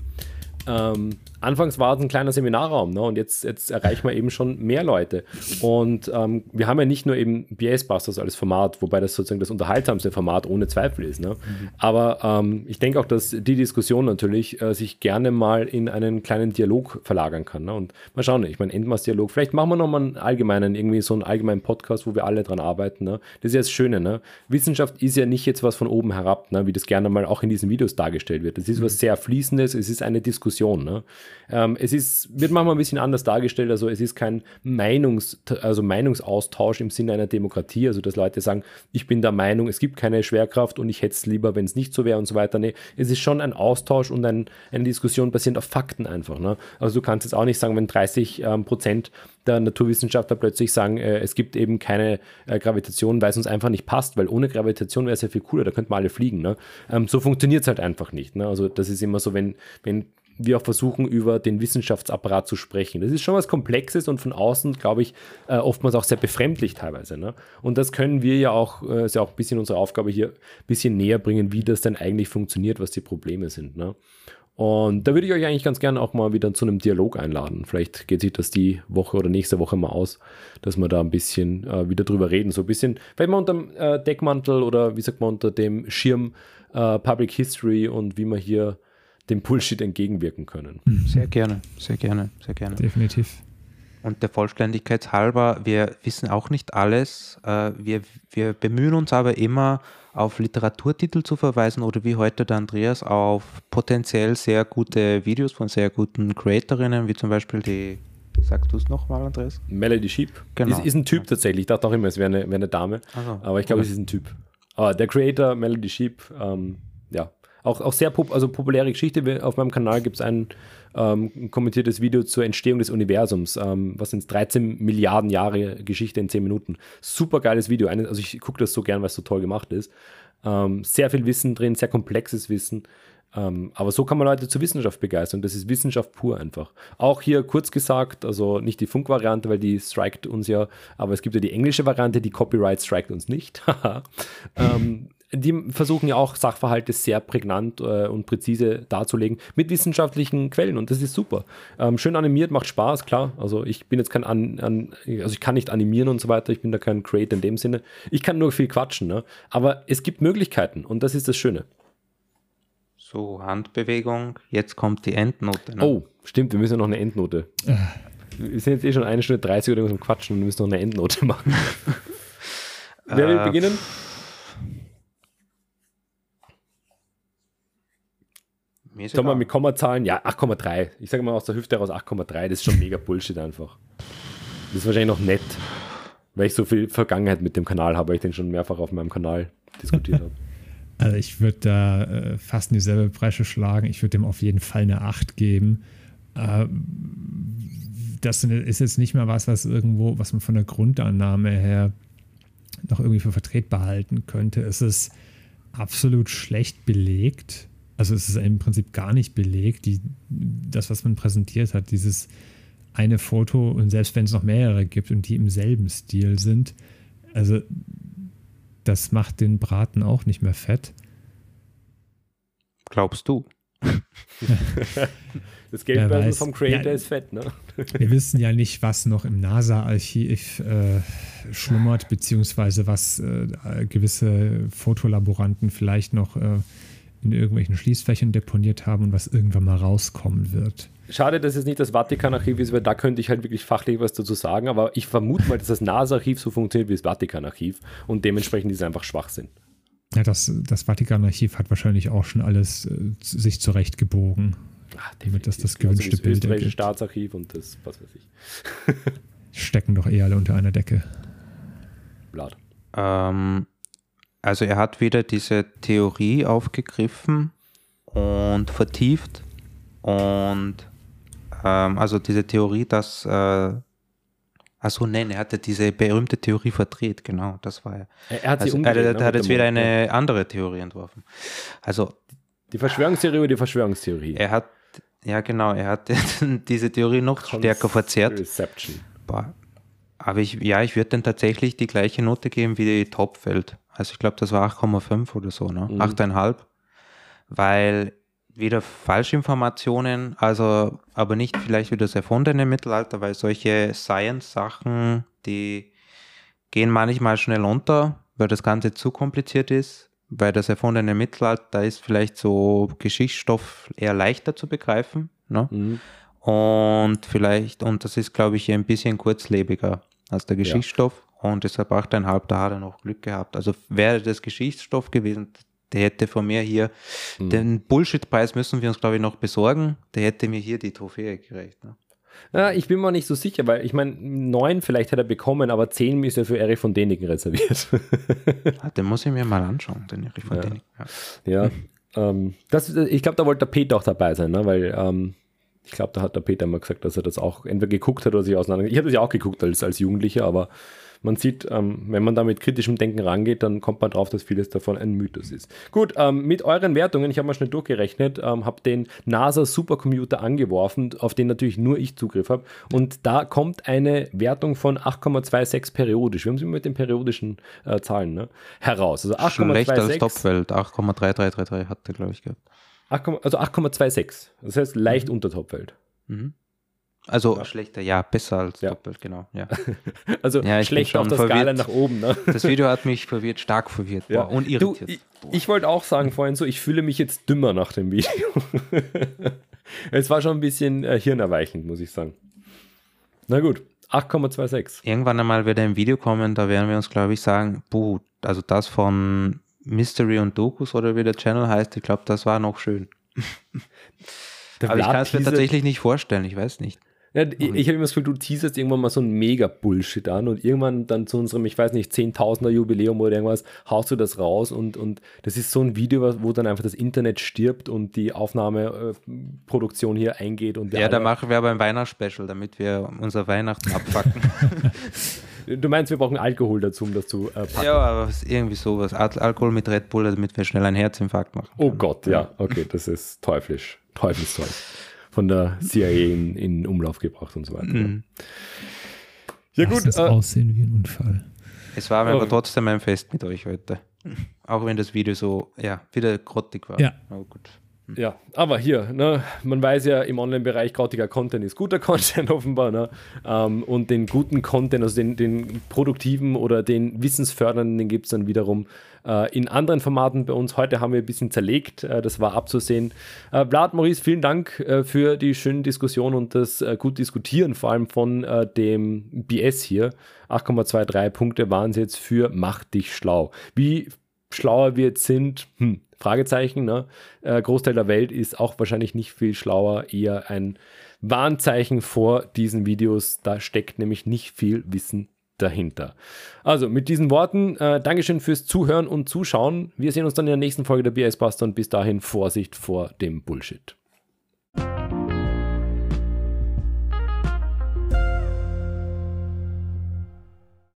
A: Um, anfangs war es ein kleiner Seminarraum ne? und jetzt, jetzt erreichen wir eben schon mehr Leute. Und ähm, wir haben ja nicht nur eben BS Busters als Format, wobei das sozusagen das unterhaltsamste Format ohne Zweifel ist. Ne? Mhm. Aber ähm, ich denke auch, dass die Diskussion natürlich äh, sich gerne mal in einen kleinen Dialog verlagern kann. Ne? Und mal schauen, ich meine, Endmaß-Dialog, vielleicht machen wir nochmal einen allgemeinen, irgendwie so einen allgemeinen Podcast, wo wir alle dran arbeiten. Ne? Das ist ja das Schöne. Ne? Wissenschaft ist ja nicht jetzt was von oben herab, ne? wie das gerne mal auch in diesen Videos dargestellt wird. Es ist mhm. was sehr Fließendes, es ist eine Diskussion. Ne? Ähm, es ist, wird manchmal ein bisschen anders dargestellt, also es ist kein Meinungs, also Meinungsaustausch im Sinne einer Demokratie, also dass Leute sagen, ich bin der Meinung, es gibt keine Schwerkraft und ich hätte es lieber, wenn es nicht so wäre und so weiter. Nee, es ist schon ein Austausch und ein, eine Diskussion basierend auf Fakten einfach. Ne? Also du kannst jetzt auch nicht sagen, wenn 30 ähm, Prozent der Naturwissenschaftler plötzlich sagen, äh, es gibt eben keine äh, Gravitation, weil es uns einfach nicht passt, weil ohne Gravitation wäre es ja viel cooler, da könnten wir alle fliegen. Ne? Ähm, so funktioniert es halt einfach nicht. Ne? Also das ist immer so, wenn, wenn wir auch versuchen, über den Wissenschaftsapparat zu sprechen. Das ist schon was Komplexes und von außen, glaube ich, äh, oftmals auch sehr befremdlich teilweise. Ne? Und das können wir ja auch, äh, ist ja auch ein bisschen unsere Aufgabe hier, ein bisschen näher bringen, wie das denn eigentlich funktioniert, was die Probleme sind. Ne? Und da würde ich euch eigentlich ganz gerne auch mal wieder zu einem Dialog einladen. Vielleicht geht sich das die Woche oder nächste Woche mal aus, dass wir da ein bisschen äh, wieder drüber reden. So ein bisschen, vielleicht mal unter dem äh, Deckmantel oder wie sagt man, unter dem Schirm äh, Public History und wie man hier dem Bullshit entgegenwirken können.
B: Hm. Sehr gerne, sehr gerne, sehr gerne.
C: Definitiv.
B: Und der Vollständigkeit halber, wir wissen auch nicht alles. Äh, wir, wir bemühen uns aber immer, auf Literaturtitel zu verweisen oder wie heute der Andreas auf potenziell sehr gute Videos von sehr guten Creatorinnen, wie zum Beispiel die, sagst du es nochmal, Andreas?
A: Melody Sheep. Genau. Ist, ist ein Typ tatsächlich. Ich dachte auch immer, es wäre eine, wär eine Dame. Also, aber ich glaube, es ist ein Typ. Aber der Creator, Melody Sheep, ähm, auch, auch sehr pop also populäre Geschichte. Auf meinem Kanal gibt es ein ähm, kommentiertes Video zur Entstehung des Universums. Ähm, was sind 13 Milliarden Jahre Geschichte in 10 Minuten. Super geiles Video. also ich gucke das so gern, weil es so toll gemacht ist. Ähm, sehr viel Wissen drin, sehr komplexes Wissen. Ähm, aber so kann man Leute zur Wissenschaft begeistern. Das ist Wissenschaft pur einfach. Auch hier kurz gesagt, also nicht die Funk-Variante, weil die strikt uns ja, aber es gibt ja die englische Variante, die Copyright strikt uns nicht. ähm, die versuchen ja auch Sachverhalte sehr prägnant äh, und präzise darzulegen mit wissenschaftlichen Quellen und das ist super. Ähm, schön animiert, macht Spaß, klar. Also ich bin jetzt kein an, an, also ich kann nicht animieren und so weiter, ich bin da kein Creator in dem Sinne. Ich kann nur viel quatschen, ne? aber es gibt Möglichkeiten und das ist das Schöne.
B: So, Handbewegung, jetzt kommt die Endnote.
A: Ne? Oh, stimmt, wir müssen ja noch eine Endnote. Wir sind jetzt eh schon eine Stunde 30 oder irgendwas Quatschen und wir müssen noch eine Endnote machen. Wer will äh, beginnen? Sag mal, mit Kommazahlen, ja, 8,3. Ich sage mal aus der Hüfte heraus 8,3. Das ist schon mega Bullshit einfach. Das ist wahrscheinlich noch nett, weil ich so viel Vergangenheit mit dem Kanal habe, weil ich den schon mehrfach auf meinem Kanal diskutiert habe.
C: Also ich würde da äh, fast in dieselbe Bresche schlagen. Ich würde dem auf jeden Fall eine 8 geben. Äh, das ist jetzt nicht mehr was, was irgendwo, was man von der Grundannahme her noch irgendwie für vertretbar halten könnte. Es ist absolut schlecht belegt also es ist im Prinzip gar nicht belegt, die, das, was man präsentiert hat, dieses eine Foto und selbst wenn es noch mehrere gibt und die im selben Stil sind, also das macht den Braten auch nicht mehr fett.
B: Glaubst du?
A: das Geldbörsel vom Creator ja, ist fett, ne?
C: wir wissen ja nicht, was noch im NASA-Archiv äh, schlummert, beziehungsweise was äh, gewisse Fotolaboranten vielleicht noch äh, in irgendwelchen Schließfächern deponiert haben und was irgendwann mal rauskommen wird.
A: Schade, dass es nicht das Vatikanarchiv ist, weil da könnte ich halt wirklich fachlich was dazu sagen, aber ich vermute mal, dass das NASA-Archiv so funktioniert wie das Vatikanarchiv und dementsprechend ist es einfach Schwachsinn.
C: Ja, das, das Vatikanarchiv hat wahrscheinlich auch schon alles äh, sich zurechtgebogen, Ach, damit das das gewünschte also das Bild
A: ist. Staatsarchiv und das, was weiß ich.
C: Stecken doch eh alle unter einer Decke.
B: Blatt. Ähm, also er hat wieder diese Theorie aufgegriffen und vertieft und ähm, also diese Theorie, dass äh, also nein, er hatte diese berühmte Theorie verdreht, genau, das war
A: er. Er hat,
B: also,
A: er,
B: er hat jetzt wieder eine andere Theorie entworfen. Also
A: Die Verschwörungstheorie oder die Verschwörungstheorie?
B: Er hat, ja genau, er hat diese Theorie noch stärker verzerrt. Reception. Aber ich, ja, ich würde dann tatsächlich die gleiche Note geben wie die Topfeld. Also ich glaube, das war 8,5 oder so, ne? Mhm. 8,5. Weil wieder Falschinformationen, also aber nicht vielleicht wieder das erfundene Mittelalter, weil solche Science-Sachen, die gehen manchmal schnell unter, weil das Ganze zu kompliziert ist, weil das erfundene Mittelalter ist vielleicht so Geschichtsstoff eher leichter zu begreifen. Ne? Mhm. Und vielleicht, und das ist, glaube ich, ein bisschen kurzlebiger als der Geschichtsstoff. Ja. Und deshalb 8,5, da hat er noch Glück gehabt. Also wäre das Geschichtsstoff gewesen, der hätte von mir hier mhm. den Bullshit-Preis müssen wir uns, glaube ich, noch besorgen. Der hätte mir hier die Trophäe gereicht. Ne?
A: Ja, ich bin mir nicht so sicher, weil ich meine, neun vielleicht hat er bekommen, aber zehn ist ja für Erich von Däniken reserviert.
B: ah, den muss ich mir mal anschauen, den Erich von
A: ja.
B: Däniken.
A: Ja, ja ähm, das, ich glaube, da wollte der Peter auch dabei sein, ne? weil ähm, ich glaube, da hat der Peter mal gesagt, dass er das auch entweder geguckt hat oder sich auseinander. Ich habe das ja auch geguckt als, als Jugendlicher, aber man sieht, ähm, wenn man da mit kritischem Denken rangeht, dann kommt man drauf, dass vieles davon ein Mythos ist. Gut, ähm, mit euren Wertungen, ich habe mal schnell durchgerechnet, ähm, habe den NASA Supercomputer angeworfen, auf den natürlich nur ich Zugriff habe. Und da kommt eine Wertung von 8,26 periodisch. Wir haben sie mit den periodischen äh, Zahlen ne, heraus.
B: Also 8,26. Schlechter als Topwelt, 8,3333 hatte, glaube ich, gehabt.
A: 8, also 8,26. Das heißt leicht mhm. unter Topwelt. Mhm.
B: Also ja. schlechter, ja, besser als ja. doppelt, genau. Ja.
A: also ja, schlecht auf der verwirrt. Skala nach oben. Ne?
B: Das Video hat mich verwirrt, stark verwirrt
A: ja. und irritiert. Du, ich, ich wollte auch sagen vorhin so, ich fühle mich jetzt dümmer nach dem Video. es war schon ein bisschen äh, hirnerweichend, muss ich sagen. Na gut, 8,26.
B: Irgendwann einmal wird ein Video kommen, da werden wir uns, glaube ich, sagen, puh, also das von Mystery und Dokus oder wie der Channel heißt, ich glaube, das war noch schön. Aber ich kann es mir tatsächlich nicht vorstellen, ich weiß nicht.
A: Ja, ich, ich habe immer das Gefühl, du teaserst irgendwann mal so ein Mega-Bullshit an und irgendwann dann zu unserem, ich weiß nicht, Zehntausender Jubiläum oder irgendwas, haust du das raus und, und das ist so ein Video, wo dann einfach das Internet stirbt und die Aufnahmeproduktion hier eingeht. Und
B: ja, da machen wir aber ein Weihnachtsspecial, damit wir unser Weihnachten abpacken.
A: du meinst, wir brauchen Alkohol dazu, um das zu äh, packen?
B: Ja, aber irgendwie sowas. Al Alkohol mit Red Bull, damit wir schnell einen Herzinfarkt machen.
A: Oh Gott, ja, okay, das ist teuflisch. Teufelszeug von der CIA in, in Umlauf gebracht und so weiter. Mhm.
C: Ja, gut. Es äh, aussehen wie ein Unfall.
B: Es war mir aber trotzdem ein Fest mit euch heute. Auch wenn das Video so, ja, wieder grottig war.
C: Ja.
B: Aber gut.
A: Ja, aber hier, ne, man weiß ja im Online-Bereich, grottiger Content ist guter Content offenbar. Ne? Ähm, und den guten Content, also den, den produktiven oder den wissensfördernden, den gibt es dann wiederum äh, in anderen Formaten bei uns. Heute haben wir ein bisschen zerlegt, äh, das war abzusehen. Äh, Vlad, Maurice, vielen Dank äh, für die schönen Diskussionen und das äh, gut Diskutieren, vor allem von äh, dem BS hier. 8,23 Punkte waren es jetzt für Mach dich schlau. Wie schlauer wir jetzt sind, hm, Fragezeichen. Ne? Großteil der Welt ist auch wahrscheinlich nicht viel schlauer, eher ein Warnzeichen vor diesen Videos. Da steckt nämlich nicht viel Wissen dahinter. Also mit diesen Worten, äh, Dankeschön fürs Zuhören und Zuschauen. Wir sehen uns dann in der nächsten Folge der BS Buster und bis dahin Vorsicht vor dem Bullshit.